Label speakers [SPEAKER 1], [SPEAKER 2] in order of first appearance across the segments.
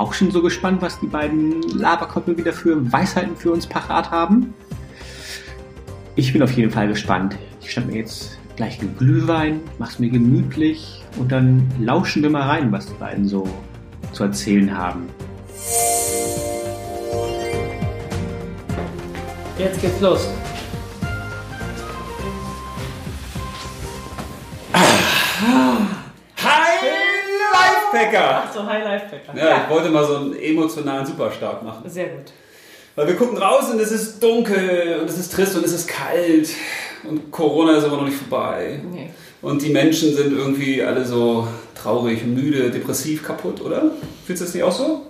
[SPEAKER 1] auch schon so gespannt, was die beiden Laberkoppel wieder für Weisheiten für uns parat haben? Ich bin auf jeden Fall gespannt. Ich schnapp mir jetzt gleich einen Glühwein, mach's mir gemütlich und dann lauschen wir mal rein, was die beiden so zu erzählen haben.
[SPEAKER 2] Jetzt geht's los.
[SPEAKER 3] Hi, Lifepacker!
[SPEAKER 2] Ach so, High Life Packer.
[SPEAKER 3] Ja, ich wollte mal so einen emotionalen Superstart machen.
[SPEAKER 2] Sehr gut.
[SPEAKER 3] Weil wir gucken raus und es ist dunkel und es ist trist und es ist kalt und Corona ist aber noch nicht vorbei.
[SPEAKER 2] Nee.
[SPEAKER 3] Und die Menschen sind irgendwie alle so traurig, müde, depressiv, kaputt, oder? Findest du das nicht auch so?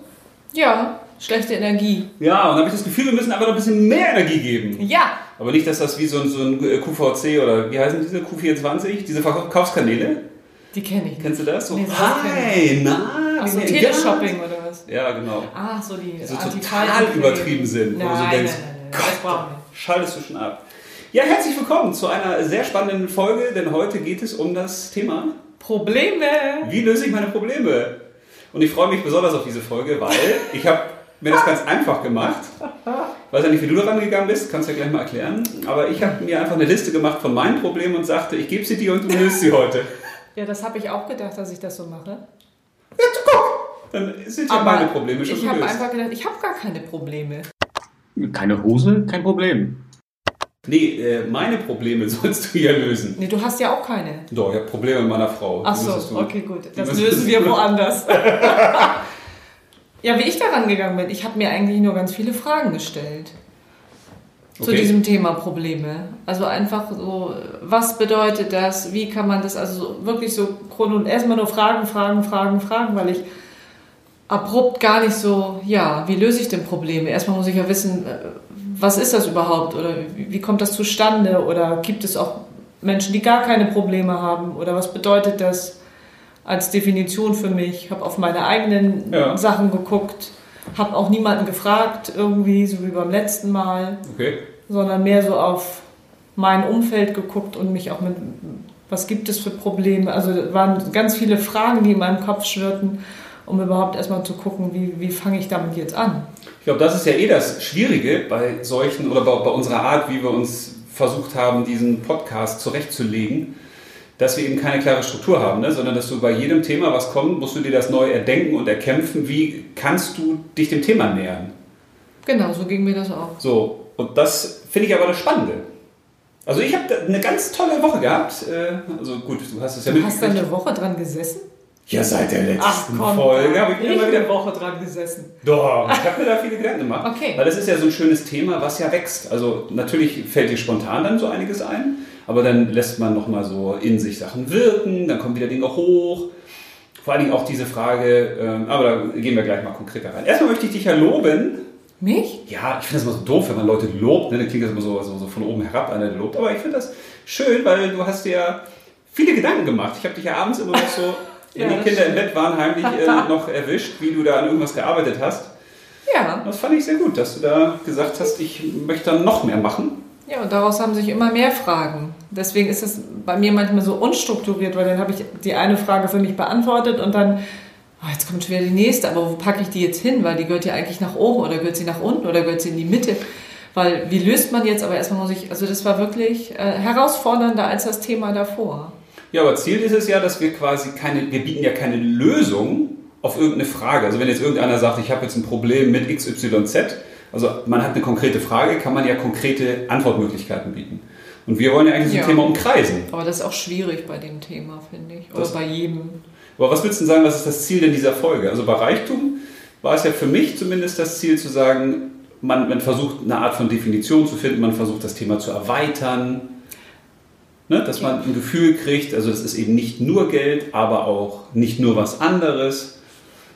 [SPEAKER 2] Ja, schlechte Energie.
[SPEAKER 3] Ja, und habe ich das Gefühl, wir müssen einfach noch ein bisschen mehr Energie geben.
[SPEAKER 2] Ja.
[SPEAKER 3] Aber nicht, dass das wie so ein, so ein QVC oder wie heißen diese Q24, diese Verkaufskanäle?
[SPEAKER 2] Die kenne ich nicht.
[SPEAKER 3] Kennst du das? So,
[SPEAKER 2] Nee, das
[SPEAKER 3] hi, na,
[SPEAKER 2] Ach so, Teleshopping oder was?
[SPEAKER 3] Ja, genau.
[SPEAKER 2] Ach so, die
[SPEAKER 3] so
[SPEAKER 2] Antifall-
[SPEAKER 3] total übertrieben sind, wo
[SPEAKER 2] Nein,
[SPEAKER 3] du so denkst,
[SPEAKER 2] nein, nein, wir.
[SPEAKER 3] schaltest du schon ab. Ja, herzlich willkommen zu einer sehr spannenden Folge, denn heute geht es um das Thema,
[SPEAKER 2] Probleme.
[SPEAKER 3] wie löse ich meine Probleme? Und ich freue mich besonders auf diese Folge, weil ich habe mir das ganz einfach gemacht. Ich weiß ja nicht, wie du daran gegangen bist, kannst du ja gleich mal erklären. Aber ich habe mir einfach eine Liste gemacht von meinen Problemen und sagte, ich gebe sie dir und du löst sie heute.
[SPEAKER 2] Ja, das habe ich auch gedacht, dass ich das so mache.
[SPEAKER 3] Dann sind ja meine Probleme schon
[SPEAKER 2] ich habe einfach gedacht, ich habe gar keine Probleme.
[SPEAKER 1] Keine Hose, kein Problem.
[SPEAKER 3] Nee, äh, meine Probleme sollst du ja lösen.
[SPEAKER 2] Nee, du hast ja auch keine.
[SPEAKER 3] Doch, ich habe Probleme mit meiner Frau.
[SPEAKER 2] Ach so, okay, gut. Das lösen wir woanders. ja, wie ich daran gegangen bin, ich habe mir eigentlich nur ganz viele Fragen gestellt. Zu diesem Thema Probleme. Also einfach so, was bedeutet das? Wie kann man das, also so wirklich so chron erstmal nur Fragen, Fragen, Fragen, Fragen, weil ich abrupt gar nicht so, ja, wie löse ich denn Probleme? Erstmal muss ich ja wissen, äh, was ist das überhaupt oder wie wie kommt das zustande oder gibt es auch Menschen, die gar keine Probleme haben oder was bedeutet das als Definition für mich? Ich habe auf meine eigenen
[SPEAKER 3] Ja.
[SPEAKER 2] Sachen geguckt, habe auch niemanden gefragt irgendwie, so wie beim letzten Mal
[SPEAKER 3] Okay.
[SPEAKER 2] sondern mehr so auf mein Umfeld geguckt und mich auch mit, was gibt es für Probleme? Also waren ganz viele Fragen, die in meinem Kopf schwirrten, um überhaupt erstmal zu gucken, wie, wie fange ich damit jetzt an?
[SPEAKER 3] Ich glaube, das ist ja eh das Schwierige bei solchen oder bei, bei unserer Art, wie wir uns versucht haben, diesen Podcast zurechtzulegen, dass wir eben keine klare Struktur haben, ne? sondern dass du bei jedem Thema, was kommt, musst du dir das neu erdenken und erkämpfen. Wie kannst du dich dem Thema nähern?
[SPEAKER 2] Genau, so ging mir das auch.
[SPEAKER 3] So, und das finde ich aber das Spannende. Also ich habe eine ganz tolle Woche gehabt. äh, Also gut, du hast es ja
[SPEAKER 2] Du hast da
[SPEAKER 3] mitgekriegt.
[SPEAKER 2] eine Woche dran gesessen?
[SPEAKER 3] Ja, seit der letzten Folge habe ich mir
[SPEAKER 2] ich
[SPEAKER 3] immer wieder
[SPEAKER 2] eine Woche dran gesessen.
[SPEAKER 3] Doch, ich habe mir da viele Gedanken gemacht.
[SPEAKER 2] Okay.
[SPEAKER 3] Weil das ist ja so ein schönes Thema, was ja wächst. Also natürlich fällt dir spontan dann so einiges ein, aber dann lässt man nochmal so in sich Sachen wirken, dann kommen wieder Dinge hoch. Vor allen Dingen auch diese Frage, ähm, aber da gehen wir gleich mal konkreter rein. Erstmal möchte ich dich ja loben.
[SPEAKER 2] Mich?
[SPEAKER 3] Ja, ich finde das immer so doof, wenn man Leute lobt, ne? dann klingt das immer so, so, so von oben herab, einer lobt. Aber ich finde das schön, weil du hast dir viele Gedanken gemacht. Ich habe dich ja abends immer noch so, wenn
[SPEAKER 2] Ja,
[SPEAKER 3] die Kinder im
[SPEAKER 2] stimmt.
[SPEAKER 3] Bett waren, heimlich äh, noch erwischt, wie du da an irgendwas gearbeitet hast.
[SPEAKER 2] Ja.
[SPEAKER 3] Das fand ich sehr gut, dass du da gesagt hast, ich möchte dann noch mehr machen.
[SPEAKER 2] Ja, und daraus haben sich immer mehr Fragen. Deswegen ist es bei mir manchmal so unstrukturiert, weil dann habe ich die eine Frage für mich beantwortet und dann, oh, jetzt kommt schon wieder die nächste, aber wo packe ich die jetzt hin? Weil die gehört ja eigentlich nach oben oder gehört sie nach unten oder gehört sie in die Mitte? Weil wie löst man jetzt? Aber erstmal muss ich, also das war wirklich äh, herausfordernder als das Thema davor.
[SPEAKER 3] Ja, aber Ziel ist es ja, dass wir quasi keine, wir bieten ja keine Lösung auf irgendeine Frage. Also wenn jetzt irgendeiner sagt, ich habe jetzt ein Problem mit XYZ, also man hat eine konkrete Frage, kann man ja konkrete Antwortmöglichkeiten bieten. Und wir wollen ja eigentlich
[SPEAKER 2] Ja.
[SPEAKER 3] das Thema umkreisen.
[SPEAKER 2] Aber das ist auch schwierig bei dem Thema, finde ich. Oder
[SPEAKER 3] Das-
[SPEAKER 2] bei jedem.
[SPEAKER 3] Aber was würdest du denn sagen, was ist das Ziel denn dieser Folge? Also bei Reichtum war es ja für mich zumindest das Ziel zu sagen, man, man versucht eine Art von Definition zu finden, man versucht das Thema zu erweitern, ne? dass man ein Gefühl kriegt, also es ist eben nicht nur Geld, aber auch nicht nur was anderes,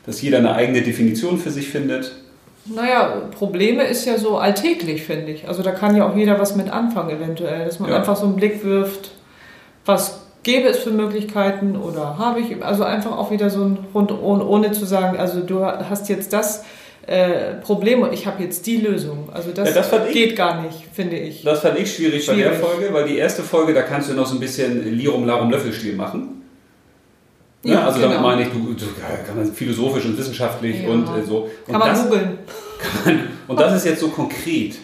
[SPEAKER 3] dass jeder eine eigene Definition für sich findet.
[SPEAKER 2] Naja, Probleme ist ja so alltäglich, finde ich. Also da kann ja auch jeder was mit anfangen, eventuell. Dass man
[SPEAKER 3] Ja.
[SPEAKER 2] einfach so einen Blick wirft, was gäbe es für Möglichkeiten oder habe ich. Also einfach auch wieder so ein Rund, ohne, ohne zu sagen, also du hast jetzt das äh, Problem und ich habe jetzt die Lösung. Also das,
[SPEAKER 3] Ja, das fand ich-
[SPEAKER 2] geht gar nicht, finde ich.
[SPEAKER 3] Das fand ich schwierig, bei der
[SPEAKER 2] Schwierig.
[SPEAKER 3] Folge, weil die erste Folge, da kannst du noch so ein bisschen Lirum Larum Löffelstiel machen. Ne?
[SPEAKER 2] Ja,
[SPEAKER 3] also damit
[SPEAKER 2] genau.
[SPEAKER 3] meine ich, du, du kann man philosophisch und wissenschaftlich
[SPEAKER 2] Ja.
[SPEAKER 3] und äh, so. Und
[SPEAKER 2] Kann man
[SPEAKER 3] das,
[SPEAKER 2] googeln.
[SPEAKER 3] und das ist jetzt so konkret.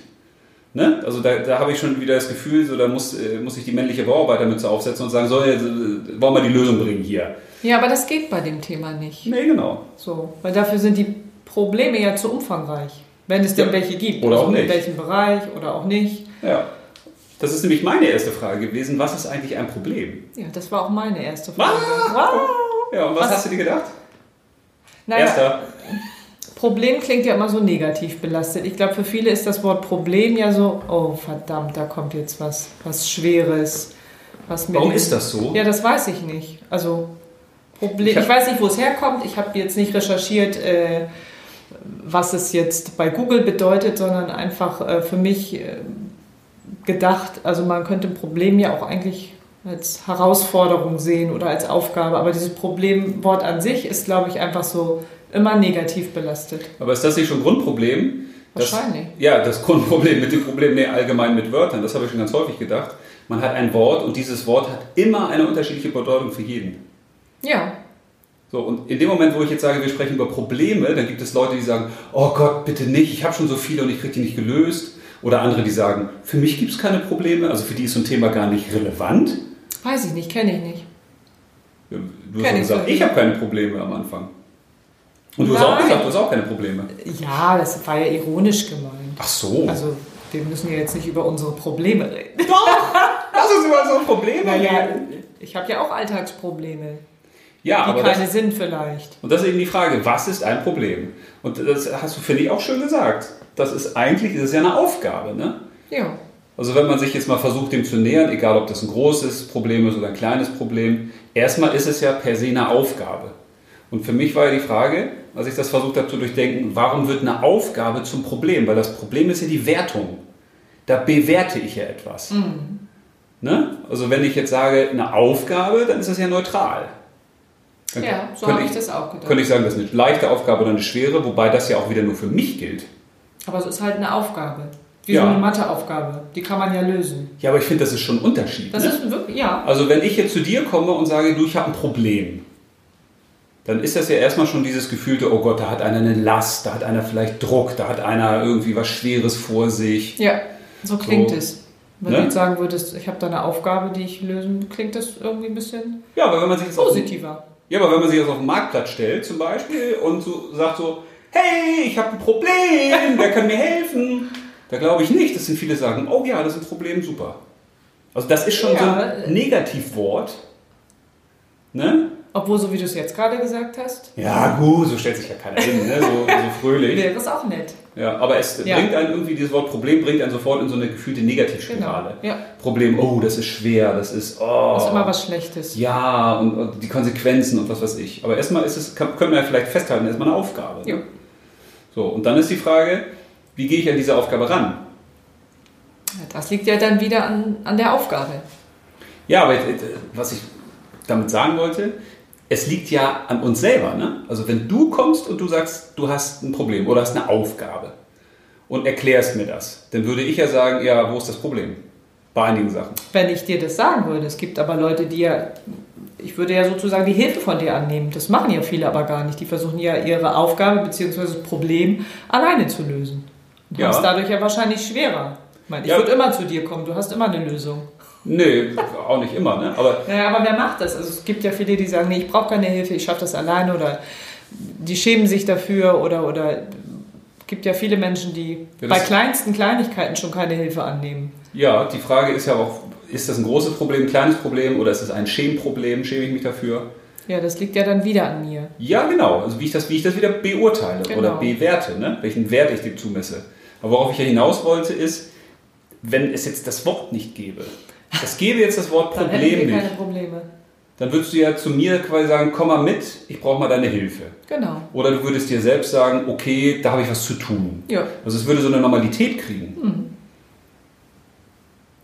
[SPEAKER 3] Ne? Also da, da habe ich schon wieder das Gefühl, so, da muss, äh, muss ich die männliche Bauarbeitermütze aufsetzen und sagen, so, jetzt, äh, wollen wir die Lösung bringen hier.
[SPEAKER 2] Ja, aber das geht bei dem Thema nicht.
[SPEAKER 3] Nee, genau.
[SPEAKER 2] So, weil dafür sind die Probleme ja zu umfangreich. Wenn es denn
[SPEAKER 3] Ja.
[SPEAKER 2] welche gibt.
[SPEAKER 3] Oder auch
[SPEAKER 2] also In
[SPEAKER 3] nicht.
[SPEAKER 2] welchem Bereich oder auch nicht.
[SPEAKER 3] Ja. Das ist nämlich meine erste Frage gewesen. Was ist eigentlich ein Problem?
[SPEAKER 2] Ja, das war auch meine erste Frage.
[SPEAKER 3] Ah!
[SPEAKER 2] Wow.
[SPEAKER 3] Ja, und was,
[SPEAKER 2] Was-
[SPEAKER 3] hast du dir gedacht?
[SPEAKER 2] Naja,
[SPEAKER 3] Erster.
[SPEAKER 2] Problem klingt ja immer so negativ belastet. Ich glaube, für viele ist das Wort Problem ja so, oh verdammt, da kommt jetzt was, was Schweres. Was mir
[SPEAKER 3] Warum ist das so?
[SPEAKER 2] Ja, das weiß ich nicht. Also, Problem,
[SPEAKER 3] Ich
[SPEAKER 2] ich, weiß nicht, wo es herkommt. Ich habe jetzt nicht recherchiert, äh, was es jetzt bei Google bedeutet, sondern einfach äh, für mich äh, gedacht, also man könnte ein Problem ja auch eigentlich als Herausforderung sehen oder als Aufgabe. Aber dieses Problemwort an sich ist, glaube ich, einfach so immer negativ belastet.
[SPEAKER 3] Aber ist das nicht schon ein Grundproblem? Das-
[SPEAKER 2] Wahrscheinlich.
[SPEAKER 3] Ja, das Grundproblem mit dem Problem, nee, allgemein mit Wörtern, das habe ich schon ganz häufig gedacht. Man hat ein Wort und dieses Wort hat immer eine unterschiedliche Bedeutung für jeden.
[SPEAKER 2] Ja,
[SPEAKER 3] So, und in dem Moment, wo ich jetzt sage, wir sprechen über Probleme, dann gibt es Leute, die sagen, oh Gott, bitte nicht, ich habe schon so viele und ich kriege die nicht gelöst. Oder andere, die sagen, für mich gibt es keine Probleme, also für die ist so ein Thema gar nicht relevant.
[SPEAKER 2] Weiß ich nicht, kenne ich nicht.
[SPEAKER 3] Du hast gesagt, ich habe keine Probleme am Anfang. Und du hast auch
[SPEAKER 2] Nein.
[SPEAKER 3] gesagt, du hast auch keine Probleme.
[SPEAKER 2] Ja, das war ja ironisch gemeint.
[SPEAKER 3] Ach so.
[SPEAKER 2] Also, wir müssen ja jetzt nicht über unsere Probleme reden.
[SPEAKER 3] Lass uns über so Probleme
[SPEAKER 2] Naja,
[SPEAKER 3] reden.
[SPEAKER 2] ich habe ja auch Alltagsprobleme,
[SPEAKER 3] Ja,
[SPEAKER 2] die
[SPEAKER 3] aber
[SPEAKER 2] keine
[SPEAKER 3] das,
[SPEAKER 2] sind vielleicht.
[SPEAKER 3] und das ist eben die Frage, was ist ein Problem? Und das hast du, finde ich, auch schön gesagt. Das ist eigentlich, das ist ja eine Aufgabe, ne?
[SPEAKER 2] Ja.
[SPEAKER 3] Also wenn man sich jetzt mal versucht, dem zu nähern, egal ob das ein großes Problem ist oder ein kleines Problem, erstmal ist es ja per se eine Aufgabe. Und für mich war ja die Frage, als ich das versucht habe zu durchdenken, warum wird eine Aufgabe zum Problem? Weil das Problem ist ja die Wertung. Da bewerte ich ja etwas. Ne? Also wenn ich jetzt sage, eine Aufgabe, dann ist das ja neutral. Dann
[SPEAKER 2] Ja, so habe ich das auch gedacht.
[SPEAKER 3] Könnte ich sagen, das ist eine leichte Aufgabe oder eine schwere, wobei das ja auch wieder nur für mich gilt.
[SPEAKER 2] Aber es ist halt eine Aufgabe. Wie
[SPEAKER 3] Ja.
[SPEAKER 2] so eine Matheaufgabe. Die kann man ja lösen.
[SPEAKER 3] Ja, aber ich finde, das ist schon ein Unterschied.
[SPEAKER 2] Das
[SPEAKER 3] ne?
[SPEAKER 2] ist wirklich, ja.
[SPEAKER 3] Also wenn ich jetzt zu dir komme und sage, du, ich habe ein Problem, dann ist das ja erstmal schon dieses gefühlte, oh Gott, da hat einer eine Last, da hat einer vielleicht Druck, da hat einer irgendwie was Schweres vor sich.
[SPEAKER 2] Ja, so klingt
[SPEAKER 3] So.
[SPEAKER 2] es. Wenn
[SPEAKER 3] Ne?
[SPEAKER 2] du jetzt sagen würdest, ich habe da eine Aufgabe, die ich lösen, klingt das irgendwie ein bisschen
[SPEAKER 3] Ja, aber wenn man sich jetzt auf,
[SPEAKER 2] positiver.
[SPEAKER 3] ja, aber wenn man sich jetzt auf den Marktplatz stellt zum Beispiel und so sagt so, hey, ich habe ein Problem, wer kann mir helfen? Da glaube ich nicht, dass sind viele sagen, oh ja, das ist ein Problem, super. Also das ist schon so
[SPEAKER 2] Ja,
[SPEAKER 3] ein
[SPEAKER 2] äh,
[SPEAKER 3] Negativwort. Ne?
[SPEAKER 2] Obwohl, so wie du es jetzt gerade gesagt hast,
[SPEAKER 3] Ja, gut, so stellt sich ja keiner hin, ne? so, so fröhlich.
[SPEAKER 2] wäre es auch nett.
[SPEAKER 3] Ja, aber es
[SPEAKER 2] Ja.
[SPEAKER 3] bringt einen irgendwie, dieses Wort Problem bringt einen sofort in so eine gefühlte Negativspirale.
[SPEAKER 2] Genau. Ja,
[SPEAKER 3] Problem, oh, das ist schwer, das ist, oh.
[SPEAKER 2] das ist immer was Schlechtes.
[SPEAKER 3] Ja, und, und die Konsequenzen und was weiß ich. Aber erstmal ist es, können wir ja vielleicht festhalten, erstmal eine Aufgabe.
[SPEAKER 2] Jo.
[SPEAKER 3] So, und dann ist die Frage, wie gehe ich an diese Aufgabe ran?
[SPEAKER 2] Das liegt ja dann wieder an, an der Aufgabe.
[SPEAKER 3] Ja, aber äh, was ich damit sagen wollte, es liegt ja an uns selber. Ne? Also wenn du kommst und du sagst, du hast ein Problem oder hast eine Aufgabe und erklärst mir das, dann würde ich ja sagen, ja, wo ist das Problem? Bei einigen Sachen.
[SPEAKER 2] Wenn ich dir das sagen würde. Es gibt aber Leute, die ja, ich würde ja sozusagen die Hilfe von dir annehmen. Das machen ja viele aber gar nicht. Die versuchen ja ihre Aufgabe bzw. das Problem alleine zu lösen. Und
[SPEAKER 3] Ja.
[SPEAKER 2] haben es dadurch ja wahrscheinlich schwerer. Ich, meine, ich
[SPEAKER 3] Ja.
[SPEAKER 2] würde immer zu dir kommen, du hast immer eine Lösung.
[SPEAKER 3] Nee, auch nicht immer, ne? Aber
[SPEAKER 2] Ja, aber wer macht das? Also es gibt ja viele, die sagen, nee, ich brauche keine Hilfe, ich schaffe das alleine oder die schämen sich dafür oder oder es gibt ja viele Menschen, die
[SPEAKER 3] Ja,
[SPEAKER 2] bei kleinsten Kleinigkeiten schon keine Hilfe annehmen.
[SPEAKER 3] ja, die Frage ist ja auch, ist das ein großes Problem, ein kleines Problem oder ist es ein Schämproblem? Schäme ich mich dafür?
[SPEAKER 2] Ja, das liegt ja dann wieder an mir.
[SPEAKER 3] Ja, genau. Also wie ich das, wie ich das wieder beurteile
[SPEAKER 2] Genau.
[SPEAKER 3] oder bewerte, ne? welchen Wert ich dem zumesse. Aber worauf ich ja hinaus wollte, ist, wenn es jetzt das Wort nicht gäbe. Es gäbe jetzt das Wort
[SPEAKER 2] Dann hätten
[SPEAKER 3] Problem
[SPEAKER 2] wir keine
[SPEAKER 3] nicht.
[SPEAKER 2] Probleme.
[SPEAKER 3] Dann würdest du ja zu mir quasi sagen, komm mal mit, ich brauche mal deine Hilfe.
[SPEAKER 2] Genau.
[SPEAKER 3] Oder du würdest dir selbst sagen, okay, da habe ich was zu tun.
[SPEAKER 2] Ja.
[SPEAKER 3] Also es würde so eine Normalität kriegen.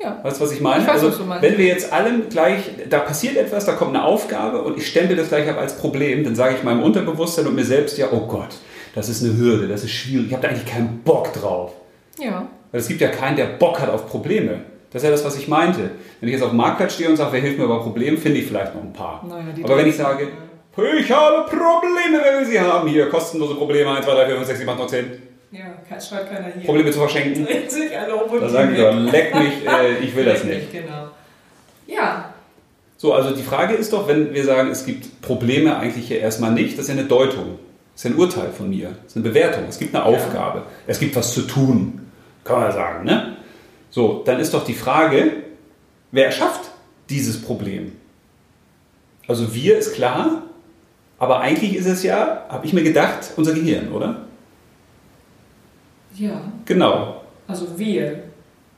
[SPEAKER 2] Ja.
[SPEAKER 3] Weißt du, was ich meine?
[SPEAKER 2] Ich weiß,
[SPEAKER 3] also, wenn wir jetzt allem gleich, da passiert etwas, da kommt eine Aufgabe und ich stempel das gleich ab als Problem, dann sage ich meinem Unterbewusstsein und mir selbst ja, oh Gott, das ist eine Hürde, das ist schwierig, ich habe da eigentlich keinen Bock drauf.
[SPEAKER 2] Ja.
[SPEAKER 3] Weil es gibt ja keinen, der Bock hat auf Probleme. Das ist ja das, was ich meinte. Wenn ich jetzt auf dem Marktplatz stehe und sage, wer hilft mir bei Problemen, finde ich vielleicht noch ein paar.
[SPEAKER 2] Naja,
[SPEAKER 3] Aber wenn ich sage, Ich habe Probleme, wer will sie haben? Hier, kostenlose Probleme, 1, 2, 3, 4, 5, 6, 7, 8, 9, 10.
[SPEAKER 2] Ja, kann, schreibt keiner hier.
[SPEAKER 3] Probleme zu verschenken.
[SPEAKER 2] Dreht sich alle um
[SPEAKER 3] Da sagen wir, leck mich, äh, ich will das
[SPEAKER 2] Leck
[SPEAKER 3] nicht.
[SPEAKER 2] mich, Genau. Ja,
[SPEAKER 3] So, also die Frage ist doch, wenn wir sagen, es gibt Probleme eigentlich hier erstmal nicht, das ist ja eine Deutung. Das ist ein Urteil von mir. Das ist eine Bewertung. Es gibt eine Aufgabe. Es gibt was zu tun. Kann man ja sagen, ne? So, dann ist doch die Frage, wer erschafft dieses Problem? Also wir ist klar, aber eigentlich ist es ja, habe ich mir gedacht, unser Gehirn, oder?
[SPEAKER 2] ja.
[SPEAKER 3] Genau.
[SPEAKER 2] Also wir.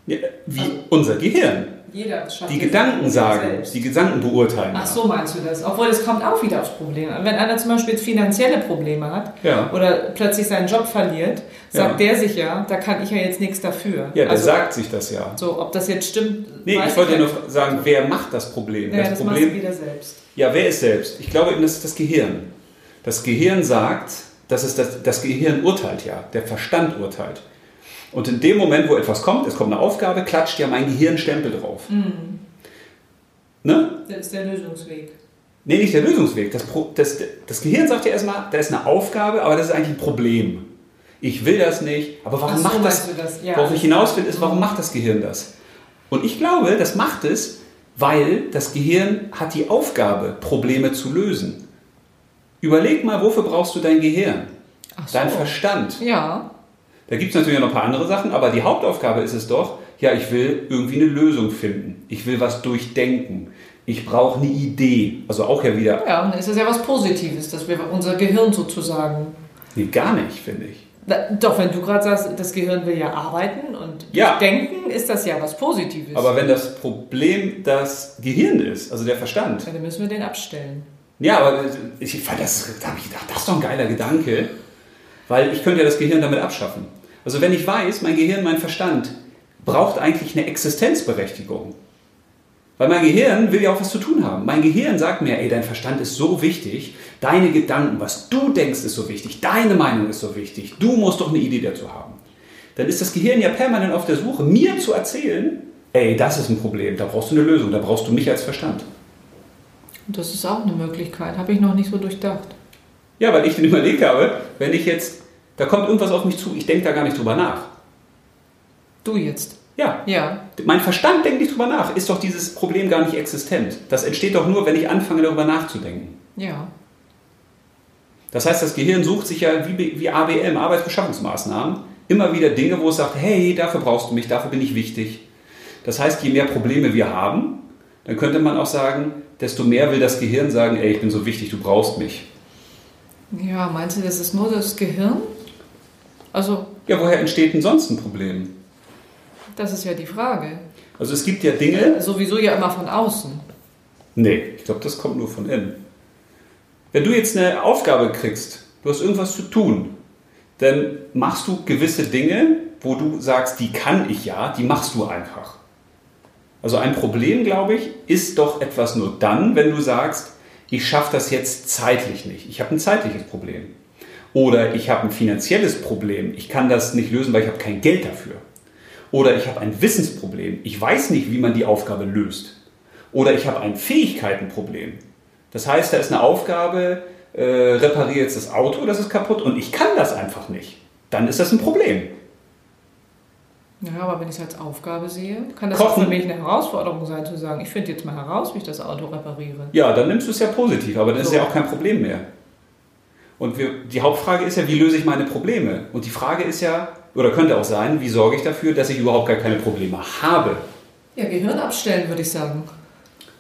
[SPEAKER 3] Ja, Wie
[SPEAKER 2] Also-
[SPEAKER 3] unser Gehirn.
[SPEAKER 2] Jeder schafft
[SPEAKER 3] Die Gedanken sagen,
[SPEAKER 2] selbst.
[SPEAKER 3] die Gedanken beurteilen.
[SPEAKER 2] Ach so meinst du das? Obwohl es kommt auch wieder aufs Problem an. Wenn einer zum Beispiel jetzt finanzielle Probleme hat
[SPEAKER 3] Ja.
[SPEAKER 2] oder plötzlich seinen Job verliert, sagt
[SPEAKER 3] Ja.
[SPEAKER 2] der sich ja, da kann ich ja jetzt nichts dafür.
[SPEAKER 3] Ja, der
[SPEAKER 2] also,
[SPEAKER 3] sagt sich das ja.
[SPEAKER 2] So, ob das jetzt stimmt.
[SPEAKER 3] Nee,
[SPEAKER 2] weiß
[SPEAKER 3] ich wollte ja nur sagen, wer macht das Problem?
[SPEAKER 2] Ja,
[SPEAKER 3] das
[SPEAKER 2] das
[SPEAKER 3] Problem
[SPEAKER 2] wieder selbst.
[SPEAKER 3] ja, wer ist selbst? Ich glaube eben, das ist das Gehirn. Das Gehirn sagt, das, ist das, das Gehirn urteilt ja, der Verstand urteilt. Und in dem Moment, wo etwas kommt, es kommt eine Aufgabe, klatscht ja mein Gehirn Stempel drauf. Ne?
[SPEAKER 2] Das ist der Lösungsweg.
[SPEAKER 3] Nee, nicht der Lösungsweg. Das, das, das Gehirn sagt ja erstmal, da ist eine Aufgabe, aber das ist eigentlich ein Problem. Ich will das nicht, aber warum
[SPEAKER 2] so,
[SPEAKER 3] macht das?
[SPEAKER 2] das? Ja.
[SPEAKER 3] Worauf ich hinaus will, ist, warum macht das Gehirn das? Und ich glaube, das macht es, weil das Gehirn hat die Aufgabe, Probleme zu lösen. Überleg mal, wofür brauchst du dein Gehirn?
[SPEAKER 2] So.
[SPEAKER 3] Dein Verstand.
[SPEAKER 2] Ja.
[SPEAKER 3] Da gibt es natürlich noch ein paar andere Sachen, aber die Hauptaufgabe ist es doch, ja, ich will irgendwie eine Lösung finden. Ich will was durchdenken. Ich brauche eine Idee. Also auch ja wieder,
[SPEAKER 2] Ja, und dann ist das ja was Positives, dass wir unser Gehirn sozusagen.
[SPEAKER 3] nee, gar nicht, finde ich.
[SPEAKER 2] Doch, wenn du gerade sagst, das Gehirn will ja arbeiten und
[SPEAKER 3] Ja.
[SPEAKER 2] denken, ist das ja was Positives.
[SPEAKER 3] Aber wenn das Problem das Gehirn ist, also der Verstand,
[SPEAKER 2] Ja, dann müssen wir den abstellen.
[SPEAKER 3] Ja, aber ich fand das, da habe ich gedacht, das ist doch ein geiler Gedanke, weil ich könnte ja das Gehirn damit abschaffen. Also wenn ich weiß, mein Gehirn, mein Verstand braucht eigentlich eine Existenzberechtigung. Weil mein Gehirn will ja auch was zu tun haben. Mein Gehirn sagt mir, ey, dein Verstand ist so wichtig, deine Gedanken, was du denkst, ist so wichtig, deine Meinung ist so wichtig, du musst doch eine Idee dazu haben. Dann ist das Gehirn ja permanent auf der Suche, mir zu erzählen, ey, das ist ein Problem, da brauchst du eine Lösung, da brauchst du mich als Verstand.
[SPEAKER 2] Und das ist auch eine Möglichkeit. Habe ich noch nicht so durchdacht.
[SPEAKER 3] Ja, weil ich den überlegt habe, wenn ich jetzt, da kommt irgendwas auf mich zu, ich denke da gar nicht drüber nach.
[SPEAKER 2] Du jetzt.
[SPEAKER 3] Ja,
[SPEAKER 2] Ja.
[SPEAKER 3] mein Verstand denkt nicht drüber nach. Ist doch dieses Problem gar nicht existent. Das entsteht doch nur, wenn ich anfange darüber nachzudenken.
[SPEAKER 2] Ja.
[SPEAKER 3] Das heißt, das Gehirn sucht sich ja wie, wie ABM, Arbeitsbeschaffungsmaßnahmen, immer wieder Dinge, wo es sagt, hey, dafür brauchst du mich, dafür bin ich wichtig. Das heißt, je mehr Probleme wir haben, dann könnte man auch sagen, desto mehr will das Gehirn sagen, ey, ich bin so wichtig, du brauchst mich.
[SPEAKER 2] Ja, meinst du, das ist nur das Gehirn? Also,
[SPEAKER 3] Ja, woher entsteht denn sonst ein Problem?
[SPEAKER 2] das ist ja die Frage.
[SPEAKER 3] Also es gibt ja Dinge,
[SPEAKER 2] Sowieso ja immer von außen.
[SPEAKER 3] Nee, ich glaube, das kommt nur von innen. Wenn du jetzt eine Aufgabe kriegst, du hast irgendwas zu tun, dann machst du gewisse Dinge, wo du sagst, die kann ich ja, die machst du einfach. Also ein Problem, glaube ich, ist doch etwas nur dann, wenn du sagst, ich schaffe das jetzt zeitlich nicht. Ich habe ein zeitliches Problem. Oder ich habe ein finanzielles Problem. Ich kann das nicht lösen, weil ich habe kein Geld dafür. Oder ich habe ein Wissensproblem. Ich weiß nicht, wie man die Aufgabe löst. Oder ich habe ein Fähigkeitenproblem. Das heißt, da ist eine Aufgabe, äh, repariere jetzt das Auto, das ist kaputt und ich kann das einfach nicht. Dann ist das ein Problem.
[SPEAKER 2] Ja, aber wenn ich es als Aufgabe sehe, kann das für mich eine Herausforderung sein, zu sagen, ich finde jetzt mal heraus, wie ich das Auto repariere.
[SPEAKER 3] Ja, dann nimmst du es ja positiv, aber dann ist
[SPEAKER 2] So.
[SPEAKER 3] ja auch kein Problem mehr. Und wir, die Hauptfrage ist ja, wie löse ich meine Probleme? Und die Frage ist ja, oder könnte auch sein, wie sorge ich dafür, dass ich überhaupt gar keine Probleme habe?
[SPEAKER 2] Ja, Gehirn abstellen, würde ich sagen.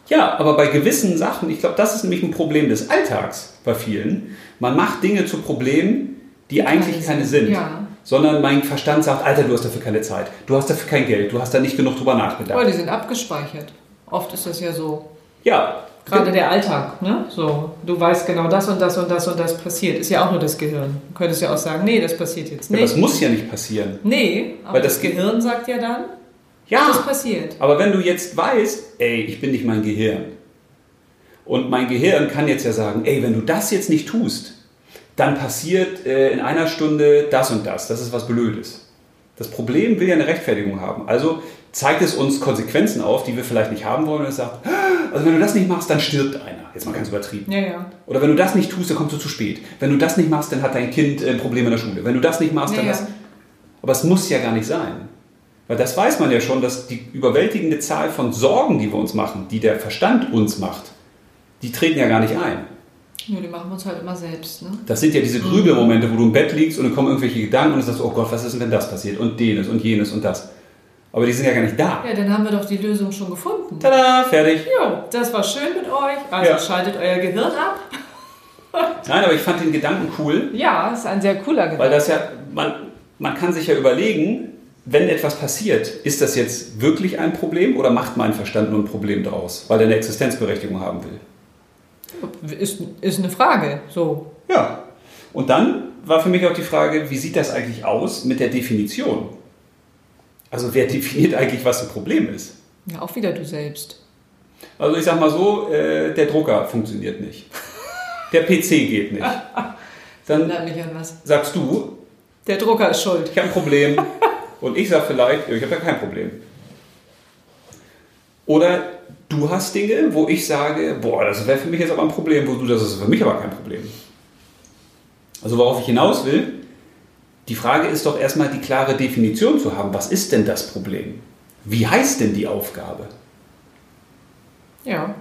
[SPEAKER 3] Ja, aber bei gewissen Sachen, ich glaube, das ist nämlich ein Problem des Alltags bei vielen. Man macht Dinge zu Problemen, die eigentlich keine sind.
[SPEAKER 2] Ja.
[SPEAKER 3] Sondern mein Verstand sagt, Alter, du hast dafür keine Zeit, du hast dafür kein Geld, du hast da nicht genug drüber
[SPEAKER 2] Aber
[SPEAKER 3] nachgedacht.
[SPEAKER 2] die sind abgespeichert. Oft ist das ja so.
[SPEAKER 3] Ja,
[SPEAKER 2] Gerade der Alltag, ne? So, du weißt genau, das und das und das und das passiert. Ist ja auch nur das Gehirn. Du könntest ja auch sagen, nee, das passiert jetzt
[SPEAKER 3] ja,
[SPEAKER 2] nicht.
[SPEAKER 3] das muss ja nicht passieren.
[SPEAKER 2] nee, aber
[SPEAKER 3] Weil
[SPEAKER 2] das,
[SPEAKER 3] das Ge-
[SPEAKER 2] Gehirn sagt ja dann, das
[SPEAKER 3] Ja,
[SPEAKER 2] passiert.
[SPEAKER 3] aber wenn du jetzt weißt, ey, ich bin nicht mein Gehirn. Und mein Gehirn kann jetzt ja sagen, ey, wenn du das jetzt nicht tust, dann passiert äh, in einer Stunde das und das. Das ist was Blödes. Das Problem will ja eine Rechtfertigung haben. Also zeigt es uns Konsequenzen auf, die wir vielleicht nicht haben wollen und es sagt, "Ah, also wenn du das nicht machst, dann stirbt einer. Jetzt mal ganz übertrieben.
[SPEAKER 2] Ja, ja.
[SPEAKER 3] Oder wenn du das nicht tust, dann kommst du zu spät. Wenn du das nicht machst, dann hat dein Kind äh, Probleme in der Schule. Wenn du das nicht machst, dann
[SPEAKER 2] Ja,
[SPEAKER 3] das.
[SPEAKER 2] ja.
[SPEAKER 3] Aber es muss ja gar nicht sein. Weil das weiß man ja schon, dass die überwältigende Zahl von Sorgen, die wir uns machen, die der Verstand uns macht, die treten ja gar nicht ein.
[SPEAKER 2] Nur die machen wir uns halt immer selbst. Ne?
[SPEAKER 3] Das sind ja diese Grübelmomente, wo du im Bett liegst und dann kommen irgendwelche Gedanken und du sagst, oh Gott, was ist denn, wenn das passiert? Und jenes und jenes und das. Aber die sind ja gar nicht da.
[SPEAKER 2] Ja, dann haben wir doch die Lösung schon gefunden.
[SPEAKER 3] Tada, fertig.
[SPEAKER 2] Jo, das war schön mit euch. Also
[SPEAKER 3] Ja.
[SPEAKER 2] schaltet euer Gehirn ab.
[SPEAKER 3] Nein, aber ich fand den Gedanken cool,
[SPEAKER 2] Ja, ist ein sehr cooler Gedanke.
[SPEAKER 3] weil das ja, man, man kann sich ja überlegen, wenn etwas passiert, ist das jetzt wirklich ein Problem oder macht mein Verstand nur ein Problem daraus, weil er eine Existenzberechtigung haben will?
[SPEAKER 2] Ist, ist eine Frage. So.
[SPEAKER 3] Ja. Und dann war für mich auch die Frage, wie sieht das eigentlich aus mit der Definition? Also wer definiert eigentlich, was ein Problem ist?
[SPEAKER 2] Ja, auch wieder du selbst.
[SPEAKER 3] Also ich sag mal so, äh, der Drucker funktioniert nicht. Der PC geht nicht. Dann
[SPEAKER 2] Erinnert mich an was.
[SPEAKER 3] sagst du,
[SPEAKER 2] Der Drucker ist schuld.
[SPEAKER 3] ich habe ein Problem. Und ich sag vielleicht, ich habe ja kein Problem. Oder du hast Dinge, wo ich sage, boah, das wäre für mich jetzt aber ein Problem, wo du, das ist für mich aber kein Problem. Also worauf ich hinaus will, die Frage ist doch erstmal die klare Definition zu haben. Was ist denn das Problem? Wie heißt denn die Aufgabe?
[SPEAKER 2] Ja.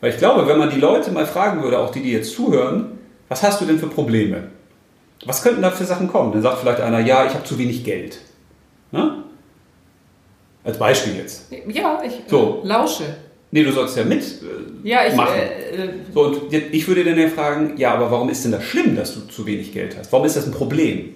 [SPEAKER 3] Weil ich glaube, wenn man die Leute mal fragen würde, auch die, die jetzt zuhören, was hast du denn für Probleme? Was könnten da für Sachen kommen? Dann sagt vielleicht einer, ja, ich habe zu wenig Geld. Ne? Als Beispiel jetzt.
[SPEAKER 2] Ja, ich
[SPEAKER 3] So.
[SPEAKER 2] äh, lausche.
[SPEAKER 3] Nee, du sollst ja mit. Äh,
[SPEAKER 2] Ja, ich.
[SPEAKER 3] Machen.
[SPEAKER 2] Äh, äh,
[SPEAKER 3] so, und ich würde dann ja fragen, ja, aber warum ist denn das schlimm, dass du zu wenig Geld hast? Warum ist das ein Problem?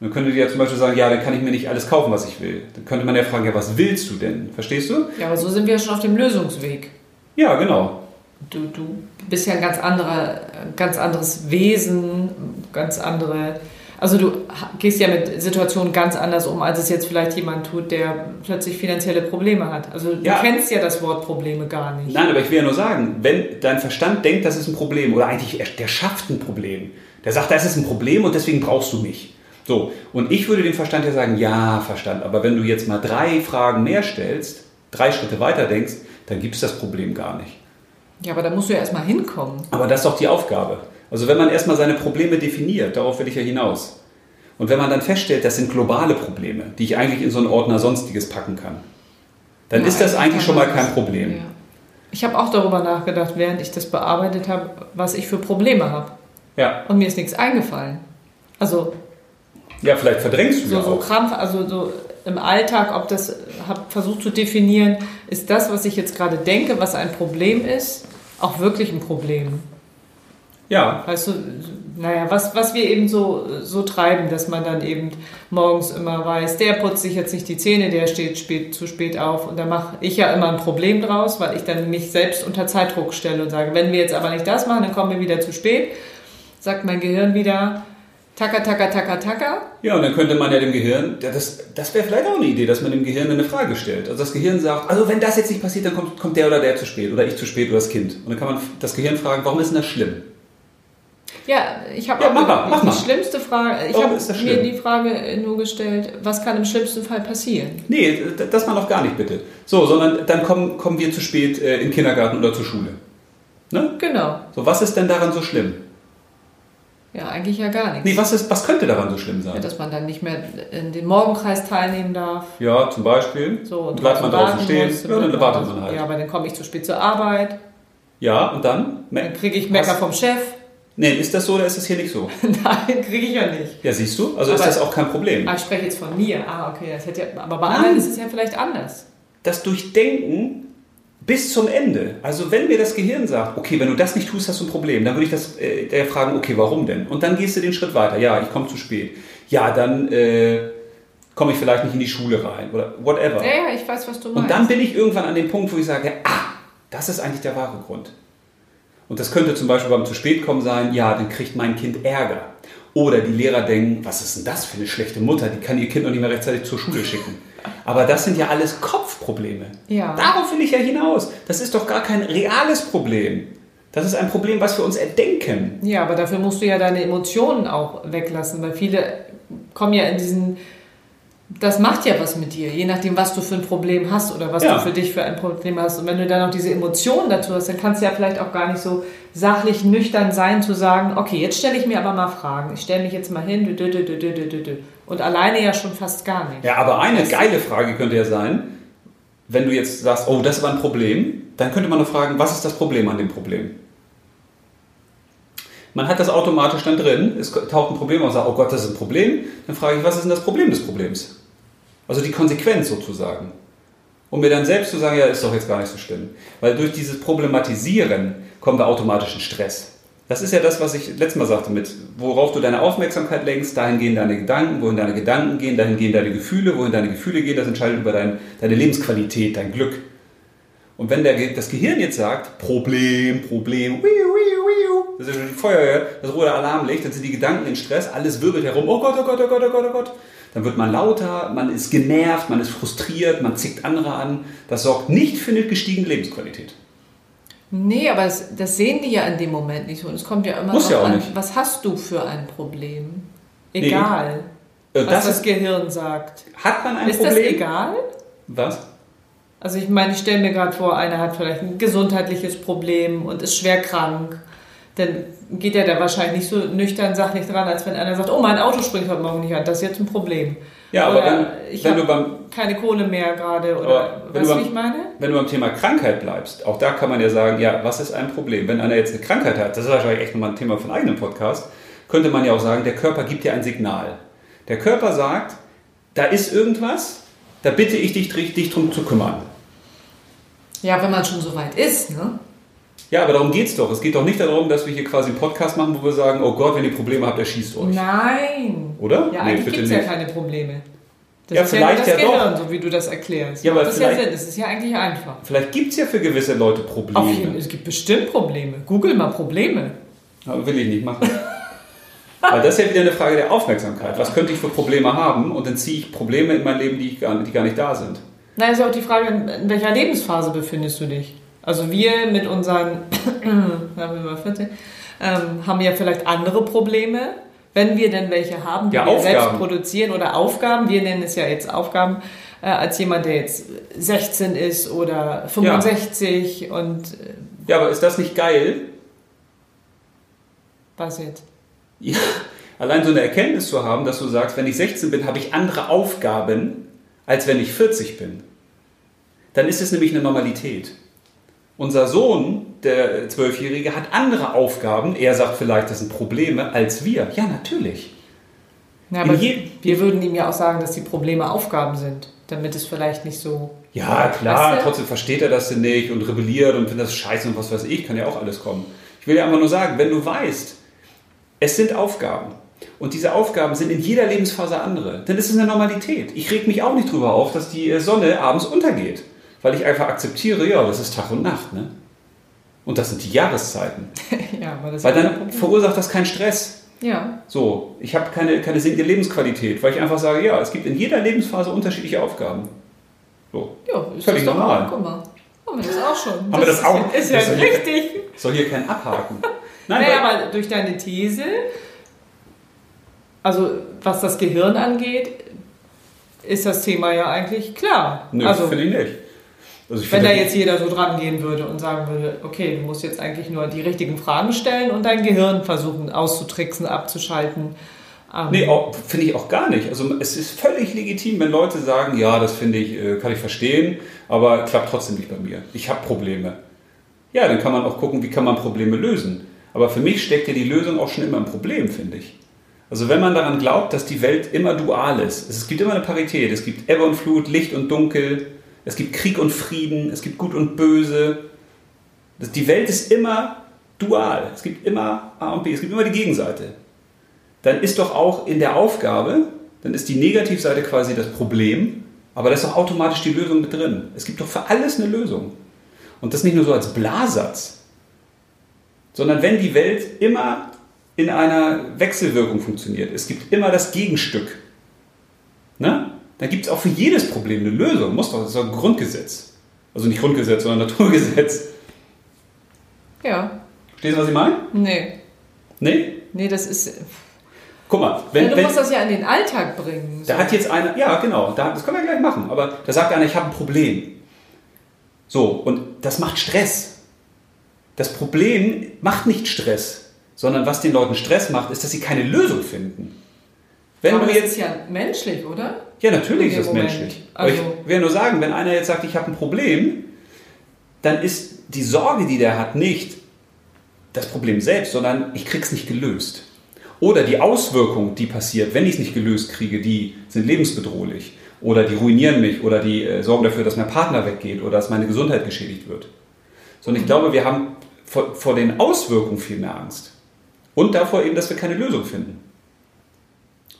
[SPEAKER 3] Dann könnte dir ja zum Beispiel sagen, ja, dann kann ich mir nicht alles kaufen, was ich will. Dann könnte man ja fragen, ja, was willst du denn? Verstehst du?
[SPEAKER 2] ja, aber so sind wir ja schon auf dem Lösungsweg.
[SPEAKER 3] Ja, genau.
[SPEAKER 2] Du, du bist ja ein ganz anderer, ganz anderes Wesen, ganz andere. Also du gehst ja mit Situationen ganz anders um, als es jetzt vielleicht jemand tut, der plötzlich finanzielle Probleme hat. Also du
[SPEAKER 3] Ja.
[SPEAKER 2] kennst ja das Wort Probleme gar nicht.
[SPEAKER 3] Nein, aber ich will ja nur sagen, wenn dein Verstand denkt, das ist ein Problem, oder eigentlich, er- der schafft ein Problem. Der sagt, das ist ein Problem und deswegen brauchst du mich. So, und ich würde dem Verstand ja sagen, ja, Verstand, aber wenn du jetzt mal drei Fragen mehr stellst, drei Schritte weiter denkst, dann gibt es das Problem gar nicht.
[SPEAKER 2] Ja, aber da musst du ja erstmal hinkommen.
[SPEAKER 3] Aber das ist doch die Aufgabe. Also wenn man erstmal seine Probleme definiert, darauf will ich ja hinaus. Und wenn man dann feststellt, das sind globale Probleme, die ich eigentlich in so einen Ordner Sonstiges packen kann, dann
[SPEAKER 2] Ja,
[SPEAKER 3] ist das eigentlich schon mal kein Problem.
[SPEAKER 2] Ja. Ich habe auch darüber nachgedacht, während ich das bearbeitet habe, was ich für Probleme habe.
[SPEAKER 3] Ja,
[SPEAKER 2] Und mir ist nichts eingefallen. Also
[SPEAKER 3] ja vielleicht verdrängst du
[SPEAKER 2] so,
[SPEAKER 3] ja
[SPEAKER 2] so
[SPEAKER 3] auch.
[SPEAKER 2] Krampf, also so im Alltag, ob das, habe versucht zu definieren, ist das, was ich jetzt gerade denke, was ein Problem ist, auch wirklich ein Problem.
[SPEAKER 3] Ja,
[SPEAKER 2] Weißt du, naja, was, was wir eben so, so treiben, dass man dann eben morgens immer weiß, der putzt sich jetzt nicht die Zähne, der steht spät, zu spät auf. Und da mache ich ja immer ein Problem draus, weil ich dann mich selbst unter Zeitdruck stelle und sage, wenn wir jetzt aber nicht das machen, dann kommen wir wieder zu spät. Sagt mein Gehirn wieder, tacker, tacker, tacker, tacker.
[SPEAKER 3] Ja, und dann könnte man ja dem Gehirn, das, das wäre vielleicht auch eine Idee, dass man dem Gehirn eine Frage stellt. Also das Gehirn sagt, also wenn das jetzt nicht passiert, dann kommt, kommt der oder der zu spät oder ich zu spät oder das Kind. Und dann kann man das Gehirn fragen, warum ist denn das schlimm?
[SPEAKER 2] Ja, ich habe
[SPEAKER 3] Ja,
[SPEAKER 2] auch
[SPEAKER 3] mach mal,
[SPEAKER 2] die,
[SPEAKER 3] mach
[SPEAKER 2] die
[SPEAKER 3] mal.
[SPEAKER 2] schlimmste Frage, ich habe
[SPEAKER 3] ist das
[SPEAKER 2] mir die Frage nur gestellt, was kann im schlimmsten Fall passieren?
[SPEAKER 3] Nee, das mal noch gar nicht bitte. So, sondern dann kommen, kommen wir zu spät äh, in den Kindergarten oder zur Schule. Ne?
[SPEAKER 2] Genau.
[SPEAKER 3] So, was ist denn daran so schlimm?
[SPEAKER 2] Ja, eigentlich ja gar nichts.
[SPEAKER 3] Nee, was, ist, was könnte daran so schlimm
[SPEAKER 2] Ja,
[SPEAKER 3] sein?
[SPEAKER 2] dass man dann nicht mehr in den Morgenkreis teilnehmen darf.
[SPEAKER 3] Ja, zum Beispiel.
[SPEAKER 2] So,
[SPEAKER 3] und bleibt man draußen stehen. Ja, dann wartet man halt.
[SPEAKER 2] Ja, aber dann komme ich zu spät zur Arbeit,
[SPEAKER 3] Ja, und dann?
[SPEAKER 2] dann kriege ich Mecker vom Chef.
[SPEAKER 3] Nee, ist das so oder ist das hier nicht so?
[SPEAKER 2] Nein, kriege ich ja nicht.
[SPEAKER 3] Ja, siehst du? Also ist
[SPEAKER 2] Aber-
[SPEAKER 3] das auch kein Problem.
[SPEAKER 2] Ah, ich spreche jetzt von mir. Ah, okay, das hätte ja, aber bei
[SPEAKER 3] Nein.
[SPEAKER 2] anderen ist es ja vielleicht anders.
[SPEAKER 3] das Durchdenken bis zum Ende. Also wenn mir das Gehirn sagt, okay, wenn du das nicht tust, hast du ein Problem, dann würde ich das äh, der fragen, okay, warum denn? Und dann gehst du den Schritt weiter. Ja, ich komme zu spät. Ja, dann äh, komme ich vielleicht nicht in die Schule rein oder whatever.
[SPEAKER 2] Ja, ja, ich weiß, was du meinst.
[SPEAKER 3] Und dann bin ich irgendwann an dem Punkt, wo ich sage, ah, das ist eigentlich der wahre Grund. Und das könnte zum Beispiel beim zu spät kommen sein, ja, dann kriegt mein Kind Ärger. Oder die Lehrer denken, was ist denn das für eine schlechte Mutter, die kann ihr Kind noch nicht mehr rechtzeitig zur Schule schicken. Aber das sind ja alles Kopfprobleme.
[SPEAKER 2] Ja.
[SPEAKER 3] Darauf will ich ja hinaus. Das ist doch gar kein reales Problem. Das ist ein Problem, was wir uns erdenken.
[SPEAKER 2] Ja, aber dafür musst du ja deine Emotionen auch weglassen, weil viele kommen ja in diesen das macht ja was mit dir, je nachdem, was du für ein Problem hast oder was
[SPEAKER 3] Ja.
[SPEAKER 2] du für dich für ein Problem hast. Und wenn du dann noch diese Emotionen dazu hast, dann kannst du ja vielleicht auch gar nicht so sachlich nüchtern sein, zu sagen, okay, jetzt stelle ich mir aber mal Fragen. Ich stelle mich jetzt mal hin, dü, dü, dü, und alleine ja schon fast gar nicht.
[SPEAKER 3] Ja, aber eine geile Frage könnte ja sein, wenn du jetzt sagst, oh, das war ein Problem, dann könnte man noch fragen, was ist das Problem an dem Problem? Man hat das automatisch dann drin, es taucht ein Problem auf und sagt, oh Gott, das ist ein Problem. Dann frage ich, was ist denn das Problem des Problems? Also die Konsequenz sozusagen. Um mir dann selbst zu sagen, ja, ist doch jetzt gar nicht so schlimm. Weil durch dieses Problematisieren kommen wir automatisch in Stress. Das ist ja das, was ich letztes Mal sagte, mit worauf du deine Aufmerksamkeit lenkst, dahin gehen deine Gedanken, wohin deine Gedanken gehen, dahin gehen deine Gefühle, wohin deine Gefühle gehen, das entscheidet über dein, deine Lebensqualität, dein Glück. Und wenn der, das Gehirn jetzt sagt, Problem, Problem, wiu, wiu, wiu, das ist ja schon die Feuerwehr, das rote Alarmlicht, dann sind die Gedanken in Stress, alles wirbelt herum, oh Gott, oh Gott, oh Gott, oh Gott, oh Gott. Dann wird man lauter, man ist genervt, man ist frustriert, man zickt andere an. Das sorgt nicht für eine gestiegene Lebensqualität.
[SPEAKER 2] Nee, aber das, das sehen die ja in dem Moment nicht so. Und es kommt ja immer
[SPEAKER 3] Muss
[SPEAKER 2] noch
[SPEAKER 3] ja auch
[SPEAKER 2] an,
[SPEAKER 3] nicht.
[SPEAKER 2] was hast du für ein Problem? Egal,
[SPEAKER 3] Äh,
[SPEAKER 2] was
[SPEAKER 3] Das
[SPEAKER 2] das
[SPEAKER 3] ist,
[SPEAKER 2] Gehirn sagt.
[SPEAKER 3] hat man ein
[SPEAKER 2] ist
[SPEAKER 3] Problem?
[SPEAKER 2] das egal?
[SPEAKER 3] Was?
[SPEAKER 2] Also ich meine, ich stelle mir gerade vor, einer hat vielleicht ein gesundheitliches Problem und ist schwer krank. Dann geht er da wahrscheinlich nicht so nüchtern sachlich dran, als wenn einer sagt, oh, mein Auto springt heute Morgen nicht an, das ist jetzt ein Problem.
[SPEAKER 3] Ja, aber
[SPEAKER 2] Oder
[SPEAKER 3] wenn,
[SPEAKER 2] ich
[SPEAKER 3] wenn du beim
[SPEAKER 2] keine Kohle mehr gerade oder
[SPEAKER 3] wenn
[SPEAKER 2] weißt
[SPEAKER 3] du beim-
[SPEAKER 2] wie ich meine?
[SPEAKER 3] Wenn du beim Thema Krankheit bleibst, auch da kann man ja sagen, ja, was ist ein Problem? Wenn einer jetzt eine Krankheit hat, das ist wahrscheinlich echt nochmal ein Thema von einem eigenen Podcast, könnte man ja auch sagen, der Körper gibt dir ein Signal. Der Körper sagt, da ist irgendwas, da bitte ich dich, dich drum zu kümmern.
[SPEAKER 2] Ja, wenn man schon so weit ist, ne?
[SPEAKER 3] Ja, aber darum geht's doch. Es geht doch nicht darum, dass wir hier quasi einen Podcast machen, wo wir sagen, oh Gott, wenn ihr Probleme habt, erschießt euch.
[SPEAKER 2] Nein.
[SPEAKER 3] Oder?
[SPEAKER 2] Ja,
[SPEAKER 3] Nee,
[SPEAKER 2] eigentlich gibt es ja keine Probleme. Das
[SPEAKER 3] Ja,
[SPEAKER 2] ist ja
[SPEAKER 3] vielleicht
[SPEAKER 2] das
[SPEAKER 3] ja doch.
[SPEAKER 2] Gehirn, so wie du das erklärst.
[SPEAKER 3] Ja, aber
[SPEAKER 2] das ja
[SPEAKER 3] vielleicht-
[SPEAKER 2] Sinn. Das ist ja eigentlich einfach.
[SPEAKER 3] Vielleicht gibt's ja für gewisse Leute
[SPEAKER 2] Auf jeden,
[SPEAKER 3] Probleme.
[SPEAKER 2] es gibt bestimmt Probleme. Google mal Probleme.
[SPEAKER 3] Aber will ich nicht machen. Weil das ist ja wieder eine Frage der Aufmerksamkeit. Was könnte ich für Probleme haben? Und dann ziehe ich Probleme in mein Leben, die, ich gar, die gar nicht da sind.
[SPEAKER 2] Na, ist ja auch die Frage, in welcher Lebensphase befindest du dich? Also wir mit unseren, sagen wir mal 14, ähm, haben ja vielleicht andere Probleme, wenn wir denn welche haben, die
[SPEAKER 3] Ja,
[SPEAKER 2] wir
[SPEAKER 3] Aufgaben.
[SPEAKER 2] selbst produzieren oder Aufgaben. Wir nennen es ja jetzt Aufgaben, äh, als jemand, der jetzt 16 ist oder 65 und äh,
[SPEAKER 3] Ja, aber ist das nicht geil?
[SPEAKER 2] was jetzt?
[SPEAKER 3] Ja, allein so eine Erkenntnis zu haben, dass du sagst, wenn ich 16 bin, habe ich andere Aufgaben, als wenn ich 40 bin. Dann ist es nämlich eine Normalität. Unser Sohn, der Zwölfjährige, hat andere Aufgaben. Er sagt vielleicht, das sind Probleme, als wir. Ja, natürlich.
[SPEAKER 2] Ja, aber wir würden ihm ja auch sagen, dass die Probleme Aufgaben sind, damit es vielleicht nicht so...
[SPEAKER 3] Ja, klar,
[SPEAKER 2] Weißt du?
[SPEAKER 3] trotzdem versteht er das denn nicht und rebelliert und findet das scheiße und was weiß ich, kann ja auch alles kommen. Ich will ja einfach nur sagen, wenn du weißt, es sind Aufgaben und diese Aufgaben sind in jeder Lebensphase andere, dann ist es eine Normalität. Ich reg mich auch nicht drüber auf, dass die Sonne abends untergeht, weil ich einfach akzeptiere, ja, das ist Tag und Nacht, ne? Und das sind die Jahreszeiten.
[SPEAKER 2] ja, das
[SPEAKER 3] Weil
[SPEAKER 2] kein
[SPEAKER 3] dann verursacht das keinen Stress.
[SPEAKER 2] Ja,
[SPEAKER 3] So, ich habe keine, keine sinkende Lebensqualität, weil ich einfach sage, ja, es gibt in jeder Lebensphase unterschiedliche Aufgaben. So.
[SPEAKER 2] ja, ist
[SPEAKER 3] Völlig
[SPEAKER 2] das
[SPEAKER 3] normal.
[SPEAKER 2] Guck mal. Haben wir das auch schon.
[SPEAKER 3] Haben wir das auch?
[SPEAKER 2] Ist ja
[SPEAKER 3] Das
[SPEAKER 2] richtig.
[SPEAKER 3] Soll hier kein abhaken. Nein,
[SPEAKER 2] Naja,
[SPEAKER 3] weil,
[SPEAKER 2] aber durch deine These, also was das Gehirn angeht, ist das Thema ja eigentlich klar.
[SPEAKER 3] nö,
[SPEAKER 2] also
[SPEAKER 3] finde ich nicht. Also
[SPEAKER 2] wenn da jetzt jeder so dran gehen würde und sagen würde, okay, du musst jetzt eigentlich nur die richtigen Fragen stellen und dein Gehirn versuchen auszutricksen, abzuschalten. Ähm,
[SPEAKER 3] Nee, finde ich auch gar nicht. Also es ist völlig legitim, wenn Leute sagen, ja, das finde ich, äh, kann ich verstehen, aber klappt trotzdem nicht bei mir. Ich habe Probleme. Ja, dann kann man auch gucken, wie kann man Probleme lösen. Aber für mich steckt ja die Lösung auch schon immer im Problem, finde ich. Also wenn man daran glaubt, dass die Welt immer dual ist, es gibt immer eine Parität, es gibt Ebbe und Flut, Licht und Dunkel, es gibt Krieg und Frieden, es gibt Gut und Böse. Die Welt ist immer dual. Es gibt immer A und B, es gibt immer die Gegenseite. Dann ist doch auch in der Aufgabe, dann ist die Negativseite quasi das Problem, aber da ist doch automatisch die Lösung mit drin. Es gibt doch für alles eine Lösung. Und das nicht nur so als Blasatz, sondern wenn die Welt immer in einer Wechselwirkung funktioniert, es gibt immer das Gegenstück, ne? Dann gibt es auch für jedes Problem eine Lösung. Muss doch, das ist doch ein Grundgesetz. Also nicht Grundgesetz, sondern Naturgesetz.
[SPEAKER 2] Ja,
[SPEAKER 3] Verstehst du, was ich meine?
[SPEAKER 2] nee.
[SPEAKER 3] Nee?
[SPEAKER 2] Nee, das ist.
[SPEAKER 3] Guck mal,
[SPEAKER 2] wenn,
[SPEAKER 3] wenn,
[SPEAKER 2] du
[SPEAKER 3] wenn,
[SPEAKER 2] musst das ja in den Alltag bringen.
[SPEAKER 3] da hat jetzt einer, ja genau, da, das können wir gleich machen, aber da sagt einer, ich habe ein Problem. So, und das macht Stress. Das Problem macht nicht Stress, sondern was den Leuten Stress macht, ist, dass sie keine Lösung finden. Wenn
[SPEAKER 2] Aber
[SPEAKER 3] du
[SPEAKER 2] das
[SPEAKER 3] jetzt,
[SPEAKER 2] ist ja menschlich, oder?
[SPEAKER 3] Ja, natürlich ist das
[SPEAKER 2] Moment.
[SPEAKER 3] menschlich. Aber
[SPEAKER 2] Also-
[SPEAKER 3] ich will nur sagen, wenn einer jetzt sagt, ich habe ein Problem, dann ist die Sorge, die der hat, nicht das Problem selbst, sondern ich krieg's nicht gelöst. Oder die Auswirkung, die passiert, wenn ich es nicht gelöst kriege, die sind lebensbedrohlich. Oder die ruinieren mich oder die äh, sorgen dafür, dass mein Partner weggeht oder dass meine Gesundheit geschädigt wird. Sondern ich glaube, wir haben vor, vor den Auswirkungen viel mehr Angst. Und davor eben, dass wir keine Lösung finden.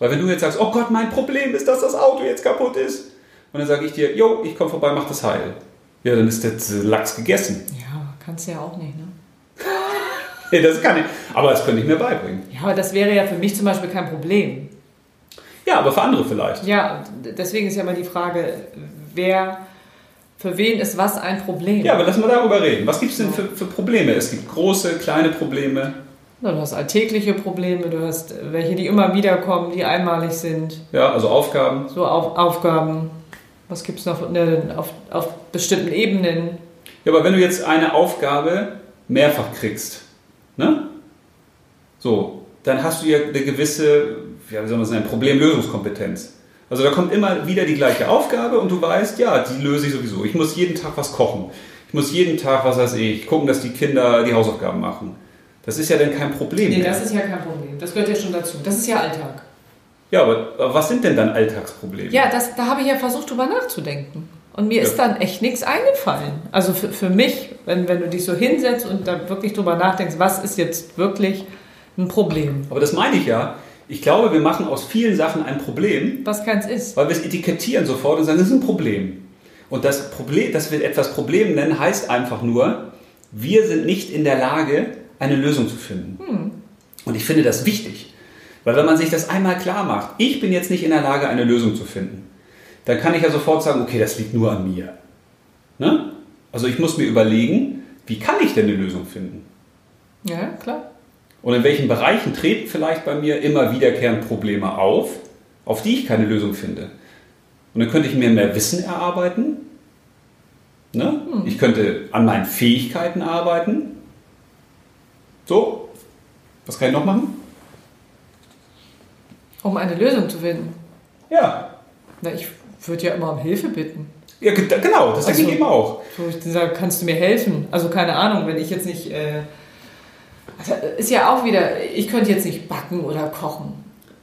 [SPEAKER 3] Weil wenn du jetzt sagst, oh Gott, mein Problem ist, dass das Auto jetzt kaputt ist. Und dann sage ich dir, jo, ich komme vorbei, mach das heil. Ja, dann ist der Lachs gegessen.
[SPEAKER 2] Ja, kannst du ja auch nicht, ne?
[SPEAKER 3] Nee, das kann ich. Aber das könnte ich mir beibringen.
[SPEAKER 2] Ja, aber das wäre ja für mich zum Beispiel kein Problem.
[SPEAKER 3] Ja, aber für andere vielleicht.
[SPEAKER 2] Ja, deswegen ist ja immer die Frage, wer, für wen ist was ein Problem?
[SPEAKER 3] Ja, aber lass mal darüber reden. Was gibt es denn für, für Probleme? Es gibt große, kleine Probleme.
[SPEAKER 2] Du hast alltägliche Probleme, du hast welche, die immer wieder kommen, die einmalig sind,
[SPEAKER 3] Ja, also Aufgaben.
[SPEAKER 2] so auf, Aufgaben. Was gibt es noch ne, auf, auf bestimmten Ebenen?
[SPEAKER 3] Ja, aber wenn du jetzt eine Aufgabe mehrfach kriegst, ne? So, dann hast du ja eine gewisse, ja, wie soll man sagen, Problemlösungskompetenz. Also da kommt immer wieder die gleiche Aufgabe und du weißt, ja, die löse ich sowieso. Ich muss jeden Tag was kochen. Ich muss jeden Tag, was weiß ich, gucken, dass die Kinder die Hausaufgaben machen. Das ist ja dann kein Problem.
[SPEAKER 2] Nee, das ist ja kein Problem. Das gehört ja schon dazu. Das ist ja Alltag.
[SPEAKER 3] ja, aber, was sind denn dann Alltagsprobleme?
[SPEAKER 2] Ja, das, da habe ich ja versucht, drüber nachzudenken. Und mir ist dann echt nichts eingefallen. Also für, für mich, wenn, wenn du dich so hinsetzt und da wirklich drüber nachdenkst, was ist jetzt wirklich ein Problem?
[SPEAKER 3] Aber das meine ich ja. Ich glaube, wir machen aus vielen Sachen ein Problem,
[SPEAKER 2] Was keins ist.
[SPEAKER 3] weil wir es etikettieren sofort und sagen, das ist ein Problem. Und das Problem, dass wir etwas Problem nennen, heißt einfach nur, wir sind nicht in der Lage, eine Lösung zu finden. Und ich finde das wichtig. Weil wenn man sich das einmal klar macht, ich bin jetzt nicht in der Lage, eine Lösung zu finden, dann kann ich ja sofort sagen, okay, das liegt nur an mir. Ne? Also ich muss mir überlegen, wie kann ich denn eine Lösung finden?
[SPEAKER 2] Ja, klar.
[SPEAKER 3] Und in welchen Bereichen treten vielleicht bei mir immer wiederkehrend Probleme auf, auf die ich keine Lösung finde. Und dann könnte ich mir mehr Wissen erarbeiten. Ne? Ich könnte an meinen Fähigkeiten arbeiten. So, was kann ich noch machen?
[SPEAKER 2] Um eine Lösung zu finden.
[SPEAKER 3] Ja,
[SPEAKER 2] Na, ich würde ja immer um Hilfe bitten.
[SPEAKER 3] ja ge- genau, das denke
[SPEAKER 2] Also-
[SPEAKER 3] ich eben auch.
[SPEAKER 2] So, ich sage, kannst du mir helfen? Also keine Ahnung, wenn ich jetzt nicht... Äh, also ist ja auch wieder, ich könnte jetzt nicht backen oder kochen.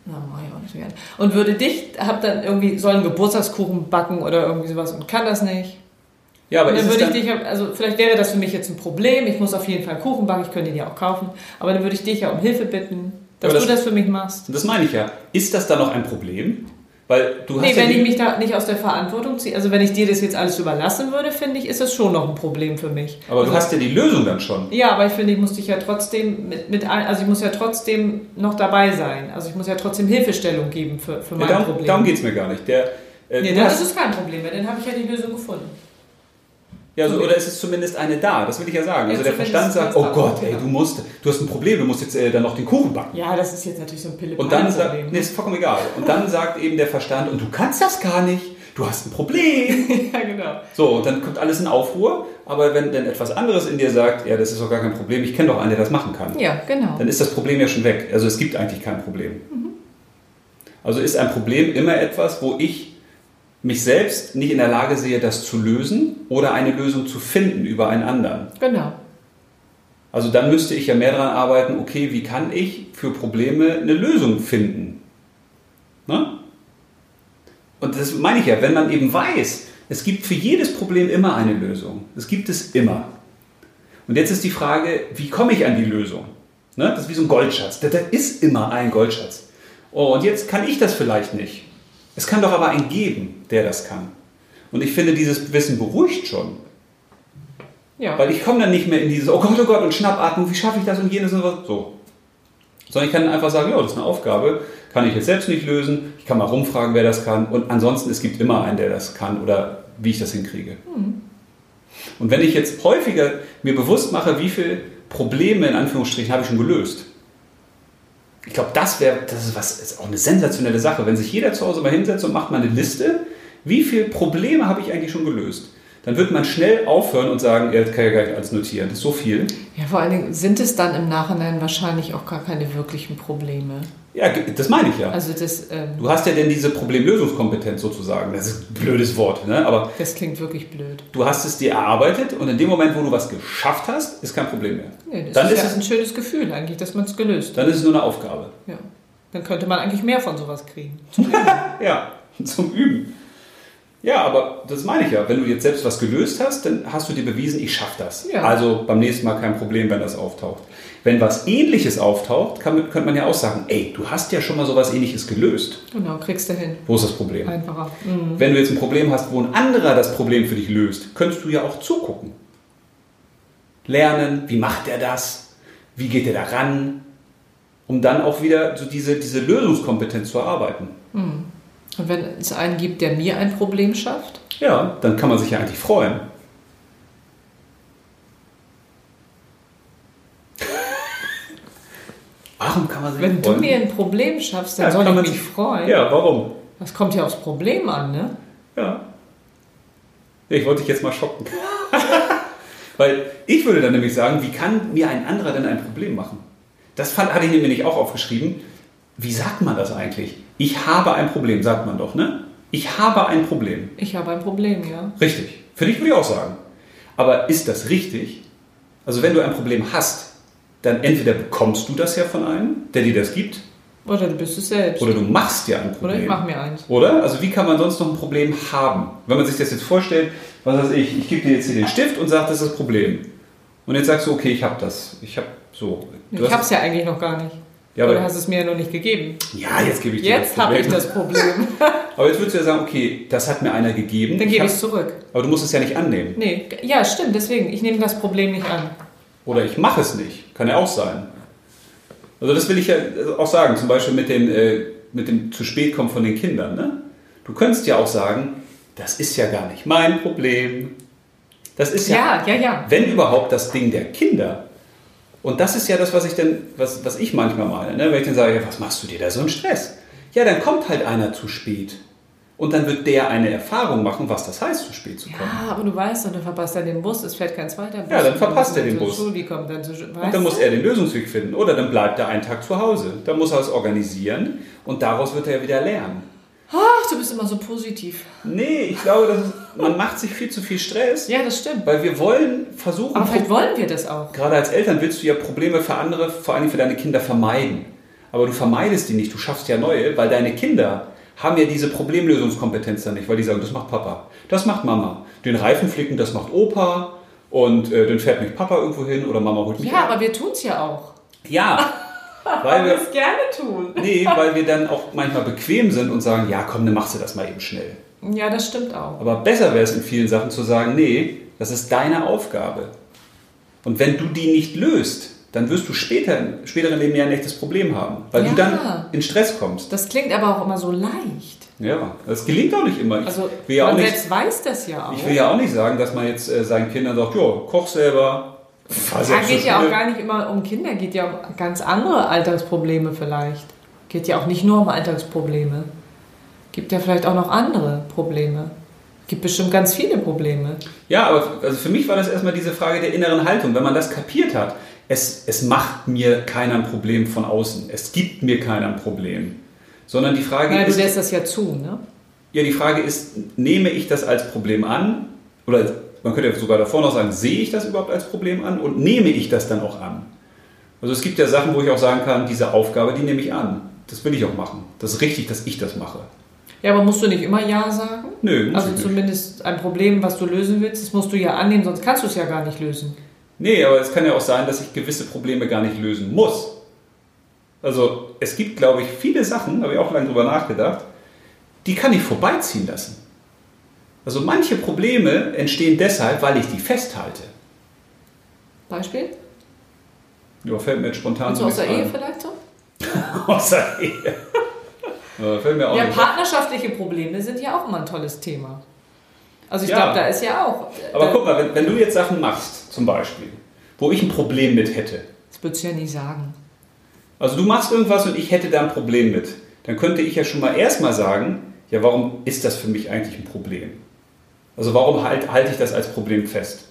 [SPEAKER 2] Na, mach ich auch nicht so gerne. Und würde dich, hab dann irgendwie, soll einen Geburtstagskuchen backen oder irgendwie sowas und kann das nicht.
[SPEAKER 3] Ja, aber
[SPEAKER 2] Und dann würde ich dich, also vielleicht wäre das für mich jetzt ein Problem. Ich muss auf jeden Fall einen Kuchen backen, ich könnte ihn ja auch kaufen. Aber dann würde ich dich ja um Hilfe bitten, dass
[SPEAKER 3] Aber
[SPEAKER 2] du
[SPEAKER 3] das-
[SPEAKER 2] das für mich machst.
[SPEAKER 3] das meine ich ja. Ist das dann noch ein Problem? Weil du hast
[SPEAKER 2] Nee,
[SPEAKER 3] ja
[SPEAKER 2] wenn ich mich da nicht aus der Verantwortung ziehe, also wenn ich dir das jetzt alles überlassen würde, finde ich, ist das schon noch ein Problem für mich.
[SPEAKER 3] aber du
[SPEAKER 2] also,
[SPEAKER 3] hast ja die Lösung dann schon.
[SPEAKER 2] Ja, aber ich finde, ich muss dich ja trotzdem mit, mit also ich muss ja trotzdem noch dabei sein. Also ich muss ja trotzdem Hilfestellung geben für, für
[SPEAKER 3] Ja,
[SPEAKER 2] mein
[SPEAKER 3] darum
[SPEAKER 2] Problem.
[SPEAKER 3] darum geht es mir gar nicht. Der, äh,
[SPEAKER 2] Nee,
[SPEAKER 3] du
[SPEAKER 2] dann
[SPEAKER 3] hast-
[SPEAKER 2] ist es kein Problem, weil dann habe ich ja die Lösung gefunden.
[SPEAKER 3] Ja, so, oder ist es zumindest eine da? Das will ich ja sagen.
[SPEAKER 2] Ja,
[SPEAKER 3] Also der Verstand sagt, oh. Gott, ey, du musst, du hast ein Problem, du musst jetzt äh, dann noch den Kuchen backen.
[SPEAKER 2] Ja, das ist jetzt natürlich so ein pille
[SPEAKER 3] Und dann sagt, nee, ist vollkommen egal. Und dann sagt eben der Verstand, und du kannst das gar nicht, du hast ein Problem.
[SPEAKER 2] ja, genau.
[SPEAKER 3] So, und dann kommt alles in Aufruhr. Aber wenn dann etwas anderes in dir sagt, ja, das ist doch gar kein Problem, ich kenne doch einen, der das machen kann,
[SPEAKER 2] Ja, genau.
[SPEAKER 3] dann ist das Problem ja schon weg. Also es gibt eigentlich kein Problem. Also ist ein Problem immer etwas, wo ich mich selbst nicht in der Lage sehe, das zu lösen oder eine Lösung zu finden über einen anderen.
[SPEAKER 2] Genau.
[SPEAKER 3] Also dann müsste ich ja mehr daran arbeiten, okay, wie kann ich für Probleme eine Lösung finden? Ne? Und das meine ich ja, wenn man eben weiß, es gibt für jedes Problem immer eine Lösung. Es gibt es immer. Und jetzt ist die Frage, wie komme ich an die Lösung? Ne? Das ist wie so ein Goldschatz. Da, da ist immer ein Goldschatz. Oh, und jetzt kann ich das vielleicht nicht. Es kann doch aber einen geben, der das kann. Und ich finde, dieses Wissen beruhigt schon.
[SPEAKER 2] Ja.
[SPEAKER 3] Weil ich komme dann nicht mehr in dieses, oh Gott, oh Gott, und Schnappatmung, wie schaffe ich das und jenes und was, so. Sondern ich kann einfach sagen, ja, das ist eine Aufgabe, kann ich jetzt selbst nicht lösen, ich kann mal rumfragen, wer das kann und ansonsten, es gibt immer einen, der das kann oder wie ich das hinkriege. Und wenn ich jetzt häufiger mir bewusst mache, wie viele Probleme in Anführungsstrichen habe ich schon gelöst, ich glaube, das wäre, das ist was, ist auch eine sensationelle Sache, wenn sich jeder zu Hause mal hinsetzt und macht mal eine Liste, wie viele Probleme habe ich eigentlich schon gelöst? Dann wird man schnell aufhören und sagen, ja, das kann ja gar nicht alles notieren, das ist so viel.
[SPEAKER 2] Ja, vor allen Dingen sind es dann im Nachhinein wahrscheinlich auch gar keine wirklichen Probleme.
[SPEAKER 3] Ja, das meine ich ja.
[SPEAKER 2] Also das, ähm,
[SPEAKER 3] Du hast ja denn diese Problemlösungskompetenz sozusagen. Das ist ein blödes Wort, ne? aber
[SPEAKER 2] das klingt wirklich blöd.
[SPEAKER 3] du hast es dir erarbeitet und in dem Moment, wo du was geschafft hast, ist kein Problem mehr.
[SPEAKER 2] Nee, das
[SPEAKER 3] Dann
[SPEAKER 2] ist,
[SPEAKER 3] ist
[SPEAKER 2] ja
[SPEAKER 3] es-
[SPEAKER 2] ein schönes Gefühl eigentlich, dass man es gelöst hat.
[SPEAKER 3] Dann ist es nur eine Aufgabe.
[SPEAKER 2] Ja. Dann könnte man eigentlich mehr von sowas kriegen.
[SPEAKER 3] Ja, zum Üben. Ja, aber das meine ich ja. Wenn du jetzt selbst was gelöst hast, dann hast du dir bewiesen, ich schaffe das.
[SPEAKER 2] Ja.
[SPEAKER 3] Also beim nächsten Mal kein Problem, wenn das auftaucht. Wenn was Ähnliches auftaucht, kann, könnte man ja auch sagen, ey, du hast ja schon mal sowas Ähnliches gelöst.
[SPEAKER 2] Genau, kriegst du hin.
[SPEAKER 3] Wo ist das Problem?
[SPEAKER 2] Einfacher. Mhm.
[SPEAKER 3] Wenn du jetzt ein Problem hast, wo ein anderer das Problem für dich löst, könntest du ja auch zugucken. Lernen, wie macht er das? Wie geht er da ran? Um dann auch wieder so diese, diese Lösungskompetenz zu erarbeiten.
[SPEAKER 2] Und wenn es einen gibt, der mir ein Problem schafft,
[SPEAKER 3] Ja, dann kann man sich ja eigentlich freuen. Warum kann man sich
[SPEAKER 2] wenn du mir ein Problem schaffst, dann
[SPEAKER 3] Ja,
[SPEAKER 2] soll ich
[SPEAKER 3] man
[SPEAKER 2] mich
[SPEAKER 3] sich-
[SPEAKER 2] freuen.
[SPEAKER 3] Ja, warum?
[SPEAKER 2] Das kommt ja aufs Problem an, ne?
[SPEAKER 3] Ja. Ich wollte dich jetzt mal schocken. Weil ich würde dann nämlich sagen, wie kann mir ein anderer denn ein Problem machen? Das fand, hatte ich mir nämlich auch aufgeschrieben. Wie sagt man das eigentlich? Ich habe ein Problem, sagt man doch, ne? Ich habe ein Problem.
[SPEAKER 2] Ich habe ein Problem, ja.
[SPEAKER 3] Richtig. Für dich würde ich auch sagen. Aber ist das richtig? Also wenn du ein Problem hast, dann entweder bekommst du das ja von einem, der dir das gibt,
[SPEAKER 2] Oder du bist es selbst.
[SPEAKER 3] oder du machst ja ein Problem.
[SPEAKER 2] Oder ich mache mir eins.
[SPEAKER 3] Oder? Also wie kann man sonst noch ein Problem haben? Wenn man sich das jetzt vorstellt, was weiß ich, ich gebe dir jetzt hier den Stift und sage, das ist das Problem. Und jetzt sagst du, okay, ich habe das. Ich habe so. Du
[SPEAKER 2] Ich habe es ja eigentlich noch gar nicht.
[SPEAKER 3] Ja,
[SPEAKER 2] Oder
[SPEAKER 3] aber,
[SPEAKER 2] hast es mir ja noch nicht gegeben.
[SPEAKER 3] ja, jetzt gebe ich dir
[SPEAKER 2] Jetzt habe ich das Problem.
[SPEAKER 3] Aber jetzt würdest du ja sagen, okay, das hat mir einer gegeben.
[SPEAKER 2] Dann gebe ich es zurück.
[SPEAKER 3] Aber du musst es ja nicht annehmen.
[SPEAKER 2] Nee, ja, stimmt. Deswegen, ich nehme das Problem nicht an.
[SPEAKER 3] Oder ich mache es nicht. Kann ja auch sein. Also das will ich ja auch sagen, zum Beispiel mit dem, äh, mit dem zu spät kommen von den Kindern. Ne? Du könntest ja auch sagen, das ist ja gar nicht mein Problem. Das ist ja,
[SPEAKER 2] Ja, ja, ja.
[SPEAKER 3] wenn überhaupt, das Ding der Kinder. Und das ist ja das, was ich denn, was, was ich manchmal meine, ne? wenn ich dann sage, ja, was machst du dir da so einen Stress? Ja, dann kommt halt einer zu spät. Und dann wird der eine Erfahrung machen, was das heißt, zu spät zu kommen.
[SPEAKER 2] Ja, aber du weißt, und dann verpasst er den Bus, es fährt kein zweiter Bus.
[SPEAKER 3] Ja, dann verpasst er den Bus.
[SPEAKER 2] Schule, die dann zu, weißt
[SPEAKER 3] Und dann muss er den Lösungsweg finden. Oder dann bleibt er einen Tag zu Hause. Dann muss er es organisieren und daraus wird er ja wieder lernen.
[SPEAKER 2] Ach, du bist immer so positiv.
[SPEAKER 3] Nee, ich glaube, das ist, man macht sich viel zu viel Stress,
[SPEAKER 2] Ja, das stimmt.
[SPEAKER 3] weil wir wollen versuchen,
[SPEAKER 2] Aber vielleicht wollen wir das auch.
[SPEAKER 3] gerade als Eltern willst du ja Probleme für andere, vor allem für deine Kinder vermeiden. Aber du vermeidest die nicht, du schaffst ja neue, weil deine Kinder haben ja diese Problemlösungskompetenz dann nicht, weil die sagen, das macht Papa, das macht Mama. Den Reifen flicken, das macht Opa und äh, dann fährt mich Papa irgendwo hin oder Mama holt mich
[SPEAKER 2] Ja,
[SPEAKER 3] ab.
[SPEAKER 2] aber wir tun es ja auch.
[SPEAKER 3] Ja, weil wir,
[SPEAKER 2] es gerne tun.
[SPEAKER 3] Nee, weil wir dann auch manchmal bequem sind und sagen, ja komm, dann machst du das mal eben schnell.
[SPEAKER 2] Ja, das stimmt auch.
[SPEAKER 3] Aber besser wäre es in vielen Sachen zu sagen, nee, das ist deine Aufgabe. Und wenn du die nicht löst, dann wirst du später, im späteren Leben ja ein echtes Problem haben, weil du
[SPEAKER 2] Ja.
[SPEAKER 3] dann in Stress kommst.
[SPEAKER 2] Das klingt aber auch immer so leicht.
[SPEAKER 3] Ja, das gelingt auch nicht immer. Ich,
[SPEAKER 2] Also,
[SPEAKER 3] will, ja auch
[SPEAKER 2] man
[SPEAKER 3] nicht,
[SPEAKER 2] selbst weiß das ja auch.
[SPEAKER 3] ich will ja auch nicht sagen, dass man jetzt äh, seinen Kindern sagt, ja, koch selber.
[SPEAKER 2] Ja,
[SPEAKER 3] selbst
[SPEAKER 2] geht ja auch gar nicht immer um Kinder, geht ja um ganz andere Alltagsprobleme vielleicht. Geht ja auch nicht nur um Alltagsprobleme. Gibt ja vielleicht auch noch andere Probleme. Gibt bestimmt ganz viele Probleme.
[SPEAKER 3] Ja, aber also für mich war das erstmal diese Frage der inneren Haltung. Wenn man das kapiert hat, es, es macht mir keiner ein Problem von außen. Es gibt mir keiner ein Problem. Sondern die Frage
[SPEAKER 2] Ja, du
[SPEAKER 3] ist,
[SPEAKER 2] lässt das ja zu, ne?
[SPEAKER 3] ja, die Frage ist, nehme ich das als Problem an? Oder man könnte ja sogar davor noch sagen, sehe ich das überhaupt als Problem an? Und nehme ich das dann auch an? Also es gibt ja Sachen, wo ich auch sagen kann, diese Aufgabe, die nehme ich an. Das will ich auch machen. Das ist richtig, dass ich das mache.
[SPEAKER 2] Ja, aber musst du nicht immer Ja sagen?
[SPEAKER 3] Nö, muss
[SPEAKER 2] Also
[SPEAKER 3] ich nicht.
[SPEAKER 2] zumindest ein Problem, was du lösen willst, das musst du ja annehmen, sonst kannst du es ja gar nicht lösen.
[SPEAKER 3] Nee, aber es kann ja auch sein, dass ich gewisse Probleme gar nicht lösen muss. Also es gibt, glaube ich, viele Sachen, habe ich auch lange drüber nachgedacht, die kann ich vorbeiziehen lassen. Also manche Probleme entstehen deshalb, weil ich die festhalte.
[SPEAKER 2] Beispiel?
[SPEAKER 3] Ja, fällt mir jetzt spontan
[SPEAKER 2] so aus der Ehe vielleicht so?
[SPEAKER 3] Außer Ehe. Ja, fällt mir auch
[SPEAKER 2] Ja, partnerschaftliche Probleme sind ja auch immer ein tolles Thema. Also ich
[SPEAKER 3] Ja.
[SPEAKER 2] glaube, da ist ja auch.
[SPEAKER 3] Aber guck mal, wenn, wenn du jetzt Sachen machst, zum Beispiel, wo ich ein Problem mit hätte,
[SPEAKER 2] Das würdest du ja nie sagen.
[SPEAKER 3] Also du machst irgendwas und ich hätte da ein Problem mit. Dann könnte ich ja schon mal erstmal sagen, ja, warum ist das für mich eigentlich ein Problem? Also warum halt, halte ich das als Problem fest?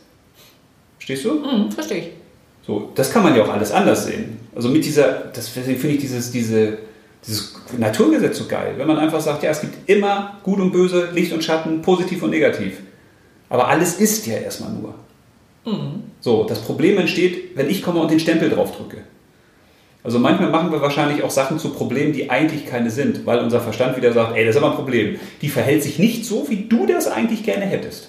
[SPEAKER 3] Verstehst du?
[SPEAKER 2] Mhm, verstehe ich.
[SPEAKER 3] So, das kann man ja auch alles anders sehen. Also mit dieser, das finde ich dieses, diese, dieses Naturgesetz so geil, wenn man einfach sagt, ja, es gibt immer Gut und Böse, Licht und Schatten, positiv und negativ. Aber alles ist ja erstmal nur.
[SPEAKER 2] Mhm.
[SPEAKER 3] So, das Problem entsteht, wenn ich komme und den Stempel drauf drücke. Also manchmal machen wir wahrscheinlich auch Sachen zu Problemen, die eigentlich keine sind, weil unser Verstand wieder sagt, ey, das ist aber ein Problem. Die verhält sich nicht so, wie du das eigentlich gerne hättest.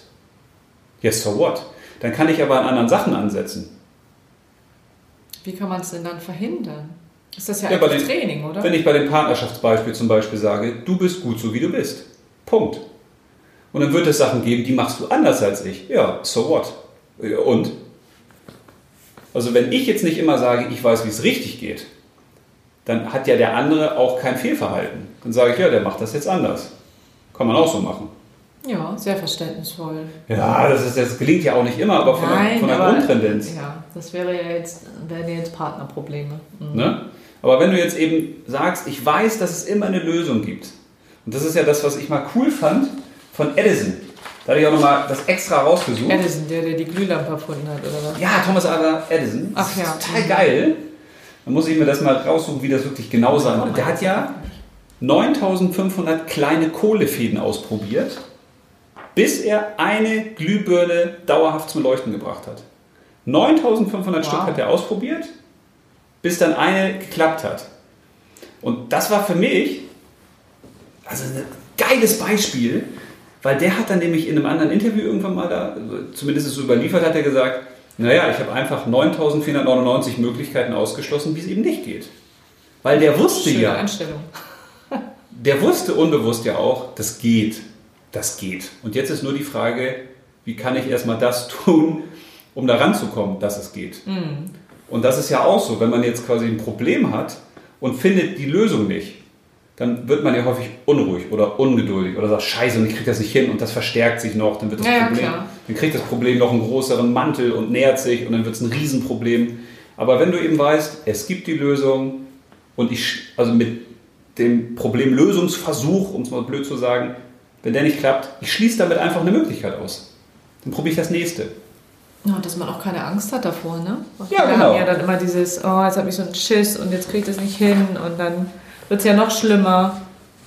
[SPEAKER 3] Yes, so what? Dann kann ich aber an anderen Sachen ansetzen.
[SPEAKER 2] Wie kann man es denn dann verhindern? Ist das ja,
[SPEAKER 3] Ja,
[SPEAKER 2] einfach Training, oder?
[SPEAKER 3] Wenn ich bei dem Partnerschaftsbeispiel zum Beispiel sage, du bist gut so, wie du bist. Punkt. Und dann wird es Sachen geben, die machst du anders als ich. Ja, so what? Ja, Und? Also wenn ich jetzt nicht immer sage, ich weiß, wie es richtig geht, dann hat ja der andere auch kein Fehlverhalten. Dann sage ich, ja, der macht das jetzt anders. Kann man auch so machen.
[SPEAKER 2] Ja, sehr verständnisvoll.
[SPEAKER 3] Ja, das, ist, das gelingt ja auch nicht immer, aber von, der,
[SPEAKER 2] Nein,
[SPEAKER 3] von der
[SPEAKER 2] aber,
[SPEAKER 3] Grundtendenz.
[SPEAKER 2] Ja, das wäre ja jetzt, wären jetzt Partnerprobleme. Mhm.
[SPEAKER 3] Ne? Aber wenn du jetzt eben sagst, ich weiß, dass es immer eine Lösung gibt. Und das ist ja das, was ich mal cool fand von Edison. Da hatte ich auch nochmal das extra rausgesucht.
[SPEAKER 2] Edison, der, der die Glühlampe erfunden hat, oder was?
[SPEAKER 3] Ja, Thomas Alva Edison.
[SPEAKER 2] Ach
[SPEAKER 3] Das
[SPEAKER 2] ja.
[SPEAKER 3] ist Total geil. Dann muss ich mir das mal raussuchen, wie das wirklich genau sein wird. Der hat ja 9500 kleine Kohlefäden ausprobiert, bis er eine Glühbirne dauerhaft zum Leuchten gebracht hat. 9500
[SPEAKER 2] Wow.
[SPEAKER 3] Stück hat er ausprobiert, bis dann eine geklappt hat. Und das war für mich also ein geiles Beispiel, weil der hat dann nämlich in einem anderen Interview irgendwann mal da, zumindest ist so überliefert, hat er gesagt, naja, ich habe einfach 9499 Möglichkeiten ausgeschlossen, wie es eben nicht geht. Weil der wusste
[SPEAKER 2] Schöne
[SPEAKER 3] ja,
[SPEAKER 2] Einstellung.
[SPEAKER 3] der wusste unbewusst ja auch, das geht. Das geht. Und jetzt ist nur die Frage, wie kann ich erstmal das tun, um da ranzukommen, dass es geht. Und das ist ja auch so, wenn man jetzt quasi ein Problem hat und findet die Lösung nicht, dann wird man ja häufig unruhig oder ungeduldig oder sagt, scheiße, und ich kriege das nicht hin und das verstärkt sich noch, dann wird das
[SPEAKER 2] Ja, ja,
[SPEAKER 3] Problem,
[SPEAKER 2] klar.
[SPEAKER 3] dann kriegt das Problem noch einen größeren Mantel und nähert sich und dann wird es ein Riesenproblem. Aber wenn du eben weißt, es gibt die Lösung und ich, also mit dem Problemlösungsversuch, um es mal blöd zu sagen, wenn der nicht klappt, ich schließe damit einfach eine Möglichkeit aus. Dann probiere ich das nächste.
[SPEAKER 2] Ja, dass man auch keine Angst hat davor, ne? Weil
[SPEAKER 3] Ja, genau.
[SPEAKER 2] haben ja dann immer dieses, oh, jetzt habe ich so einen Schiss und jetzt kriege ich das nicht hin und dann wird es ja noch schlimmer.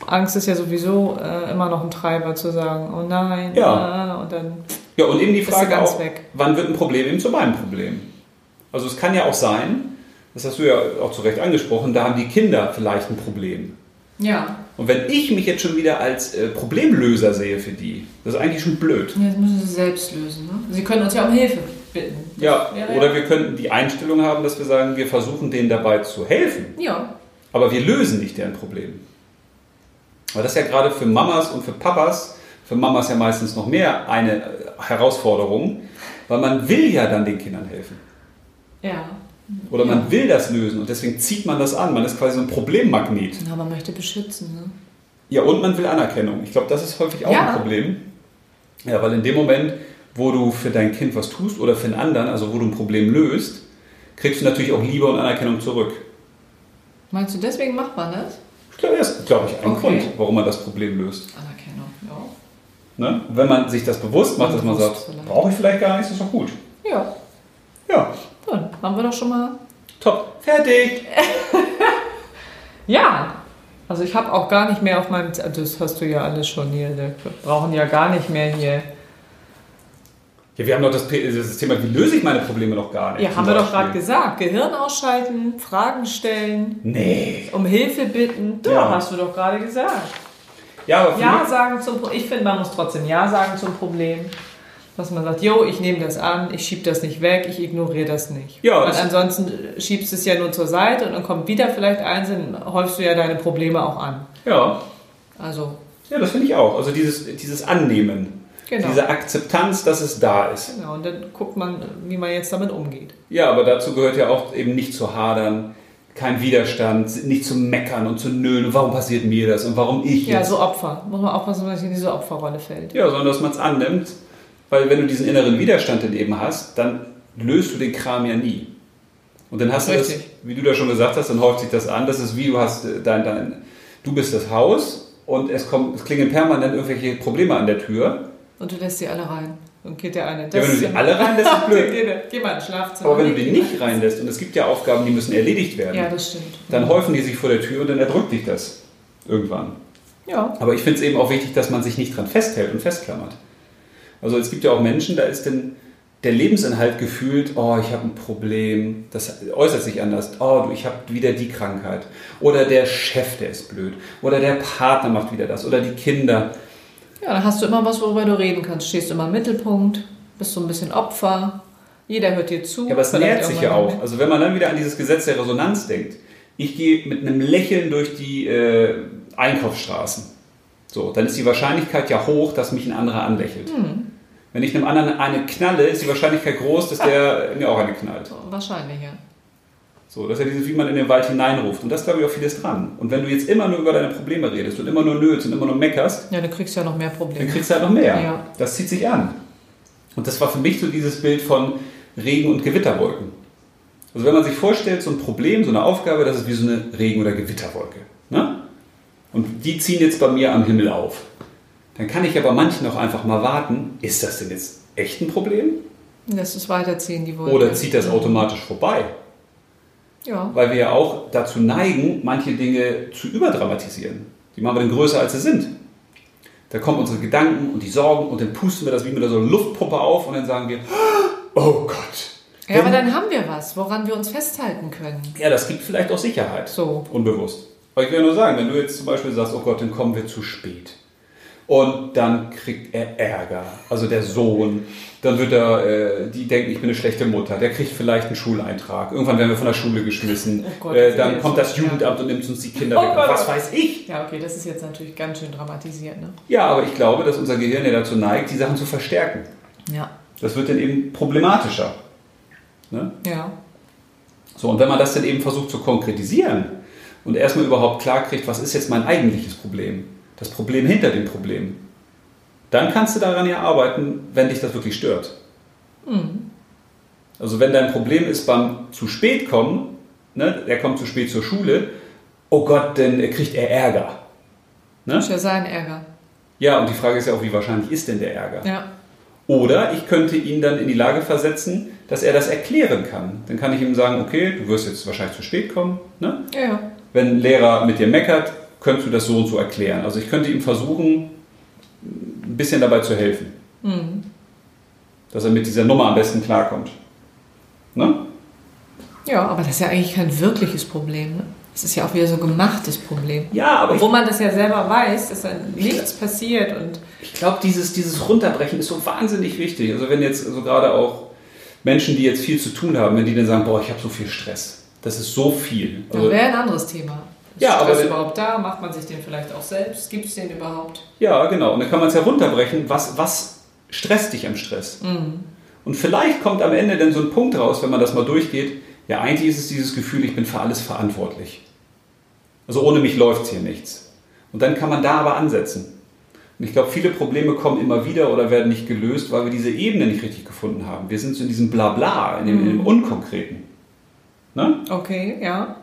[SPEAKER 2] Angst ist ja sowieso äh, immer noch ein Treiber zu sagen, oh nein,
[SPEAKER 3] Ja.
[SPEAKER 2] äh, und dann
[SPEAKER 3] Ja, und eben die Frage auch,
[SPEAKER 2] weg.
[SPEAKER 3] wann wird ein Problem eben zu meinem Problem? Also es kann ja auch sein, das hast du ja auch zu Recht angesprochen, da haben die Kinder vielleicht ein Problem.
[SPEAKER 2] ja,
[SPEAKER 3] Und wenn ich mich jetzt schon wieder als äh, Problemlöser sehe für die, das ist eigentlich schon blöd.
[SPEAKER 2] jetzt müssen sie selbst lösen. Ne? Sie können uns ja um Hilfe bitten.
[SPEAKER 3] Ja,
[SPEAKER 2] wäre
[SPEAKER 3] oder wir könnten die Einstellung haben, dass wir sagen, wir versuchen denen dabei zu helfen,
[SPEAKER 2] Ja,
[SPEAKER 3] aber wir lösen nicht deren Problem. Aber das ist ja gerade für Mamas und für Papas, für Mamas ja meistens noch mehr eine äh, Herausforderung, weil man will ja dann den Kindern helfen.
[SPEAKER 2] ja.
[SPEAKER 3] Oder
[SPEAKER 2] Ja.
[SPEAKER 3] man will das lösen und deswegen zieht man das an. Man ist quasi so ein Problemmagnet.
[SPEAKER 2] Na, man möchte beschützen. Ne?
[SPEAKER 3] Ja, und man will Anerkennung. Ich glaube, das ist häufig auch
[SPEAKER 2] Ja.
[SPEAKER 3] ein Problem. Ja, weil in dem Moment, wo du für dein Kind was tust oder für einen anderen, also wo du ein Problem löst, kriegst du natürlich auch Liebe und Anerkennung zurück.
[SPEAKER 2] Meinst du, deswegen macht man das?
[SPEAKER 3] Ich glaube, das ist, glaube ich, ein
[SPEAKER 2] Okay.
[SPEAKER 3] Grund, warum man das Problem löst.
[SPEAKER 2] Anerkennung, ja.
[SPEAKER 3] Ne? Wenn man sich das bewusst macht, dass man sagt, brauche ich vielleicht gar nicht, ist doch gut.
[SPEAKER 2] Ja,
[SPEAKER 3] Ja,
[SPEAKER 2] dann haben wir doch schon mal
[SPEAKER 3] top. Fertig.
[SPEAKER 2] Ja, also ich habe auch gar nicht mehr auf meinem, das hast du ja alles schon hier, wir brauchen ja gar nicht mehr hier.
[SPEAKER 3] Ja, wir haben doch das, das Thema, wie löse ich meine Probleme noch gar nicht.
[SPEAKER 2] Ja, haben wir doch gerade gesagt, Gehirn ausschalten, Fragen stellen,
[SPEAKER 3] Nee.
[SPEAKER 2] um Hilfe bitten. Doch,
[SPEAKER 3] Ja.
[SPEAKER 2] hast du doch gerade gesagt.
[SPEAKER 3] Ja, aber
[SPEAKER 2] Ja sagen zum Ich finde, man muss trotzdem Ja sagen zum Problem. Dass man sagt, jo, ich nehme das an, ich schiebe das nicht weg, ich ignoriere das nicht.
[SPEAKER 3] Ja,
[SPEAKER 2] Weil ansonsten schiebst du es ja nur zur Seite und dann kommt wieder vielleicht eins, dann häufst du ja deine Probleme auch an.
[SPEAKER 3] ja,
[SPEAKER 2] Also,
[SPEAKER 3] Ja, das finde ich auch. Also dieses, dieses Annehmen,
[SPEAKER 2] genau.
[SPEAKER 3] diese Akzeptanz, dass es da ist.
[SPEAKER 2] Genau, und dann guckt man, wie man jetzt damit umgeht.
[SPEAKER 3] Ja, aber dazu gehört ja auch eben nicht zu hadern, kein Widerstand, nicht zu meckern und zu nölen. Warum passiert mir das und warum ich
[SPEAKER 2] Ja,
[SPEAKER 3] jetzt?
[SPEAKER 2] so Opfer. Muss man aufpassen, dass man nicht in diese Opferrolle fällt.
[SPEAKER 3] Ja, sondern dass man es annimmt, weil wenn du diesen inneren Widerstand dann eben hast, dann löst du den Kram ja nie. Und dann hast du das, wie du da schon gesagt hast, dann häuft sich das an. Das ist wie du hast äh, dein, dein, du bist das Haus und es kommt, es klingeln permanent irgendwelche Probleme an der Tür.
[SPEAKER 2] Und du lässt sie alle rein. Und geht der eine.
[SPEAKER 3] Ja, wenn du sie alle reinlässt, ist blöd.
[SPEAKER 2] Geh, geh mal ins Schlafzimmer.
[SPEAKER 3] Aber wenn du die nicht reinlässt und es gibt ja Aufgaben, die müssen erledigt werden,
[SPEAKER 2] Ja, das stimmt.
[SPEAKER 3] dann häufen die sich vor der Tür und dann erdrückt dich das irgendwann.
[SPEAKER 2] Ja.
[SPEAKER 3] Aber ich finde es eben auch wichtig, dass man sich nicht dran festhält und festklammert. Also es gibt ja auch Menschen, da ist denn der Lebensinhalt gefühlt, oh, ich habe ein Problem, das äußert sich anders, oh, du, ich habe wieder die Krankheit. Oder der Chef, der ist blöd. Oder der Partner macht wieder das. Oder die Kinder.
[SPEAKER 2] Ja, dann hast du immer was, worüber du reden kannst. Stehst immer im Mittelpunkt, bist so ein bisschen Opfer. Jeder hört dir zu.
[SPEAKER 3] Ja, aber es nährt sich ja auch.
[SPEAKER 2] mit.
[SPEAKER 3] Also wenn man dann wieder an dieses Gesetz der Resonanz denkt. Ich gehe mit einem Lächeln durch die äh, Einkaufsstraßen. So, dann ist die Wahrscheinlichkeit ja hoch, dass mich ein anderer anlächelt.
[SPEAKER 2] Hm.
[SPEAKER 3] Wenn ich einem anderen eine knalle, ist die Wahrscheinlichkeit groß, dass der mir auch eine knallt.
[SPEAKER 2] Wahrscheinlich, ja.
[SPEAKER 3] So, das ist ja dieses, wie man in den Wald hineinruft. Und das glaube ich, auch vieles dran. Und wenn du jetzt immer nur über deine Probleme redest und immer nur nötst und immer nur meckerst,
[SPEAKER 2] Ja, du kriegst ja noch mehr
[SPEAKER 3] dann
[SPEAKER 2] Probleme.
[SPEAKER 3] kriegst du halt noch mehr.
[SPEAKER 2] Ja.
[SPEAKER 3] Das zieht sich an. Und das war für mich so dieses Bild von Regen- und Gewitterwolken. Also wenn man sich vorstellt, so ein Problem, so eine Aufgabe, das ist wie so eine Regen- oder Gewitterwolke. Ne? Und die ziehen jetzt bei mir am Himmel auf. Dann kann ich aber manchen auch einfach mal warten, ist das denn jetzt echt ein Problem?
[SPEAKER 2] Lässt es weiterziehen, die Wolke.
[SPEAKER 3] Oder zieht das automatisch vorbei?
[SPEAKER 2] Ja.
[SPEAKER 3] Weil wir ja auch dazu neigen, manche Dinge zu überdramatisieren. Die machen wir dann größer, als sie sind. Da kommen unsere Gedanken und die Sorgen und dann pusten wir das wie mit so einer Luftpuppe auf und dann sagen wir, oh Gott.
[SPEAKER 2] Ja, aber dann haben wir was, woran wir uns festhalten können.
[SPEAKER 3] Ja, das gibt vielleicht auch Sicherheit.
[SPEAKER 2] So.
[SPEAKER 3] Unbewusst. Aber ich will nur sagen, wenn du jetzt zum Beispiel sagst, oh Gott, dann kommen wir zu spät. Und dann kriegt er Ärger. Also der Sohn. Dann wird er, äh, die denken, ich bin eine schlechte Mutter. Der kriegt vielleicht einen Schuleintrag. Irgendwann werden wir von der Schule geschmissen.
[SPEAKER 2] Oh Gott,
[SPEAKER 3] äh, dann kommt das Jugendamt und nimmt uns die Kinder
[SPEAKER 2] Oh
[SPEAKER 3] weg.
[SPEAKER 2] Gott.
[SPEAKER 3] Was weiß ich?
[SPEAKER 2] Ja, okay, das ist jetzt natürlich ganz schön dramatisiert, ne?
[SPEAKER 3] Ja, aber ich glaube, dass unser Gehirn ja dazu neigt, die Sachen zu verstärken.
[SPEAKER 2] Ja.
[SPEAKER 3] Das wird dann eben problematischer. Ne?
[SPEAKER 2] Ja.
[SPEAKER 3] So, und wenn man das dann eben versucht zu konkretisieren und erstmal überhaupt klar kriegt, was ist jetzt mein eigentliches Problem, das Problem hinter dem Problem, dann kannst du daran ja arbeiten, wenn dich das wirklich stört. Also wenn dein Problem ist beim zu spät kommen, ne, er kommt zu spät zur Schule, oh Gott, dann kriegt er Ärger. Ne?
[SPEAKER 2] Ist ja sein Ärger.
[SPEAKER 3] Ja, und die Frage ist ja auch, wie wahrscheinlich ist denn der Ärger?
[SPEAKER 2] Ja.
[SPEAKER 3] Oder ich könnte ihn dann in die Lage versetzen, dass er das erklären kann. Dann kann ich ihm sagen, okay, du wirst jetzt wahrscheinlich zu spät kommen. Ne?
[SPEAKER 2] Ja.
[SPEAKER 3] Wenn ein Lehrer mit dir meckert, könntest du das so und so erklären. Also ich könnte ihm versuchen, ein bisschen dabei zu helfen. Dass er mit dieser Nummer am besten klarkommt. Ne?
[SPEAKER 2] Ja, aber das ist ja eigentlich kein wirkliches Problem, ne? Das ist ja auch wieder so ein gemachtes Problem.
[SPEAKER 3] Ja, aber ich,
[SPEAKER 2] Obwohl man das ja selber weiß, dass dann nichts passiert und
[SPEAKER 3] ich glaube, dieses, dieses Runterbrechen ist so wahnsinnig wichtig. Also wenn jetzt also gerade auch Menschen, die jetzt viel zu tun haben, wenn die dann sagen, boah, ich habe so viel Stress. Das ist so viel.
[SPEAKER 2] das
[SPEAKER 3] Also,
[SPEAKER 2] wäre ein anderes Thema. Ist
[SPEAKER 3] Ja, aber
[SPEAKER 2] Stress
[SPEAKER 3] wenn-
[SPEAKER 2] überhaupt da? Macht man sich den vielleicht auch selbst? Gibt es den überhaupt?
[SPEAKER 3] Ja, genau. Und dann kann man es ja runterbrechen. Was, was stresst dich am Stress? Und vielleicht kommt am Ende dann so ein Punkt raus, wenn man das mal durchgeht. Ja, eigentlich ist es dieses Gefühl, ich bin für alles verantwortlich. Also ohne mich läuft hier nichts. Und dann kann man da aber ansetzen. Und ich glaube, viele Probleme kommen immer wieder oder werden nicht gelöst, weil wir diese Ebene nicht richtig gefunden haben. Wir sind so in diesem Blabla, in dem, in dem Unkonkreten. Ne?
[SPEAKER 2] Okay, ja.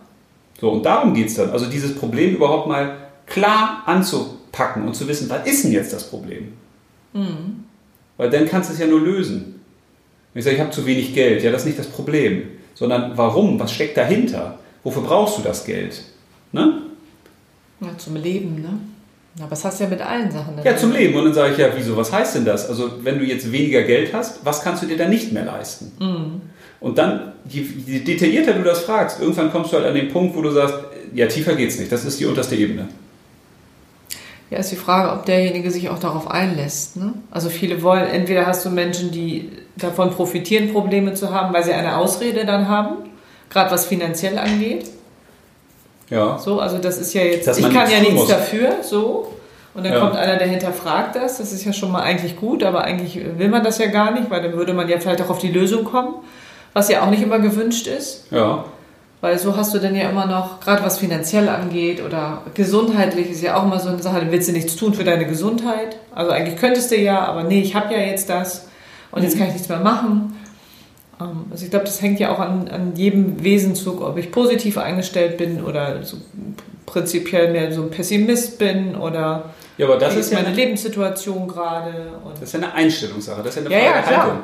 [SPEAKER 3] So, und darum geht es dann. Also dieses Problem überhaupt mal klar anzupacken und zu wissen, was ist denn jetzt das Problem? Weil dann kannst du es ja nur lösen. Wenn ich sage, ich habe zu wenig Geld, ja, das ist nicht das Problem. Sondern warum? Was steckt dahinter? Wofür brauchst du das Geld? Ne?
[SPEAKER 2] ja. Zum Leben, ne? Aber das hast du ja mit allen Sachen.
[SPEAKER 3] Ja, zum Leben. Und dann sage ich, ja, wieso, was heißt denn das? Also, wenn du jetzt weniger Geld hast, was kannst du dir dann nicht mehr leisten? Und dann, je, je detaillierter du das fragst, irgendwann kommst du halt an den Punkt, wo du sagst, ja, tiefer geht's nicht. Das ist die unterste Ebene.
[SPEAKER 2] Ja, ist die Frage, ob derjenige sich auch darauf einlässt. Ne? Also viele wollen, entweder hast du Menschen, die davon profitieren, Probleme zu haben, weil sie eine Ausrede dann haben, gerade was finanziell angeht.
[SPEAKER 3] Ja.
[SPEAKER 2] So, also das ist ja jetzt, ich kann ja nichts
[SPEAKER 3] muss.
[SPEAKER 2] dafür, so. Und dann
[SPEAKER 3] Ja.
[SPEAKER 2] kommt einer, der hinterfragt das. Das ist ja schon mal eigentlich gut, aber eigentlich will man das ja gar nicht, weil dann würde man ja vielleicht auch auf die Lösung kommen, was ja auch nicht immer gewünscht ist.
[SPEAKER 3] Ja.
[SPEAKER 2] Weil so hast du dann ja immer noch, gerade was finanziell angeht oder gesundheitlich ist ja auch immer so eine Sache, dann willst du nichts tun für deine Gesundheit. Also eigentlich könntest du ja, aber nee, ich habe ja jetzt das und jetzt kann ich nichts mehr machen. Ähm, Also ich glaube, das hängt ja auch an, an jedem Wesenzug, ob ich positiv eingestellt bin oder so prinzipiell mehr so ein Pessimist bin oder
[SPEAKER 3] Ja, aber das
[SPEAKER 2] wie
[SPEAKER 3] ist ja
[SPEAKER 2] meine
[SPEAKER 3] eine,
[SPEAKER 2] Lebenssituation gerade.
[SPEAKER 3] Das ist ja eine Einstellungssache, das ist ja eine
[SPEAKER 2] Ja,
[SPEAKER 3] Frage
[SPEAKER 2] ja, klar.
[SPEAKER 3] Haltung.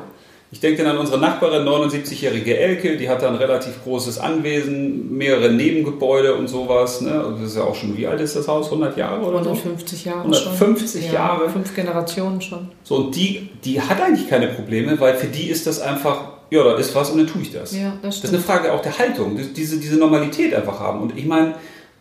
[SPEAKER 3] Ich denke dann an unsere Nachbarin, 79-jährige Elke, die hat da ein relativ großes Anwesen, mehrere Nebengebäude und sowas. Ne? Und das ist ja auch schon, wie alt ist das Haus? 100 Jahre oder so?
[SPEAKER 2] 150 Jahre
[SPEAKER 3] 150
[SPEAKER 2] schon.
[SPEAKER 3] Jahre.
[SPEAKER 2] Ja, fünf Generationen schon.
[SPEAKER 3] So, und die, die hat eigentlich keine Probleme, weil für die ist das einfach, ja, da ist was und dann tue ich das.
[SPEAKER 2] Ja, das
[SPEAKER 3] Das ist
[SPEAKER 2] stimmt.
[SPEAKER 3] eine Frage auch der Haltung, die- diese, diese Normalität einfach haben. Und ich meine,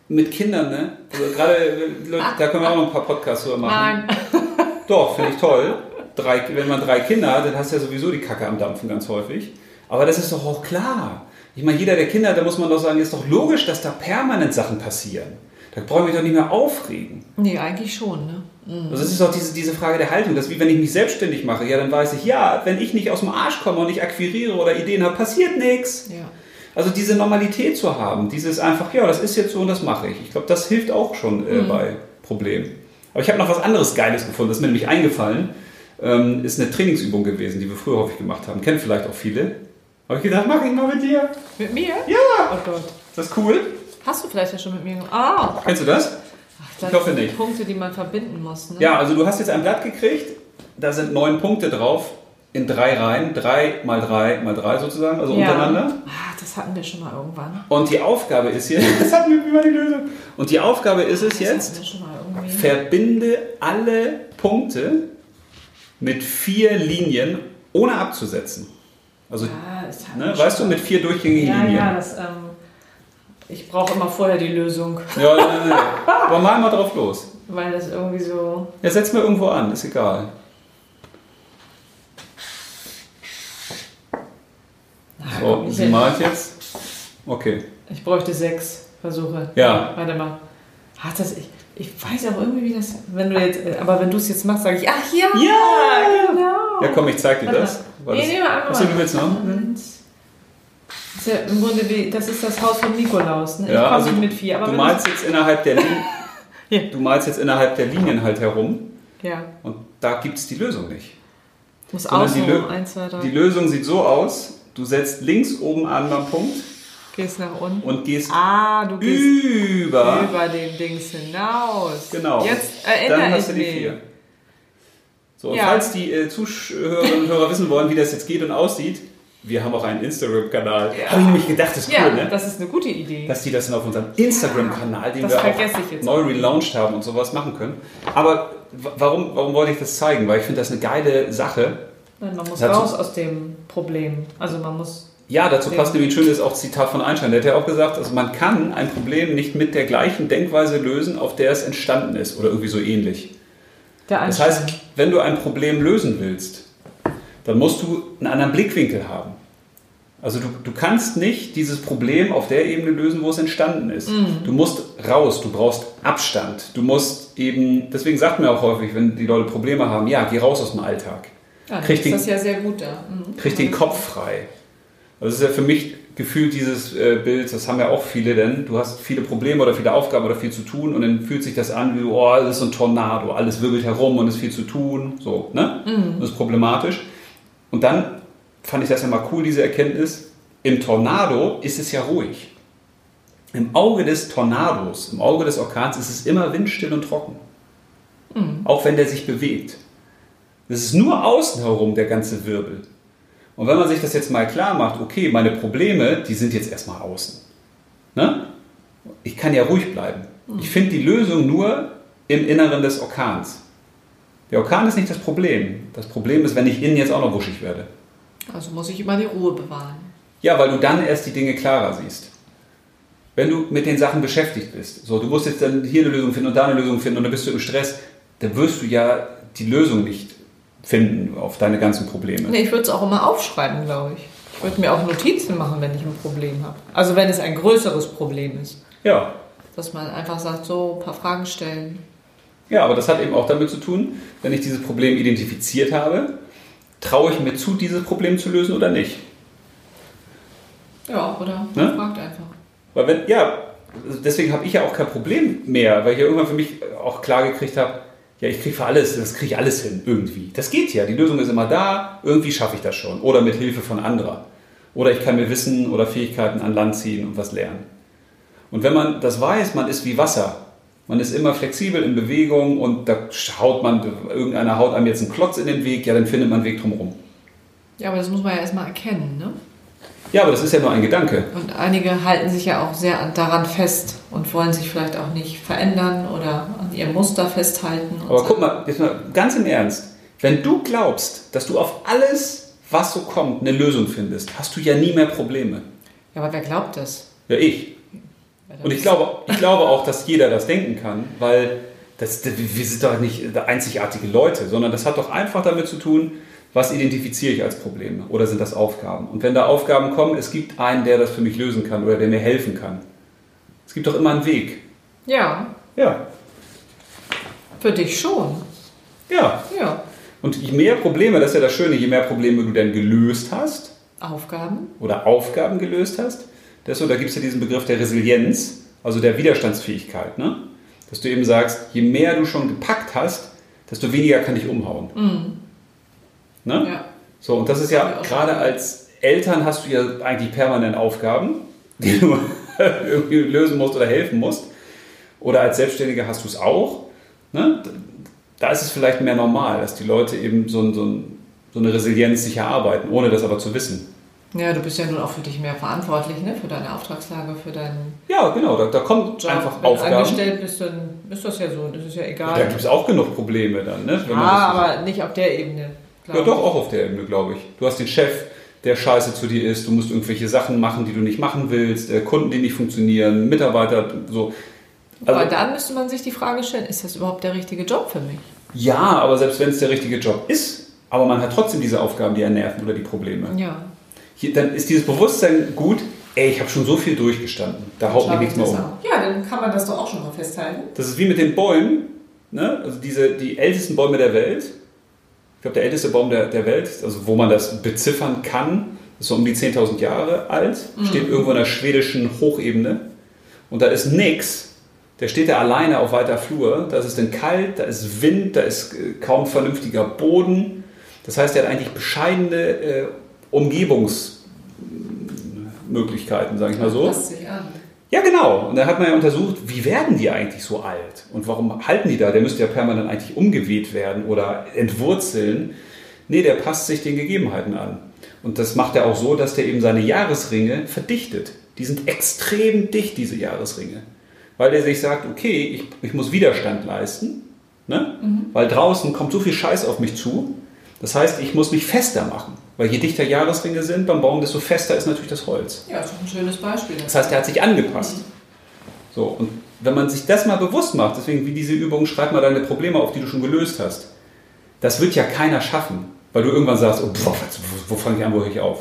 [SPEAKER 3] mit Kindern, ne? Also gerade, äh, da können wir auch noch ein paar Podcasts drüber machen.
[SPEAKER 2] Nein.
[SPEAKER 3] Doch, finde ich toll. Drei, wenn man drei Kinder hat, dann hast du ja sowieso die Kacke am Dampfen ganz häufig. Aber das ist doch auch klar. Ich meine, jeder der Kinder, da muss man doch sagen, ist doch logisch, dass da permanent Sachen passieren. Da brauche ich mich doch nicht mehr aufregen.
[SPEAKER 2] Nee, eigentlich schon, ne?
[SPEAKER 3] Also es ist auch diese, diese Frage der Haltung, dass wie wenn ich mich selbstständig mache, ja, dann weiß ich, ja, wenn ich nicht aus dem Arsch komme und ich akquiriere oder Ideen habe, passiert nichts.
[SPEAKER 2] Ja.
[SPEAKER 3] Also diese Normalität zu haben, dieses einfach, ja, das ist jetzt so und das mache ich. Ich glaube, das hilft auch schon äh, bei Problemen. Aber ich habe noch was anderes Geiles gefunden, das ist mir nämlich eingefallen. Ähm, ist eine Trainingsübung gewesen, die wir früher häufig gemacht haben. Kennen vielleicht auch viele. Habe ich gedacht, mach ich mal mit dir.
[SPEAKER 2] Mit mir?
[SPEAKER 3] Ja!
[SPEAKER 2] Oh Gott.
[SPEAKER 3] Ist das cool?
[SPEAKER 2] Hast du vielleicht ja schon mit mir gemacht? Ah!
[SPEAKER 3] Kennst du das?
[SPEAKER 2] Ach,
[SPEAKER 3] Ich hoffe
[SPEAKER 2] das
[SPEAKER 3] nicht.
[SPEAKER 2] Punkte, die man verbinden muss, ne?
[SPEAKER 3] Ja, also du hast jetzt ein Blatt gekriegt, da sind neun Punkte drauf, in drei Reihen, drei mal drei mal drei sozusagen, also
[SPEAKER 2] Ja.
[SPEAKER 3] untereinander.
[SPEAKER 2] Ah, das hatten wir schon mal irgendwann.
[SPEAKER 3] Und die Aufgabe ist hier, das hatten wir über die Lösung. Und die Aufgabe ist es
[SPEAKER 2] Das
[SPEAKER 3] jetzt,
[SPEAKER 2] hatten wir schon mal irgendwie.
[SPEAKER 3] verbinde alle Punkte mit vier Linien, ohne abzusetzen. Also,
[SPEAKER 2] Ah, das hatten
[SPEAKER 3] ne, weißt du, mit vier durchgängigen
[SPEAKER 2] Ja,
[SPEAKER 3] Linien.
[SPEAKER 2] ja, das, ähm, ich brauche immer vorher die Lösung,
[SPEAKER 3] Ja, nee, nee. Aber mal mal drauf los.
[SPEAKER 2] weil das irgendwie so.
[SPEAKER 3] Ja, setz mal irgendwo an, ist egal. So,
[SPEAKER 2] ich,
[SPEAKER 3] sie malt jetzt. Okay.
[SPEAKER 2] ich bräuchte sechs Versuche.
[SPEAKER 3] Ja.
[SPEAKER 2] Warte mal. Hat das, ich, ich weiß auch irgendwie, wie das. Wenn du jetzt, äh, aber wenn du es jetzt machst, sage ich, ach ja!
[SPEAKER 3] Ja!
[SPEAKER 2] Genau!
[SPEAKER 3] Ja, komm, ich zeig dir das. War das
[SPEAKER 2] Nee, nee, mal einmal.
[SPEAKER 3] Achso, du willst noch?
[SPEAKER 2] Eins. Das ist ja im Grunde wie, das ist das Haus von Nikolaus. Ne?
[SPEAKER 3] Ja,
[SPEAKER 2] ich komme
[SPEAKER 3] also
[SPEAKER 2] mit vier. Aber
[SPEAKER 3] du malst jetzt innerhalb der Linien,
[SPEAKER 2] Ja.
[SPEAKER 3] du malst jetzt innerhalb der Linien halt herum
[SPEAKER 2] Ja,
[SPEAKER 3] und da gibt es die Lösung nicht.
[SPEAKER 2] muss außen
[SPEAKER 3] die Lö-
[SPEAKER 2] rum. Eins, zwei, drei.
[SPEAKER 3] Die Lösung sieht so aus, du setzt links oben an beim Punkt
[SPEAKER 2] Gehst nach unten.
[SPEAKER 3] und gehst
[SPEAKER 2] Ah, du gehst
[SPEAKER 3] über.
[SPEAKER 2] über den Dings hinaus.
[SPEAKER 3] Genau.
[SPEAKER 2] Jetzt
[SPEAKER 3] Dann
[SPEAKER 2] erinnere
[SPEAKER 3] hast du
[SPEAKER 2] ich
[SPEAKER 3] die
[SPEAKER 2] mich.
[SPEAKER 3] vier. So, und
[SPEAKER 2] Ja.
[SPEAKER 3] falls die äh, Zuhörerinnen und Hörer wissen wollen, wie das jetzt geht und aussieht, wir haben auch einen Instagram-Kanal.
[SPEAKER 2] Ja.
[SPEAKER 3] Habe ich nämlich gedacht, das ist
[SPEAKER 2] Ja,
[SPEAKER 3] cool, ne?
[SPEAKER 2] das ist eine gute Idee.
[SPEAKER 3] dass die das dann auf unserem Instagram-Kanal, den
[SPEAKER 2] das
[SPEAKER 3] wir
[SPEAKER 2] vergesse
[SPEAKER 3] auch
[SPEAKER 2] ich jetzt
[SPEAKER 3] neu relaunched haben und sowas machen können. Aber warum, warum wollte ich das zeigen? Weil ich finde das eine geile Sache.
[SPEAKER 2] Nein, man muss raus aus dem Problem. Also man muss.
[SPEAKER 3] Ja, dazu passt nämlich ein schönes auch Zitat von Einstein. Der hat ja auch gesagt, also man kann ein Problem nicht mit der gleichen Denkweise lösen, auf der es entstanden ist oder irgendwie so ähnlich. Das heißt, wenn du ein Problem lösen willst, dann musst du einen anderen Blickwinkel haben. Also du, du kannst nicht dieses Problem auf der Ebene lösen, wo es entstanden ist. Du musst raus, du brauchst Abstand. Du musst eben, deswegen sagt man auch häufig, wenn die Leute Probleme haben, ja, geh raus aus dem Alltag.
[SPEAKER 2] ja, dann
[SPEAKER 3] krieg
[SPEAKER 2] ist
[SPEAKER 3] den-
[SPEAKER 2] das ja sehr gut da. Mhm.
[SPEAKER 3] Krieg den Kopf frei. Also das ist ja für mich gefühlt dieses äh, Bild, das haben ja auch viele, denn du hast viele Probleme oder viele Aufgaben oder viel zu tun und dann fühlt sich das an wie, oh, das ist so ein Tornado, alles wirbelt herum und es ist viel zu tun, so, ne? Das ist problematisch. Und dann fand ich das ja mal cool, diese Erkenntnis, im Tornado ist es ja ruhig. Im Auge des Tornados, im Auge des Orkans ist es immer windstill und trocken. Auch wenn der sich bewegt. Es ist nur außen herum der ganze Wirbel. Und wenn man sich das jetzt mal klar macht, okay, meine Probleme, die sind jetzt erstmal außen. Ne? Ich kann ja ruhig bleiben. Ich finde die Lösung nur im Inneren des Orkans. Der Orkan ist nicht das Problem. Das Problem ist, wenn ich innen jetzt auch noch wuschig werde.
[SPEAKER 2] Also muss ich immer die Ruhe bewahren.
[SPEAKER 3] Ja, weil du dann erst die Dinge klarer siehst. Wenn du mit den Sachen beschäftigt bist, so du musst jetzt dann hier eine Lösung finden und da eine Lösung finden und dann bist du im Stress, dann wirst du ja die Lösung nicht finden auf deine ganzen Probleme.
[SPEAKER 2] Nee, ich würde es auch immer aufschreiben, glaube ich. Ich würde mir auch Notizen machen, wenn ich ein Problem habe. Also wenn es ein größeres Problem ist.
[SPEAKER 3] Ja,
[SPEAKER 2] Dass man einfach sagt, so ein paar Fragen stellen.
[SPEAKER 3] Ja, aber das hat eben auch damit zu tun, wenn ich dieses Problem identifiziert habe, traue ich mir zu, dieses Problem zu lösen oder nicht.
[SPEAKER 2] Ja, oder
[SPEAKER 3] Ne?
[SPEAKER 2] fragt einfach.
[SPEAKER 3] Weil wenn, ja, deswegen habe ich ja auch kein Problem mehr, weil ich ja irgendwann für mich auch klar gekriegt habe, ja, ich kriege für alles, das kriege ich alles hin, irgendwie. Das geht ja, die Lösung ist immer da, irgendwie schaffe ich das schon. Oder mit Hilfe von anderer. Oder ich kann mir Wissen oder Fähigkeiten an Land ziehen und was lernen. Und wenn man das weiß, man ist wie Wasser. Man ist immer flexibel in Bewegung und da haut man, irgendeiner haut einem jetzt einen Klotz in den Weg, ja, dann findet man einen Weg drumherum.
[SPEAKER 2] Ja, aber das muss man ja erstmal erkennen, ne?
[SPEAKER 3] Ja, aber das ist ja nur ein Gedanke.
[SPEAKER 2] Und einige halten sich ja auch sehr daran fest und wollen sich vielleicht auch nicht verändern oder an ihrem Muster festhalten.
[SPEAKER 3] Aber
[SPEAKER 2] so.
[SPEAKER 3] guck mal, jetzt mal ganz im Ernst. Wenn du glaubst, dass du auf alles, was so kommt, eine Lösung findest, hast du ja nie mehr Probleme.
[SPEAKER 2] Ja, aber wer glaubt das?
[SPEAKER 3] Ja, ich. Und ich glaube, ich glaube auch, dass jeder das denken kann, weil das, wir sind doch nicht einzigartige Leute, sondern das hat doch einfach damit zu tun, was identifiziere ich als Probleme oder sind das Aufgaben? Und wenn da Aufgaben kommen, es gibt einen, der das für mich lösen kann oder der mir helfen kann. Es gibt doch immer einen Weg.
[SPEAKER 2] Ja,
[SPEAKER 3] Ja,
[SPEAKER 2] für dich schon.
[SPEAKER 3] ja.
[SPEAKER 2] Ja.
[SPEAKER 3] Und je mehr Probleme, das ist ja das Schöne, je mehr Probleme du denn gelöst hast
[SPEAKER 2] Aufgaben?
[SPEAKER 3] oder Aufgaben gelöst hast, desto, da gibt es ja diesen Begriff der Resilienz, also der Widerstandsfähigkeit. Ne? Dass du eben sagst, je mehr du schon gepackt hast, desto weniger kann dich umhauen. Ne?
[SPEAKER 2] Ja.
[SPEAKER 3] So, und das ist
[SPEAKER 2] Ja,
[SPEAKER 3] gerade als Eltern hast du ja eigentlich permanent Aufgaben, die du irgendwie lösen musst oder helfen musst. Oder als Selbstständiger hast du es auch. Ne? Da ist es vielleicht mehr normal, dass die Leute eben so, ein- so, ein- so eine Resilienz sich erarbeiten, ohne das aber zu wissen.
[SPEAKER 2] Ja, du bist ja nun auch für dich mehr verantwortlich, ne? Für deine Auftragslage, für deinen
[SPEAKER 3] Ja, genau, da, da kommen
[SPEAKER 2] Job.
[SPEAKER 3] einfach
[SPEAKER 2] Wenn du
[SPEAKER 3] Aufgaben.
[SPEAKER 2] angestellt bist, dann ist das ja so. Das ist ja egal.
[SPEAKER 3] Da gibt es auch genug Probleme dann, ne? wenn
[SPEAKER 2] ah, aber nicht auf der Ebene.
[SPEAKER 3] Ja, doch, auch auf der Ebene, glaube ich. Du hast den Chef, der scheiße zu dir ist, du musst irgendwelche Sachen machen, die du nicht machen willst, äh, Kunden, die nicht funktionieren, Mitarbeiter, so.
[SPEAKER 2] aber
[SPEAKER 3] Also,
[SPEAKER 2] dann müsste man sich die Frage stellen, ist das überhaupt der richtige Job für mich?
[SPEAKER 3] ja, aber selbst wenn es der richtige Job ist, aber man hat trotzdem diese Aufgaben, die einen nerven oder die Probleme.
[SPEAKER 2] Ja.
[SPEAKER 3] Hier, dann ist dieses Bewusstsein gut, ey, ich habe schon so viel durchgestanden, da haut mich nichts mehr um.
[SPEAKER 2] Ja, dann kann man das doch auch schon mal festhalten.
[SPEAKER 3] Das ist wie mit den Bäumen, ne? also diese, die ältesten Bäume der Welt. Ich glaube, der älteste Baum der, der Welt, also wo man das beziffern kann, ist so um die 10.000 Jahre alt, steht irgendwo in der schwedischen Hochebene und da ist nix. Der steht da alleine auf weiter Flur. Da ist es dann kalt, da ist Wind, da ist äh, kaum vernünftiger Boden. Das heißt, er hat eigentlich bescheidene äh, Umgebungsmöglichkeiten, sage ich mal so.
[SPEAKER 2] Passt sich an.
[SPEAKER 3] Ja, genau. Und da hat man ja untersucht, wie werden die eigentlich so alt? Und warum halten die da? Der müsste ja permanent eigentlich umgeweht werden oder entwurzeln. Nee, der passt sich den Gegebenheiten an. Und das macht er auch so, dass der eben seine Jahresringe verdichtet. Die sind extrem dicht, diese Jahresringe. Weil der sich sagt, okay, ich, ich muss Widerstand leisten, ne? weil draußen kommt so viel Scheiß auf mich zu. Das heißt, ich muss mich fester machen. Weil je dichter Jahresringe sind beim Baum, desto fester ist natürlich das Holz.
[SPEAKER 2] Ja, ist doch ein schönes Beispiel.
[SPEAKER 3] Das heißt, er hat sich angepasst. So, und wenn man sich das mal bewusst macht, deswegen wie diese Übung, schreib mal deine Probleme auf, die du schon gelöst hast. Das wird ja keiner schaffen, weil du irgendwann sagst, oh, boah, wo, wo fange ich an, wo höre ich auf?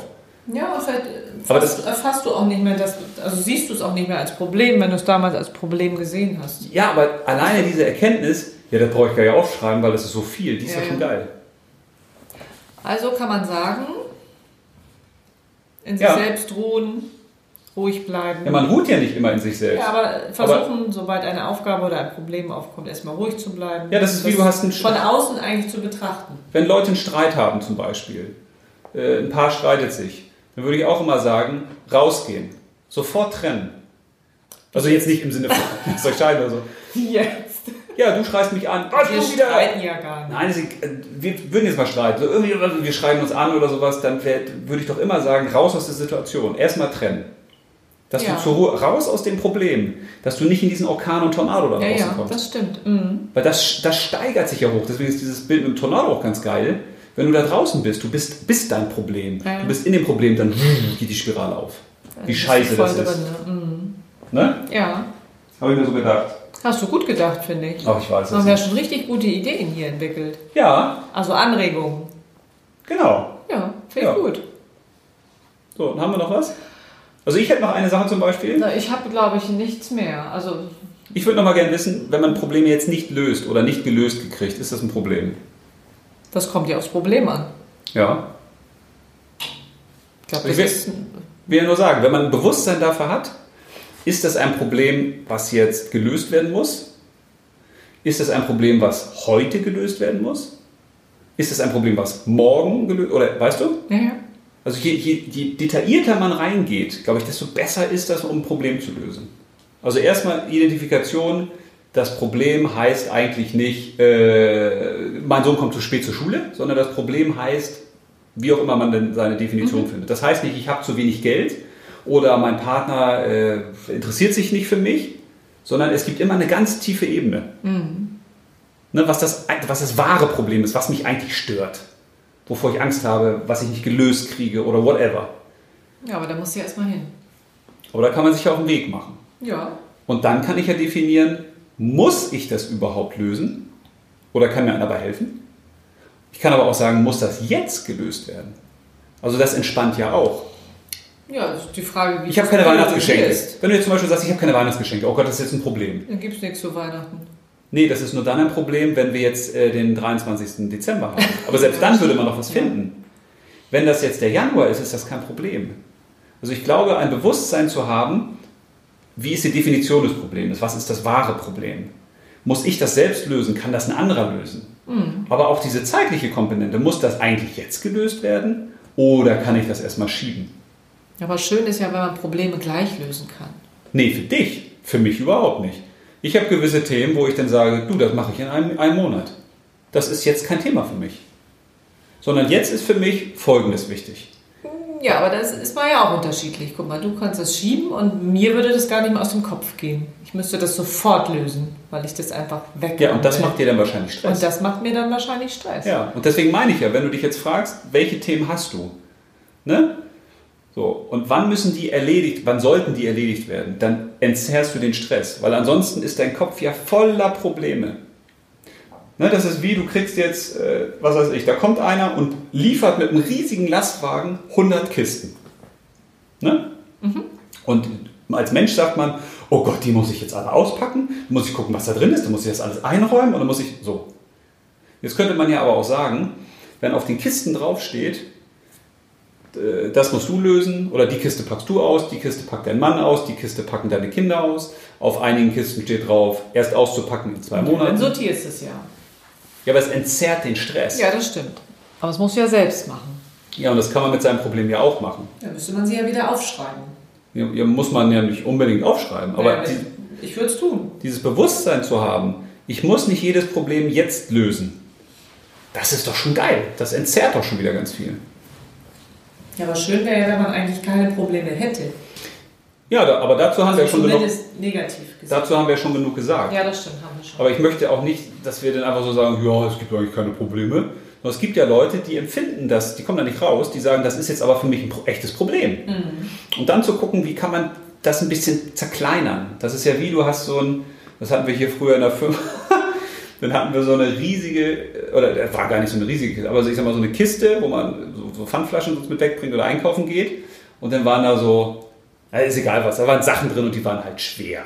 [SPEAKER 2] Ja, aber vielleicht
[SPEAKER 3] Aber
[SPEAKER 2] fasst, erfasst du auch nicht mehr das, also siehst du es auch nicht mehr als Problem, wenn du es damals als Problem gesehen hast.
[SPEAKER 3] Ja, aber alleine diese Erkenntnis, ja, das brauche ich gar nicht aufschreiben, weil das ist so viel, die ist
[SPEAKER 2] Ja,
[SPEAKER 3] ja, schon geil.
[SPEAKER 2] Also kann man sagen, in sich
[SPEAKER 3] Ja.
[SPEAKER 2] selbst ruhen, ruhig bleiben.
[SPEAKER 3] Ja, man ruht ja nicht immer in sich selbst.
[SPEAKER 2] Ja, aber versuchen, sobald eine Aufgabe oder ein Problem aufkommt, erstmal ruhig zu bleiben.
[SPEAKER 3] Ja, das ist wie, du hast einen
[SPEAKER 2] von außen eigentlich zu betrachten.
[SPEAKER 3] Wenn Leute einen Streit haben zum Beispiel, äh, ein Paar streitet sich, dann würde ich auch immer sagen, rausgehen, sofort trennen. Also jetzt nicht im Sinne von, lasst euch scheiden oder so.
[SPEAKER 2] Jetzt.
[SPEAKER 3] Ja, du schreist mich an. Ah,
[SPEAKER 2] Wir
[SPEAKER 3] du wieder.
[SPEAKER 2] streiten ja gar nicht.
[SPEAKER 3] Nein, ist- äh, wir würden jetzt mal streiten. So irgendwie, wir schreien uns an oder sowas, dann wär, würde ich doch immer sagen, raus aus der Situation. Erstmal trennen. Dass
[SPEAKER 2] Ja.
[SPEAKER 3] du zur Ruhe, raus aus dem Problem. Dass du nicht in diesen Orkan und Tornado da
[SPEAKER 2] Ja,
[SPEAKER 3] draußen
[SPEAKER 2] ja,
[SPEAKER 3] kommst.
[SPEAKER 2] das stimmt. Mhm.
[SPEAKER 3] Weil das, das steigert sich ja hoch. Deswegen ist dieses Bild mit dem Tornado auch ganz geil. Wenn du da draußen bist, du bist, bist dein Problem.
[SPEAKER 2] Ja.
[SPEAKER 3] Du bist in dem Problem, dann geht die Spirale auf. Wie
[SPEAKER 2] Das
[SPEAKER 3] scheiße das ist.
[SPEAKER 2] drin, ne? Mhm.
[SPEAKER 3] Ne?
[SPEAKER 2] Ja,
[SPEAKER 3] Habe ich mir so gedacht.
[SPEAKER 2] Hast du gut gedacht, finde ich.
[SPEAKER 3] Ach, ich weiß
[SPEAKER 2] Du
[SPEAKER 3] es
[SPEAKER 2] hast ja schon richtig gute Ideen hier entwickelt.
[SPEAKER 3] Ja,
[SPEAKER 2] Also Anregungen.
[SPEAKER 3] genau.
[SPEAKER 2] Ja, finde ich
[SPEAKER 3] Ja.
[SPEAKER 2] gut.
[SPEAKER 3] So, und haben wir noch was? Also ich hätte noch eine Sache zum Beispiel.
[SPEAKER 2] Na, ich habe, glaube ich, nichts mehr. Also,
[SPEAKER 3] Ich würde noch mal gerne wissen, wenn man Probleme jetzt nicht löst oder nicht gelöst gekriegt, ist das ein Problem?
[SPEAKER 2] das kommt ja aufs Problem an.
[SPEAKER 3] Ja.
[SPEAKER 2] Ich glaube,
[SPEAKER 3] Ich will- will ja nur sagen, wenn man ein Bewusstsein dafür hat, ist das ein Problem, was jetzt gelöst werden muss? Ist das ein Problem, was heute gelöst werden muss? Ist das ein Problem, was morgen gelöst oder weißt du?
[SPEAKER 2] Ja, ja.
[SPEAKER 3] Also je, je, je detaillierter man reingeht, glaube ich, desto besser ist das, um ein Problem zu lösen. Also erstmal Identifikation. Das Problem heißt eigentlich nicht, äh, mein Sohn kommt zu spät zur Schule, sondern das Problem heißt, wie auch immer man denn seine Definition mhm. findet. Das heißt nicht, ich habe zu wenig Geld oder mein Partner äh, interessiert sich nicht für mich, sondern es gibt immer eine ganz tiefe Ebene. Mhm. Ne, was, das, was das wahre Problem ist, was mich eigentlich stört. Wovor ich Angst habe, was ich nicht gelöst kriege oder whatever.
[SPEAKER 2] Ja, aber da muss ja erstmal hin.
[SPEAKER 3] Aber da kann man sich ja auf den Weg machen.
[SPEAKER 2] Ja.
[SPEAKER 3] Und dann kann ich ja definieren, muss ich das überhaupt lösen? Oder kann mir einer dabei helfen? Ich kann aber auch sagen, muss das jetzt gelöst werden? Also das entspannt ja auch.
[SPEAKER 2] Ja, das ist die Frage,
[SPEAKER 3] wie Ich habe keine Weihnachtsgeschenke. Wenn du jetzt zum Beispiel sagst, ich habe keine Weihnachtsgeschenke, oh Gott, das ist jetzt ein Problem.
[SPEAKER 2] Dann gibt es nichts zu Weihnachten.
[SPEAKER 3] Nee, das ist nur dann ein Problem, wenn wir jetzt äh, den 23. Dezember haben. Aber selbst dann würde man noch was finden. Wenn das jetzt der Januar ist, ist das kein Problem. Also ich glaube, ein Bewusstsein zu haben, wie ist die Definition des Problems? Was ist das wahre Problem? Muss ich das selbst lösen? Kann das ein anderer lösen? Mhm. Aber auch diese zeitliche Komponente, muss das eigentlich jetzt gelöst werden oder kann ich das erstmal schieben?
[SPEAKER 2] Aber schön ist ja, wenn man Probleme gleich lösen kann.
[SPEAKER 3] Nee, für dich. Für mich überhaupt nicht. Ich habe gewisse Themen, wo ich dann sage, du, das mache ich in einem, einem Monat. Das ist jetzt kein Thema für mich. Sondern jetzt ist für mich Folgendes wichtig.
[SPEAKER 2] Ja, aber das ist mal ja auch unterschiedlich. Guck mal, du kannst das schieben und mir würde das gar nicht mehr aus dem Kopf gehen. Ich müsste das sofort lösen, weil ich das einfach weg.
[SPEAKER 3] Ja, und das macht dir dann wahrscheinlich Stress.
[SPEAKER 2] Und das macht mir dann wahrscheinlich Stress.
[SPEAKER 3] Ja, und deswegen meine ich ja, wenn du dich jetzt fragst, welche Themen hast du? Ne? So, und wann müssen die erledigt, wann sollten die erledigt werden? Dann entzerrst du den Stress, weil ansonsten ist dein Kopf ja voller Probleme. Ne, das ist wie, du kriegst jetzt, äh, was weiß ich, da kommt einer und liefert mit einem riesigen Lastwagen 100 Kisten. Ne? Mhm. Und als Mensch sagt man, oh Gott, die muss ich jetzt alle auspacken, muss ich gucken, was da drin ist, dann muss ich das alles einräumen und dann muss ich so. Jetzt könnte man ja aber auch sagen, wenn auf den Kisten draufsteht, das musst du lösen oder die Kiste packst du aus, die Kiste packt dein Mann aus, die Kiste packen deine Kinder aus. Auf einigen Kisten steht drauf, erst auszupacken in zwei Monaten. Dann
[SPEAKER 2] sortierst es ja.
[SPEAKER 3] Ja, aber es entzerrt den Stress.
[SPEAKER 2] Ja, das stimmt. Aber es musst du ja selbst machen.
[SPEAKER 3] Ja, und das kann man mit seinem Problem ja auch machen.
[SPEAKER 2] Da müsste man sie ja wieder aufschreiben.
[SPEAKER 3] Ja, ja muss man ja nicht unbedingt aufschreiben. Aber ja,
[SPEAKER 2] die, ich würde es tun.
[SPEAKER 3] Dieses Bewusstsein zu haben, ich muss nicht jedes Problem jetzt lösen. Das ist doch schon geil. Das entzerrt doch schon wieder ganz viel.
[SPEAKER 2] Ja, aber schön wäre ja, wenn man eigentlich keine Probleme hätte.
[SPEAKER 3] Ja, da, aber dazu haben also wir schon genug.
[SPEAKER 2] negativ
[SPEAKER 3] gesagt. Dazu haben wir schon genug gesagt.
[SPEAKER 2] Ja, das stimmt, haben wir schon.
[SPEAKER 3] Aber ich möchte auch nicht, dass wir dann einfach so sagen, ja, es gibt eigentlich keine Probleme. Es gibt ja Leute, die empfinden das, die kommen da nicht raus, die sagen, das ist jetzt aber für mich ein echtes Problem. Mhm. Und dann zu gucken, wie kann man das ein bisschen zerkleinern. Das ist ja wie, du hast so ein, das hatten wir hier früher in der Firma, dann hatten wir so eine riesige, oder das war gar nicht so eine riesige, aber ich sag mal so eine Kiste, wo man so, so Pfandflaschen mit wegbringt oder einkaufen geht. Und dann waren da so, na, ist egal was, da waren Sachen drin und die waren halt schwer.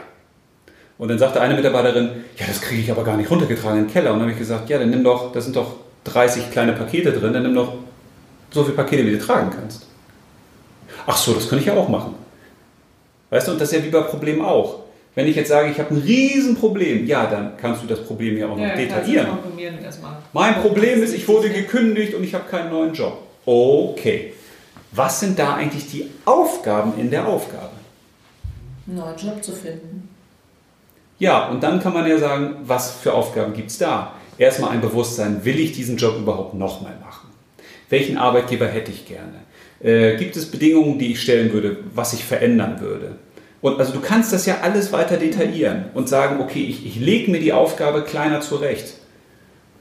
[SPEAKER 3] Und dann sagte eine Mitarbeiterin, ja, das kriege ich aber gar nicht runtergetragen in den Keller. Und dann habe ich gesagt, ja, dann nimm doch, da sind doch 30 kleine Pakete drin, dann nimm doch so viele Pakete, wie du tragen kannst. Ach so, das könnte ich ja auch machen. Weißt du, und das ist ja wie bei Problemen auch. Wenn ich jetzt sage, ich habe ein Riesenproblem, ja, dann kannst du das Problem ja auch noch ja, detaillieren. Mein Problem ist, ich wurde gekündigt und ich habe keinen neuen Job. Okay. Was sind da eigentlich die Aufgaben in der Aufgabe?
[SPEAKER 2] Einen neuen Job zu finden.
[SPEAKER 3] Ja, und dann kann man ja sagen, was für Aufgaben gibt es da? Erstmal ein Bewusstsein, will ich diesen Job überhaupt nochmal machen? Welchen Arbeitgeber hätte ich gerne? Äh, gibt es Bedingungen, die ich stellen würde, was ich verändern würde? Und also du kannst das ja alles weiter detaillieren und sagen, okay, ich, ich lege mir die Aufgabe kleiner zurecht.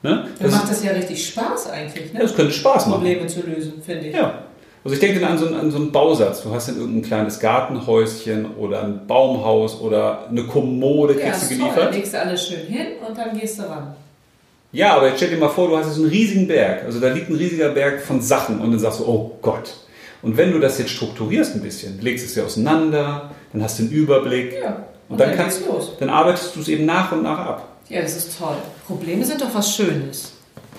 [SPEAKER 2] Ne? Dann macht das ja richtig Spaß eigentlich. Ne?
[SPEAKER 3] Ja, das könnte Spaß
[SPEAKER 2] machen. Probleme zu lösen, finde ich.
[SPEAKER 3] Ja. Also ich denke dann an so, einen, an so einen Bausatz. Du hast dann irgendein kleines Gartenhäuschen oder ein Baumhaus oder eine Kommode
[SPEAKER 2] ja, kriegst du geliefert. Dann legst du alles schön hin und dann gehst du ran.
[SPEAKER 3] Ja, aber jetzt stell dir mal vor, du hast jetzt einen riesigen Berg. Also da liegt ein riesiger Berg von Sachen und dann sagst du, oh Gott, und wenn du das jetzt strukturierst ein bisschen, legst es ja auseinander, dann hast du einen Überblick.
[SPEAKER 2] Ja.
[SPEAKER 3] Und, und dann, dann, kannst, dann arbeitest du es eben nach und nach ab.
[SPEAKER 2] Ja, das ist toll. Probleme sind doch was Schönes.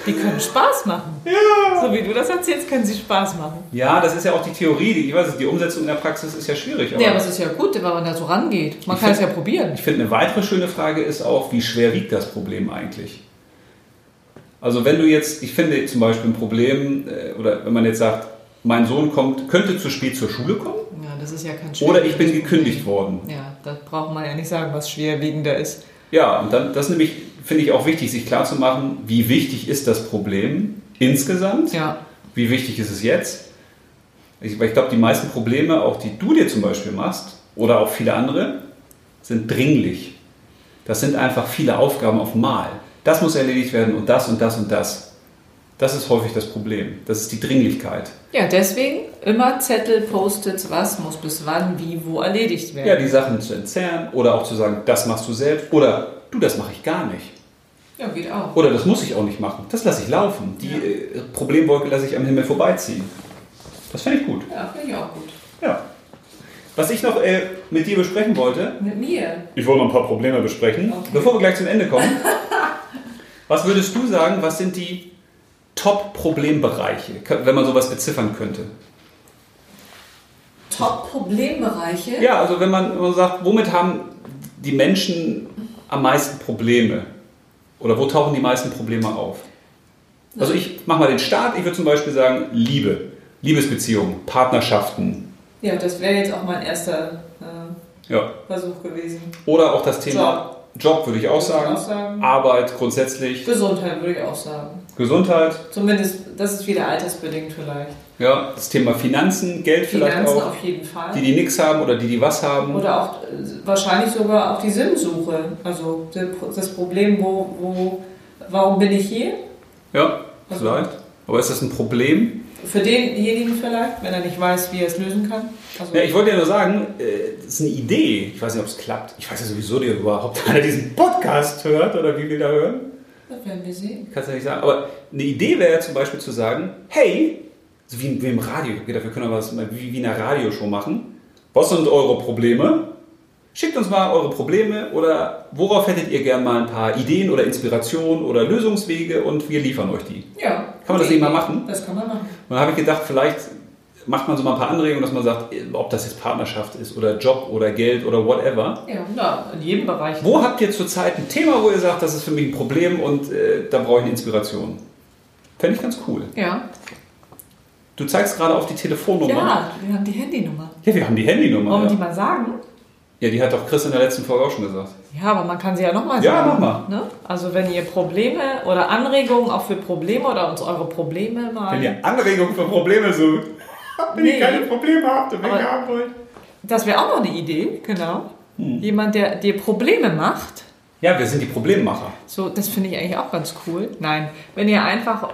[SPEAKER 2] Die können Spaß machen.
[SPEAKER 3] Ja.
[SPEAKER 2] So wie du das erzählst, können sie Spaß machen.
[SPEAKER 3] Ja, das ist ja auch die Theorie. Die, ich weiß nicht, die Umsetzung in der Praxis ist ja schwierig.
[SPEAKER 2] Aber ja, aber es ist ja gut, wenn man da so rangeht. Man kann find, es ja probieren.
[SPEAKER 3] Ich finde, eine weitere schöne Frage ist auch, wie schwer wiegt das Problem eigentlich? Also wenn du jetzt, ich finde zum Beispiel ein Problem, äh, oder wenn man jetzt sagt, mein Sohn kommt, könnte zu spät zur Schule kommen
[SPEAKER 2] ist ja kein
[SPEAKER 3] oder ich bin gekündigt worden.
[SPEAKER 2] Ja, das braucht man ja nicht sagen, was schwerwiegender ist.
[SPEAKER 3] Ja, und dann, das nämlich finde ich auch wichtig, sich klarzumachen, wie wichtig ist das Problem insgesamt,
[SPEAKER 2] Ja,
[SPEAKER 3] wie wichtig ist es jetzt. Ich, weil ich glaube, die meisten Probleme, auch die du dir zum Beispiel machst, oder auch viele andere, sind dringlich. Das sind einfach viele Aufgaben auf Mal. Das muss erledigt werden und das und das und das. Das ist häufig das Problem. Das ist die Dringlichkeit.
[SPEAKER 2] ja deswegen immer Zettel, Post-its, was muss bis wann, wie, wo erledigt werden.
[SPEAKER 3] Ja, die Sachen zu entzerren oder auch zu sagen, das machst du selbst oder du, das mache ich gar nicht.
[SPEAKER 2] ja geht auch.
[SPEAKER 3] Oder das muss ich auch nicht machen. Das lasse ich laufen. Die äh, Problemwolke lasse ich am Himmel vorbeiziehen. Das finde ich gut.
[SPEAKER 2] Ja, finde ich auch gut.
[SPEAKER 3] Ja. Was ich noch äh, mit dir besprechen wollte,
[SPEAKER 2] Mit mir?
[SPEAKER 3] ich wollte noch ein paar Probleme besprechen,
[SPEAKER 2] Okay.
[SPEAKER 3] bevor wir gleich zum Ende kommen. was würdest du sagen, was sind die Top-Problembereiche, wenn man sowas beziffern könnte?
[SPEAKER 2] Top-Problembereiche?
[SPEAKER 3] Ja, also wenn man, wenn man sagt, womit haben die Menschen am meisten Probleme? Oder wo tauchen die meisten Probleme auf? Also ich mache mal den Start. Ich würde zum Beispiel sagen Liebe, Liebesbeziehungen, Partnerschaften.
[SPEAKER 2] Ja, das wäre jetzt auch mein erster äh,
[SPEAKER 3] Ja.
[SPEAKER 2] Versuch gewesen.
[SPEAKER 3] Oder auch das Thema Job, würde ich auch
[SPEAKER 2] Würde ich
[SPEAKER 3] sagen.
[SPEAKER 2] auch sagen.
[SPEAKER 3] Arbeit grundsätzlich.
[SPEAKER 2] Gesundheit würde ich auch sagen.
[SPEAKER 3] Gesundheit.
[SPEAKER 2] Zumindest, das ist wieder altersbedingt vielleicht.
[SPEAKER 3] Ja, das Thema Finanzen, Geld vielleicht
[SPEAKER 2] Finanzen
[SPEAKER 3] auch.
[SPEAKER 2] auf jeden Fall.
[SPEAKER 3] Die, die nichts haben oder die, die was haben.
[SPEAKER 2] Oder auch äh, wahrscheinlich sogar auch die Sinnsuche. Also das Problem, wo, wo, warum bin ich hier?
[SPEAKER 3] Ja,
[SPEAKER 2] Also-
[SPEAKER 3] vielleicht. Aber ist das ein Problem?
[SPEAKER 2] Für denjenigen vielleicht, wenn er nicht weiß, wie er es lösen kann. Also,
[SPEAKER 3] Ja, ich wollte ja nur sagen, äh, das ist eine Idee. Ich weiß nicht, ob es klappt. Ich weiß ja sowieso, der überhaupt einer diesen Podcast hört oder wie wir da hören.
[SPEAKER 2] das werden wir sehen.
[SPEAKER 3] Kannst du ja nicht sagen. Aber eine Idee wäre ja zum Beispiel zu sagen, hey, so wie, wie im Radio, okay, dafür können wir was wie, wie in einer Radioshow machen. Was sind eure Probleme? Schickt uns mal eure Probleme oder worauf hättet ihr gern mal ein paar Ideen oder Inspirationen oder Lösungswege und wir liefern euch die.
[SPEAKER 2] Ja.
[SPEAKER 3] Kann man das nicht mal machen?
[SPEAKER 2] Das kann man machen.
[SPEAKER 3] Und dann habe ich gedacht, vielleicht macht man so mal ein paar Anregungen, dass man sagt, ob das jetzt Partnerschaft ist oder Job oder Geld oder whatever.
[SPEAKER 2] Ja, na, in jedem Bereich.
[SPEAKER 3] Wo habt ihr zurzeit ein Thema, wo ihr sagt, das ist für mich ein Problem und äh, da brauche ich eine Inspiration? Fände ich ganz cool.
[SPEAKER 2] Ja.
[SPEAKER 3] Du zeigst gerade auf die Telefonnummer.
[SPEAKER 2] Ja, wir haben die Handynummer.
[SPEAKER 3] Ja, wir haben die Handynummer.
[SPEAKER 2] Wollen wir die
[SPEAKER 3] Ja.
[SPEAKER 2] mal sagen?
[SPEAKER 3] Ja, die hat doch Chris in der letzten Folge auch schon gesagt.
[SPEAKER 2] Ja, aber man kann sie ja nochmal
[SPEAKER 3] Ja,
[SPEAKER 2] sagen.
[SPEAKER 3] mach mal.
[SPEAKER 2] Ne? Also wenn ihr Probleme oder Anregungen auch für Probleme oder uns eure Probleme mal...
[SPEAKER 3] Wenn ihr Anregungen für Probleme sucht, wenn
[SPEAKER 2] Nee.
[SPEAKER 3] ihr keine Probleme habt und welche haben wollt.
[SPEAKER 2] Das wäre auch noch eine Idee, genau.
[SPEAKER 3] Hm.
[SPEAKER 2] Jemand, der dir Probleme macht.
[SPEAKER 3] Ja, wir sind die Problemmacher.
[SPEAKER 2] So, das finde ich eigentlich auch ganz cool. Nein, wenn ihr einfach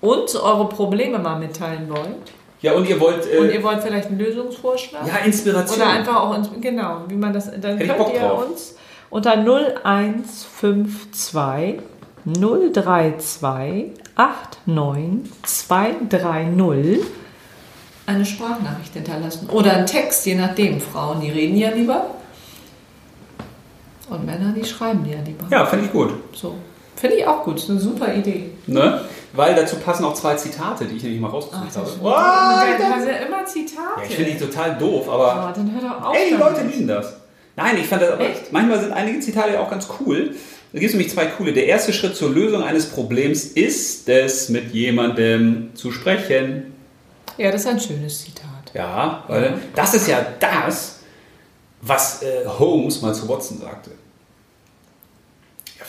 [SPEAKER 2] uns eure Probleme mal mitteilen wollt
[SPEAKER 3] Ja, und ihr wollt. Äh,
[SPEAKER 2] und ihr wollt vielleicht einen Lösungsvorschlag
[SPEAKER 3] ja, Inspiration.
[SPEAKER 2] oder einfach auch genau, wie man das dann
[SPEAKER 3] Hätte ich
[SPEAKER 2] könnt ihr
[SPEAKER 3] drauf.
[SPEAKER 2] uns unter 0152 032 89 230 eine Sprachnachricht hinterlassen oder einen Text, je nachdem. Frauen, die reden ja lieber und Männer, die schreiben ja lieber.
[SPEAKER 3] ja, finde ich gut.
[SPEAKER 2] So. Finde ich auch gut, ist eine super Idee.
[SPEAKER 3] Ne? Weil dazu passen auch zwei Zitate, die ich nämlich mal
[SPEAKER 2] Ach,
[SPEAKER 3] rausgesucht
[SPEAKER 2] das
[SPEAKER 3] habe. Oh,
[SPEAKER 2] hast
[SPEAKER 3] das-
[SPEAKER 2] ja immer Zitate.
[SPEAKER 3] ja, ich finde die total doof, aber
[SPEAKER 2] Oh, dann hör doch auf.
[SPEAKER 3] ey, die. Leute lieben das. Nein, ich fand das aber,
[SPEAKER 2] Echt?
[SPEAKER 3] manchmal sind einige Zitate ja auch ganz cool. Da gibt es nämlich zwei coole. Der erste Schritt zur Lösung eines Problems ist es, mit jemandem zu sprechen.
[SPEAKER 2] Ja, das ist ein schönes Zitat.
[SPEAKER 3] Ja, weil das ist ja das, was äh, Holmes mal zu Watson sagte.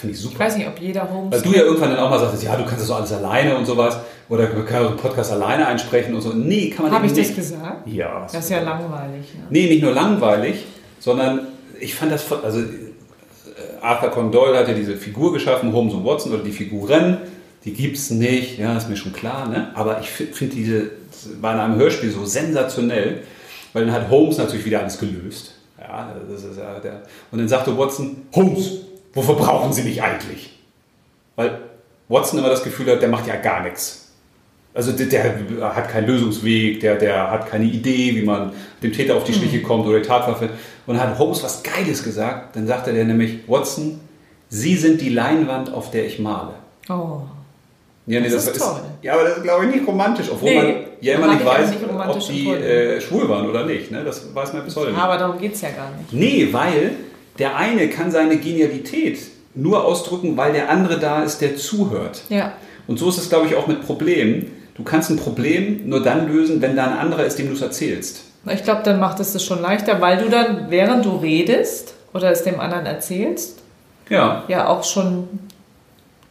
[SPEAKER 3] Ja, finde ich
[SPEAKER 2] Ich
[SPEAKER 3] super.
[SPEAKER 2] weiß nicht, ob jeder Holmes.
[SPEAKER 3] Weil du ja irgendwann dann auch mal sagtest, ja, du kannst das so alles alleine und sowas. Oder du kannst einen Podcast alleine einsprechen und so. Nee, kann man
[SPEAKER 2] Habe ich das
[SPEAKER 3] nicht.
[SPEAKER 2] gesagt?
[SPEAKER 3] Ja.
[SPEAKER 2] Das ist ja langweilig. Ne?
[SPEAKER 3] Nee, nicht nur langweilig, sondern ich fand das, also äh, Arthur Conan Doyle hat ja diese Figur geschaffen, Holmes und Watson, oder die Figuren, die gibt es nicht, ja, ist mir schon klar, ne? aber ich finde find diese, in einem Hörspiel so sensationell, weil dann hat Holmes natürlich wieder alles gelöst. Ja, das ist ja der, und dann sagte Watson, Holmes, wofür brauchen Sie mich eigentlich? Weil Watson immer das Gefühl hat, der macht ja gar nichts. Also der, der hat keinen Lösungsweg, der, der hat keine Idee, wie man dem Täter auf die Schliche kommt oder die Tatwaffe. Und dann hat Holmes was Geiles gesagt. Dann sagte der nämlich, Watson, Sie sind die Leinwand, auf der ich male.
[SPEAKER 2] Oh.
[SPEAKER 3] Ja,
[SPEAKER 2] Das ist toll.
[SPEAKER 3] ja, aber das ist, glaube ich, nicht romantisch, obwohl
[SPEAKER 2] Nee,
[SPEAKER 3] man ja immer nicht weiß,
[SPEAKER 2] nicht
[SPEAKER 3] ob die äh, schwul waren oder nicht. Ne? Das weiß man bis heute nicht.
[SPEAKER 2] Aber darum geht es ja gar nicht.
[SPEAKER 3] Nee, weil der eine kann seine Genialität nur ausdrücken, weil der andere da ist, der zuhört.
[SPEAKER 2] Ja.
[SPEAKER 3] Und so ist es, glaube ich, auch mit Problemen. du kannst ein Problem nur dann lösen, wenn da ein anderer ist, dem du es erzählst.
[SPEAKER 2] Ich glaube, dann macht es das schon leichter, weil du dann, während du redest oder es dem anderen erzählst,
[SPEAKER 3] Ja.
[SPEAKER 2] ja auch schon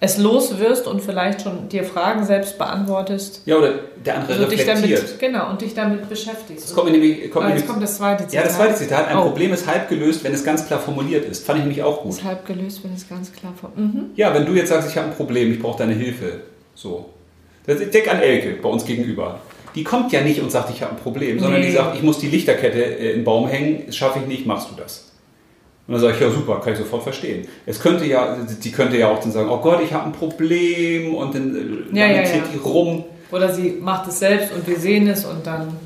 [SPEAKER 2] es los wirst und vielleicht schon dir Fragen selbst beantwortest.
[SPEAKER 3] Ja, oder der andere
[SPEAKER 2] Also dich
[SPEAKER 3] reflektiert.
[SPEAKER 2] damit, genau, und dich damit beschäftigst.
[SPEAKER 3] Das kommt nämlich, kommt
[SPEAKER 2] ah,
[SPEAKER 3] mir
[SPEAKER 2] jetzt
[SPEAKER 3] nämlich
[SPEAKER 2] kommt das zweite Zitat.
[SPEAKER 3] ja, das zweite Zitat. Ein
[SPEAKER 2] oh.
[SPEAKER 3] Problem ist halb gelöst, wenn es ganz klar formuliert ist. Fand ich nämlich auch gut.
[SPEAKER 2] Ist halb gelöst, wenn es ganz klar vor. Mhm.
[SPEAKER 3] Ja, wenn du jetzt sagst, ich habe ein Problem, ich brauche deine Hilfe. So. Denk an Elke bei uns gegenüber. Die kommt ja nicht und sagt, ich habe ein Problem, sondern die
[SPEAKER 2] Nee.
[SPEAKER 3] sagt, ich muss die Lichterkette äh, in den Baum hängen, das schaffe ich nicht, machst du das? Und dann sage ich, ja super, kann ich sofort verstehen. Es könnte ja, die könnte ja auch dann sagen, oh Gott, ich habe ein Problem und dann äh,
[SPEAKER 2] Ja, ja, ja.
[SPEAKER 3] die rum.
[SPEAKER 2] Oder sie macht es selbst und wir sehen es und dann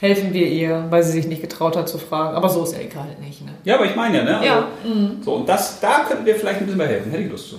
[SPEAKER 2] helfen wir ihr, weil sie sich nicht getraut hat zu fragen. Aber so ist Elke halt nicht. Ne?
[SPEAKER 3] Ja, aber ich meine ja, ne? Also,
[SPEAKER 2] Ja, mhm.
[SPEAKER 3] So, und das, da könnten wir vielleicht ein bisschen mehr helfen. Hätte ich Lust zu.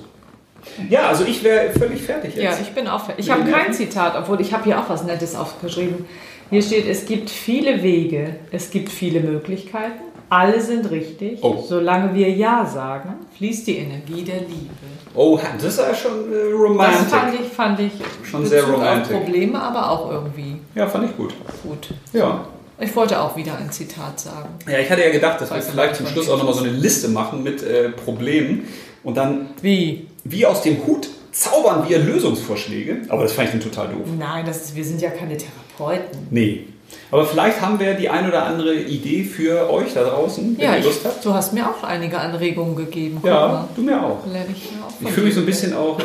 [SPEAKER 3] Ja, also ich wäre völlig fertig jetzt.
[SPEAKER 2] Ja, ich bin auch fertig. Ich habe kein? Zitat, obwohl ich habe hier auch was Nettes aufgeschrieben. Hier steht, es gibt viele Wege, es gibt viele Möglichkeiten, alle sind richtig.
[SPEAKER 3] Oh.
[SPEAKER 2] Solange wir Ja sagen, fließt die Energie der Liebe.
[SPEAKER 3] Oh, das ist ja schon äh,
[SPEAKER 2] Das
[SPEAKER 3] romantisch.
[SPEAKER 2] fand ich, fand ich
[SPEAKER 3] Schon
[SPEAKER 2] Bezug
[SPEAKER 3] sehr
[SPEAKER 2] auf
[SPEAKER 3] romantic.
[SPEAKER 2] Probleme, aber auch irgendwie
[SPEAKER 3] Ja, fand ich gut.
[SPEAKER 2] gut.
[SPEAKER 3] Ja.
[SPEAKER 2] Ich wollte auch wieder ein Zitat sagen.
[SPEAKER 3] Ja, ich hatte ja gedacht, dass wir
[SPEAKER 2] Weiß
[SPEAKER 3] vielleicht
[SPEAKER 2] nicht,
[SPEAKER 3] zum Schluss auch nochmal so eine Liste machen mit äh, Problemen und dann
[SPEAKER 2] Wie?
[SPEAKER 3] wie aus dem Hut zaubern wir Lösungsvorschläge. Aber das fand ich dann total doof.
[SPEAKER 2] Nein, das ist, wir sind ja keine Therapeuten.
[SPEAKER 3] Nee. Aber vielleicht haben wir die ein oder andere Idee für euch da draußen, wenn
[SPEAKER 2] Ja,
[SPEAKER 3] ihr
[SPEAKER 2] ich,
[SPEAKER 3] Lust habt.
[SPEAKER 2] du hast mir auch einige Anregungen gegeben.
[SPEAKER 3] Ja,
[SPEAKER 2] mal.
[SPEAKER 3] du mir auch.
[SPEAKER 2] Lerne ich auch
[SPEAKER 3] Ich fühle mich so ein bisschen auch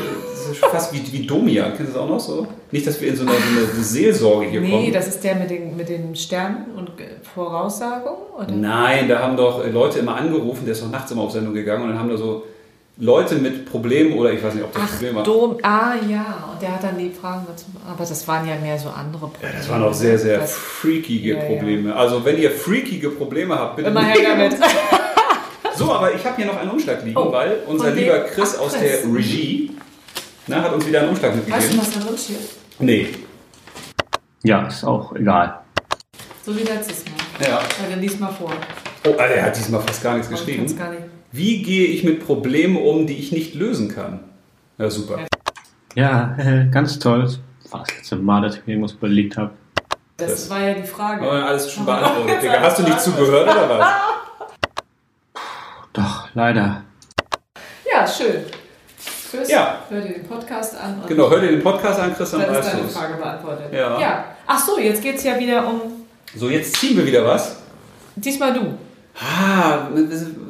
[SPEAKER 3] fast wie, wie Domia. Kennst du das auch noch so? Nicht, dass wir in so eine, so eine Seelsorge hier
[SPEAKER 2] Nee,
[SPEAKER 3] kommen.
[SPEAKER 2] das ist der mit den, mit den Sternen und Voraussagungen? Oder?
[SPEAKER 3] Nein, da haben doch Leute immer angerufen, der ist doch nachts immer auf Sendung gegangen und dann haben da so Leute mit Problemen oder ich weiß nicht, ob das
[SPEAKER 2] Ach,
[SPEAKER 3] Problem war.
[SPEAKER 2] Dom, ah ja, und der hat dann die Fragen dazu. Aber das waren ja mehr so andere Probleme.
[SPEAKER 3] Ja, das waren auch sehr, sehr
[SPEAKER 2] Das,
[SPEAKER 3] freakige
[SPEAKER 2] Ja, ja.
[SPEAKER 3] Probleme. Also wenn ihr freakige Probleme habt, bitte
[SPEAKER 2] immer her damit.
[SPEAKER 3] So, aber ich habe hier noch einen Umschlag liegen,
[SPEAKER 2] Oh,
[SPEAKER 3] weil unser lieber Chris
[SPEAKER 2] Ach,
[SPEAKER 3] aus
[SPEAKER 2] Chris.
[SPEAKER 3] der Regie na, hat uns wieder einen Umschlag
[SPEAKER 2] Weißt du,
[SPEAKER 3] mitgegeben.
[SPEAKER 2] was da drin steht?
[SPEAKER 3] Nee.
[SPEAKER 1] Ja, ist auch egal.
[SPEAKER 2] So wie letztes Mal.
[SPEAKER 3] Ja.
[SPEAKER 2] Ja, dann lies mal vor.
[SPEAKER 3] Oh, Alter, er hat diesmal fast gar nichts geschrieben.
[SPEAKER 2] gar nicht.
[SPEAKER 3] Wie gehe ich mit Problemen um, die ich nicht lösen kann? Ja, super.
[SPEAKER 1] Ja, äh, ganz toll. Das war das letzte Mal, dass ich mir irgendwas überlegt habe.
[SPEAKER 2] Das,
[SPEAKER 3] Das-
[SPEAKER 2] war ja die Frage.
[SPEAKER 3] Aber alles schon beantwortet. Digga. Hast du nicht zugehört oder was?
[SPEAKER 1] Doch, leider.
[SPEAKER 2] Ja, schön. Chris,
[SPEAKER 3] Ja.
[SPEAKER 2] hör dir den Podcast an. Und
[SPEAKER 3] Genau, hör dir den Podcast an, Chris, dann
[SPEAKER 2] Dann ist
[SPEAKER 3] weißt
[SPEAKER 2] deine
[SPEAKER 3] du es.
[SPEAKER 2] Frage beantwortet.
[SPEAKER 3] Ja.
[SPEAKER 2] ja. Ach so, jetzt geht es ja wieder um.
[SPEAKER 3] So, jetzt ziehen wir wieder was.
[SPEAKER 2] Diesmal du.
[SPEAKER 3] Ah,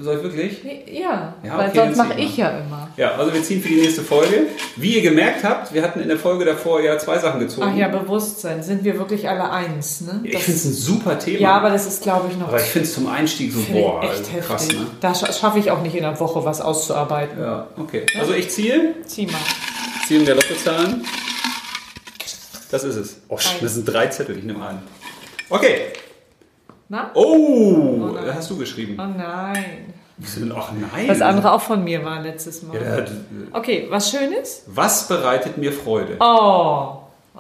[SPEAKER 3] soll ich wirklich?
[SPEAKER 2] Ja,
[SPEAKER 3] Ja,
[SPEAKER 2] weil
[SPEAKER 3] okay,
[SPEAKER 2] sonst mache ich ja immer.
[SPEAKER 3] Ja, also wir ziehen für die nächste Folge. Wie ihr gemerkt habt, wir hatten in der Folge davor ja zwei Sachen gezogen.
[SPEAKER 2] Ach ja, Bewusstsein. Sind wir wirklich alle eins, ne?
[SPEAKER 3] Ich
[SPEAKER 2] Das-
[SPEAKER 3] finde es ein super Thema.
[SPEAKER 2] ja, aber das ist, glaube ich, noch
[SPEAKER 3] aber ich finde es zum Einstieg so,
[SPEAKER 2] ich
[SPEAKER 3] boah,
[SPEAKER 2] echt heftig.
[SPEAKER 3] krass, ne?
[SPEAKER 2] Da scha- schaffe ich auch nicht in einer Woche was auszuarbeiten.
[SPEAKER 3] Ja, okay. Also ich ziehe,
[SPEAKER 2] Zieh mal.
[SPEAKER 3] ziehen der Lottozahlen. Das ist es. Oh, das sind drei Zettel, ich nehme einen. Okay.
[SPEAKER 2] Na?
[SPEAKER 3] Oh,
[SPEAKER 2] nein.
[SPEAKER 3] da hast du geschrieben.
[SPEAKER 2] Oh nein.
[SPEAKER 3] Ach nein.
[SPEAKER 2] Was andere auch von mir war letztes Mal.
[SPEAKER 3] Ja,
[SPEAKER 2] Okay, was Schönes?
[SPEAKER 3] was bereitet mir Freude?
[SPEAKER 2] Oh.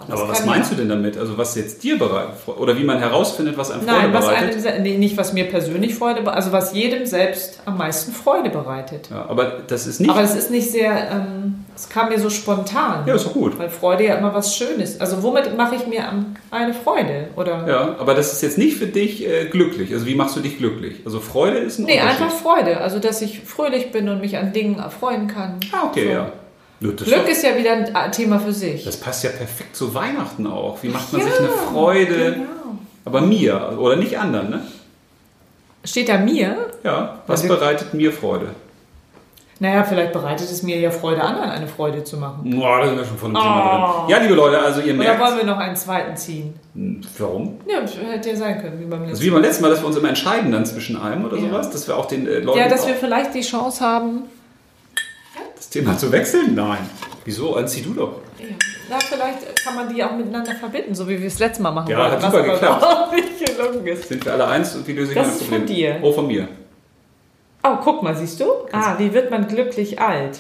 [SPEAKER 2] Das
[SPEAKER 3] Aber was meinst du denn damit? Also was jetzt dir bereitet? Oder wie man herausfindet, was einem Freude
[SPEAKER 2] Nein, was
[SPEAKER 3] bereitet?
[SPEAKER 2] einem, nee, nicht was mir persönlich Freude also was jedem selbst am meisten Freude bereitet.
[SPEAKER 3] Ja, aber das ist nicht...
[SPEAKER 2] Aber es ist nicht sehr, ähm, es kam mir so spontan.
[SPEAKER 3] ja, ist doch gut.
[SPEAKER 2] Weil Freude ja immer was Schönes. Also womit mache ich mir eine Freude? Oder?
[SPEAKER 3] Ja, aber das ist jetzt nicht für dich äh, glücklich. Also wie machst du dich glücklich? Also Freude ist ein
[SPEAKER 2] Nee, einfach Freude. Also dass ich fröhlich bin und mich an Dingen erfreuen kann.
[SPEAKER 3] Ah, okay,
[SPEAKER 2] So.
[SPEAKER 3] ja. Das
[SPEAKER 2] Glück ist ja wieder ein äh, Thema für sich.
[SPEAKER 3] Das passt ja perfekt zu Weihnachten auch. Wie macht man
[SPEAKER 2] Ja,
[SPEAKER 3] sich eine Freude?
[SPEAKER 2] Genau.
[SPEAKER 3] Aber mir oder nicht anderen, ne?
[SPEAKER 2] Steht da mir?
[SPEAKER 3] Ja, was
[SPEAKER 2] Also-
[SPEAKER 3] bereitet mir Freude?
[SPEAKER 2] Naja, vielleicht bereitet es mir ja Freude, anderen eine Freude zu machen.
[SPEAKER 3] Boah, da sind wir schon von dem Thema
[SPEAKER 2] Oh.
[SPEAKER 3] drin. Ja, liebe Leute, also ihr
[SPEAKER 2] Oder
[SPEAKER 3] merkt.
[SPEAKER 2] wollen wir noch einen zweiten ziehen?
[SPEAKER 3] Hm, Warum?
[SPEAKER 2] Ja, hätte ja sein können, wie beim
[SPEAKER 3] Also
[SPEAKER 2] letzten
[SPEAKER 3] wie beim letzten Mal, dass wir uns immer entscheiden dann zwischen einem oder
[SPEAKER 2] Ja.
[SPEAKER 3] sowas, dass wir auch den äh, Leuten
[SPEAKER 2] Ja, dass wir vielleicht die Chance haben.
[SPEAKER 3] das Thema zu wechseln? Nein. Wieso? Dann zieh du doch.
[SPEAKER 2] Ja. Na, vielleicht kann man die auch miteinander verbinden, so wie wir es letztes Mal machen
[SPEAKER 3] Ja,
[SPEAKER 2] wollten,
[SPEAKER 3] hat
[SPEAKER 2] was
[SPEAKER 3] super geklappt.
[SPEAKER 2] überhaupt nicht gelungen ist.
[SPEAKER 3] Sind wir alle eins und wie löse ich
[SPEAKER 2] Das
[SPEAKER 3] meine
[SPEAKER 2] ist
[SPEAKER 3] Probleme?
[SPEAKER 2] von dir.
[SPEAKER 3] Oh, von mir.
[SPEAKER 2] Oh, guck mal, siehst du? Ah, wie wird man glücklich alt?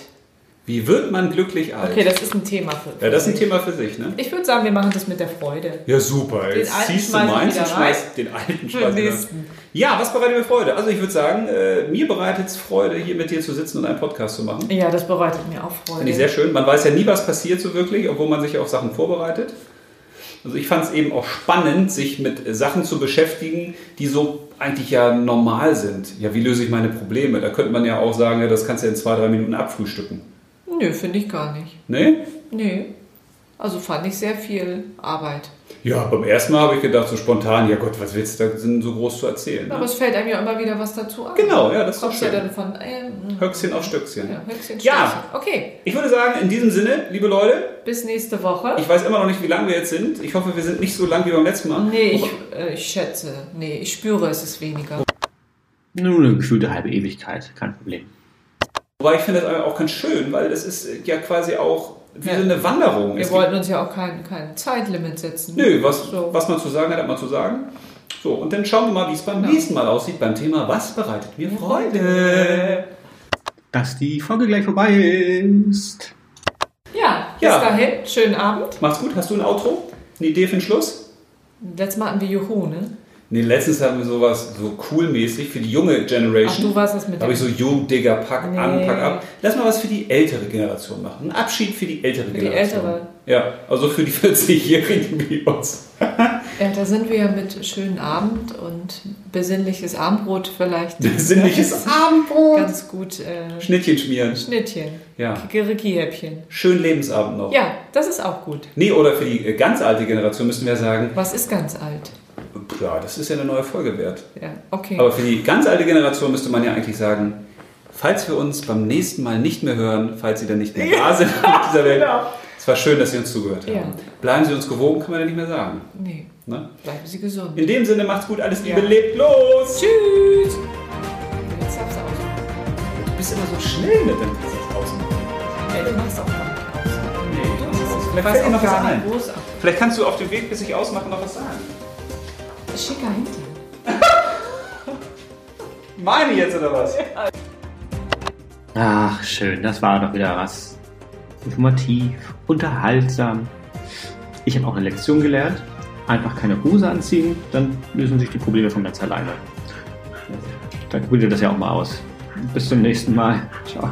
[SPEAKER 3] Wie wird man glücklich alt?
[SPEAKER 2] Okay, das ist ein Thema für.
[SPEAKER 3] ja, das ist ein. Thema für sich, ne?
[SPEAKER 2] Ich würde sagen, wir machen das mit der Freude.
[SPEAKER 3] Ja, super. Jetzt
[SPEAKER 2] alten
[SPEAKER 3] ziehst du meins und schmeißt den alten
[SPEAKER 2] Für den
[SPEAKER 3] wieder.
[SPEAKER 2] nächsten.
[SPEAKER 3] Ja, was bereitet mir Freude? Also ich würde sagen, äh, mir bereitet es Freude, hier mit dir zu sitzen und einen Podcast zu machen.
[SPEAKER 2] Ja, das bereitet mir auch Freude.
[SPEAKER 3] Finde ich sehr schön. Man weiß ja nie, was passiert so wirklich, obwohl man sich auf Sachen vorbereitet. Also ich fand es eben auch spannend, sich mit Sachen zu beschäftigen, die so eigentlich ja normal sind. Ja, wie löse ich meine Probleme? Da könnte man ja auch sagen, ja, das kannst du in zwei, drei Minuten abfrühstücken.
[SPEAKER 2] Nö, finde ich gar nicht.
[SPEAKER 3] Nee?
[SPEAKER 2] Nee. Also fand ich sehr viel Arbeit.
[SPEAKER 3] Ja, beim ersten Mal habe ich gedacht, so spontan, ja Gott, was willst du da denn so groß zu erzählen? Ne?
[SPEAKER 2] Aber es fällt einem ja immer wieder was dazu an.
[SPEAKER 3] Genau, ja, das ist
[SPEAKER 2] Kommst ja
[SPEAKER 3] schön.
[SPEAKER 2] dann von ähm,
[SPEAKER 3] Höchstchen auf Stöckchen.
[SPEAKER 2] Ja, Höchstchen,
[SPEAKER 3] Ja.
[SPEAKER 2] Stöckchen. Okay,
[SPEAKER 3] Ich würde sagen, in diesem Sinne, liebe Leute,
[SPEAKER 2] bis nächste Woche.
[SPEAKER 3] ich weiß immer noch nicht, wie lange wir jetzt sind. Ich hoffe, wir sind nicht so lang wie beim letzten Mal.
[SPEAKER 2] nee, ich, äh, ich schätze. Nee, ich spüre, es ist weniger.
[SPEAKER 1] Nur eine gefühlte halbe Ewigkeit, kein Problem.
[SPEAKER 3] Wobei ich finde das auch ganz schön, weil es ist ja quasi auch wie
[SPEAKER 2] Ja.
[SPEAKER 3] so eine Wanderung.
[SPEAKER 2] Wir
[SPEAKER 3] Es
[SPEAKER 2] wollten uns ja auch kein, kein Zeitlimit setzen.
[SPEAKER 3] nö, was,
[SPEAKER 2] So.
[SPEAKER 3] was man zu sagen hat, hat man zu sagen. So, und dann schauen wir mal, wie es beim
[SPEAKER 2] Ja.
[SPEAKER 3] nächsten Mal aussieht beim Thema Was bereitet mir Freude?
[SPEAKER 1] Dass die Folge gleich vorbei ist.
[SPEAKER 2] Ja, bis
[SPEAKER 3] Ja.
[SPEAKER 2] dahin. Schönen Abend.
[SPEAKER 3] Macht's gut, hast du ein Outro? Eine Idee für den Schluss?
[SPEAKER 2] Letztes Mal hatten wir Juhu, ne?
[SPEAKER 3] Nee, letztens hatten wir sowas so cool-mäßig für die junge
[SPEAKER 2] Ach,
[SPEAKER 3] Generation.
[SPEAKER 2] du warst das mit
[SPEAKER 3] habe ich so, Digga, pack an,
[SPEAKER 2] Nee.
[SPEAKER 3] pack ab. Lass mal was für die ältere Generation machen. Ein Abschied für die ältere
[SPEAKER 2] Für die
[SPEAKER 3] Generation.
[SPEAKER 2] ältere.
[SPEAKER 3] Ja, also für die 40-Jährigen wie uns.
[SPEAKER 2] Ja, da sind wir ja mit schönen Abend und besinnliches Armbrot vielleicht.
[SPEAKER 3] Besinnliches Abendbrot.
[SPEAKER 2] Ganz gut. Äh,
[SPEAKER 3] Schnittchen schmieren.
[SPEAKER 2] Schnittchen.
[SPEAKER 3] Ja.
[SPEAKER 2] Kikeriki-Häppchen.
[SPEAKER 3] Schönen Lebensabend noch.
[SPEAKER 2] Ja, das ist auch gut.
[SPEAKER 3] Nee, oder für die äh, ganz alte Generation müssten wir sagen,
[SPEAKER 2] Was ist ganz alt?
[SPEAKER 3] Ja, das ist ja eine neue Folge wert.
[SPEAKER 2] Ja, okay.
[SPEAKER 3] Aber für die ganz alte Generation müsste man ja eigentlich sagen, falls wir uns beim nächsten Mal nicht mehr hören, falls Sie dann nicht mehr da sind auf dieser Welt,
[SPEAKER 2] Genau.
[SPEAKER 3] es war schön, dass Sie uns zugehört haben.
[SPEAKER 2] Ja.
[SPEAKER 3] Bleiben Sie uns gewogen, kann man ja nicht mehr sagen.
[SPEAKER 2] nee,
[SPEAKER 3] Ne?
[SPEAKER 2] bleiben Sie gesund.
[SPEAKER 3] In dem Sinne, macht's gut, alles Liebe,
[SPEAKER 2] Ja.
[SPEAKER 3] lebt los!
[SPEAKER 2] Tschüss! Jetzt du aus.
[SPEAKER 3] Du bist immer so schnell mit dem Außen.
[SPEAKER 2] Ey, du machst auch aus.
[SPEAKER 3] Nee,
[SPEAKER 2] Du machst
[SPEAKER 3] Vielleicht
[SPEAKER 2] auch
[SPEAKER 3] fällt dir noch was ein. Vielleicht kannst du auf dem Weg, bis ich ausmache, noch was sagen.
[SPEAKER 2] Schicker Hintern.
[SPEAKER 3] Meine jetzt oder was?
[SPEAKER 1] Ach, schön, das war doch wieder was. Informativ, unterhaltsam. Ich habe auch eine Lektion gelernt. Einfach keine Hose anziehen, dann lösen sich die Probleme von ganz alleine. Dann probiert ihr das ja auch mal aus. Bis zum nächsten Mal. Ciao.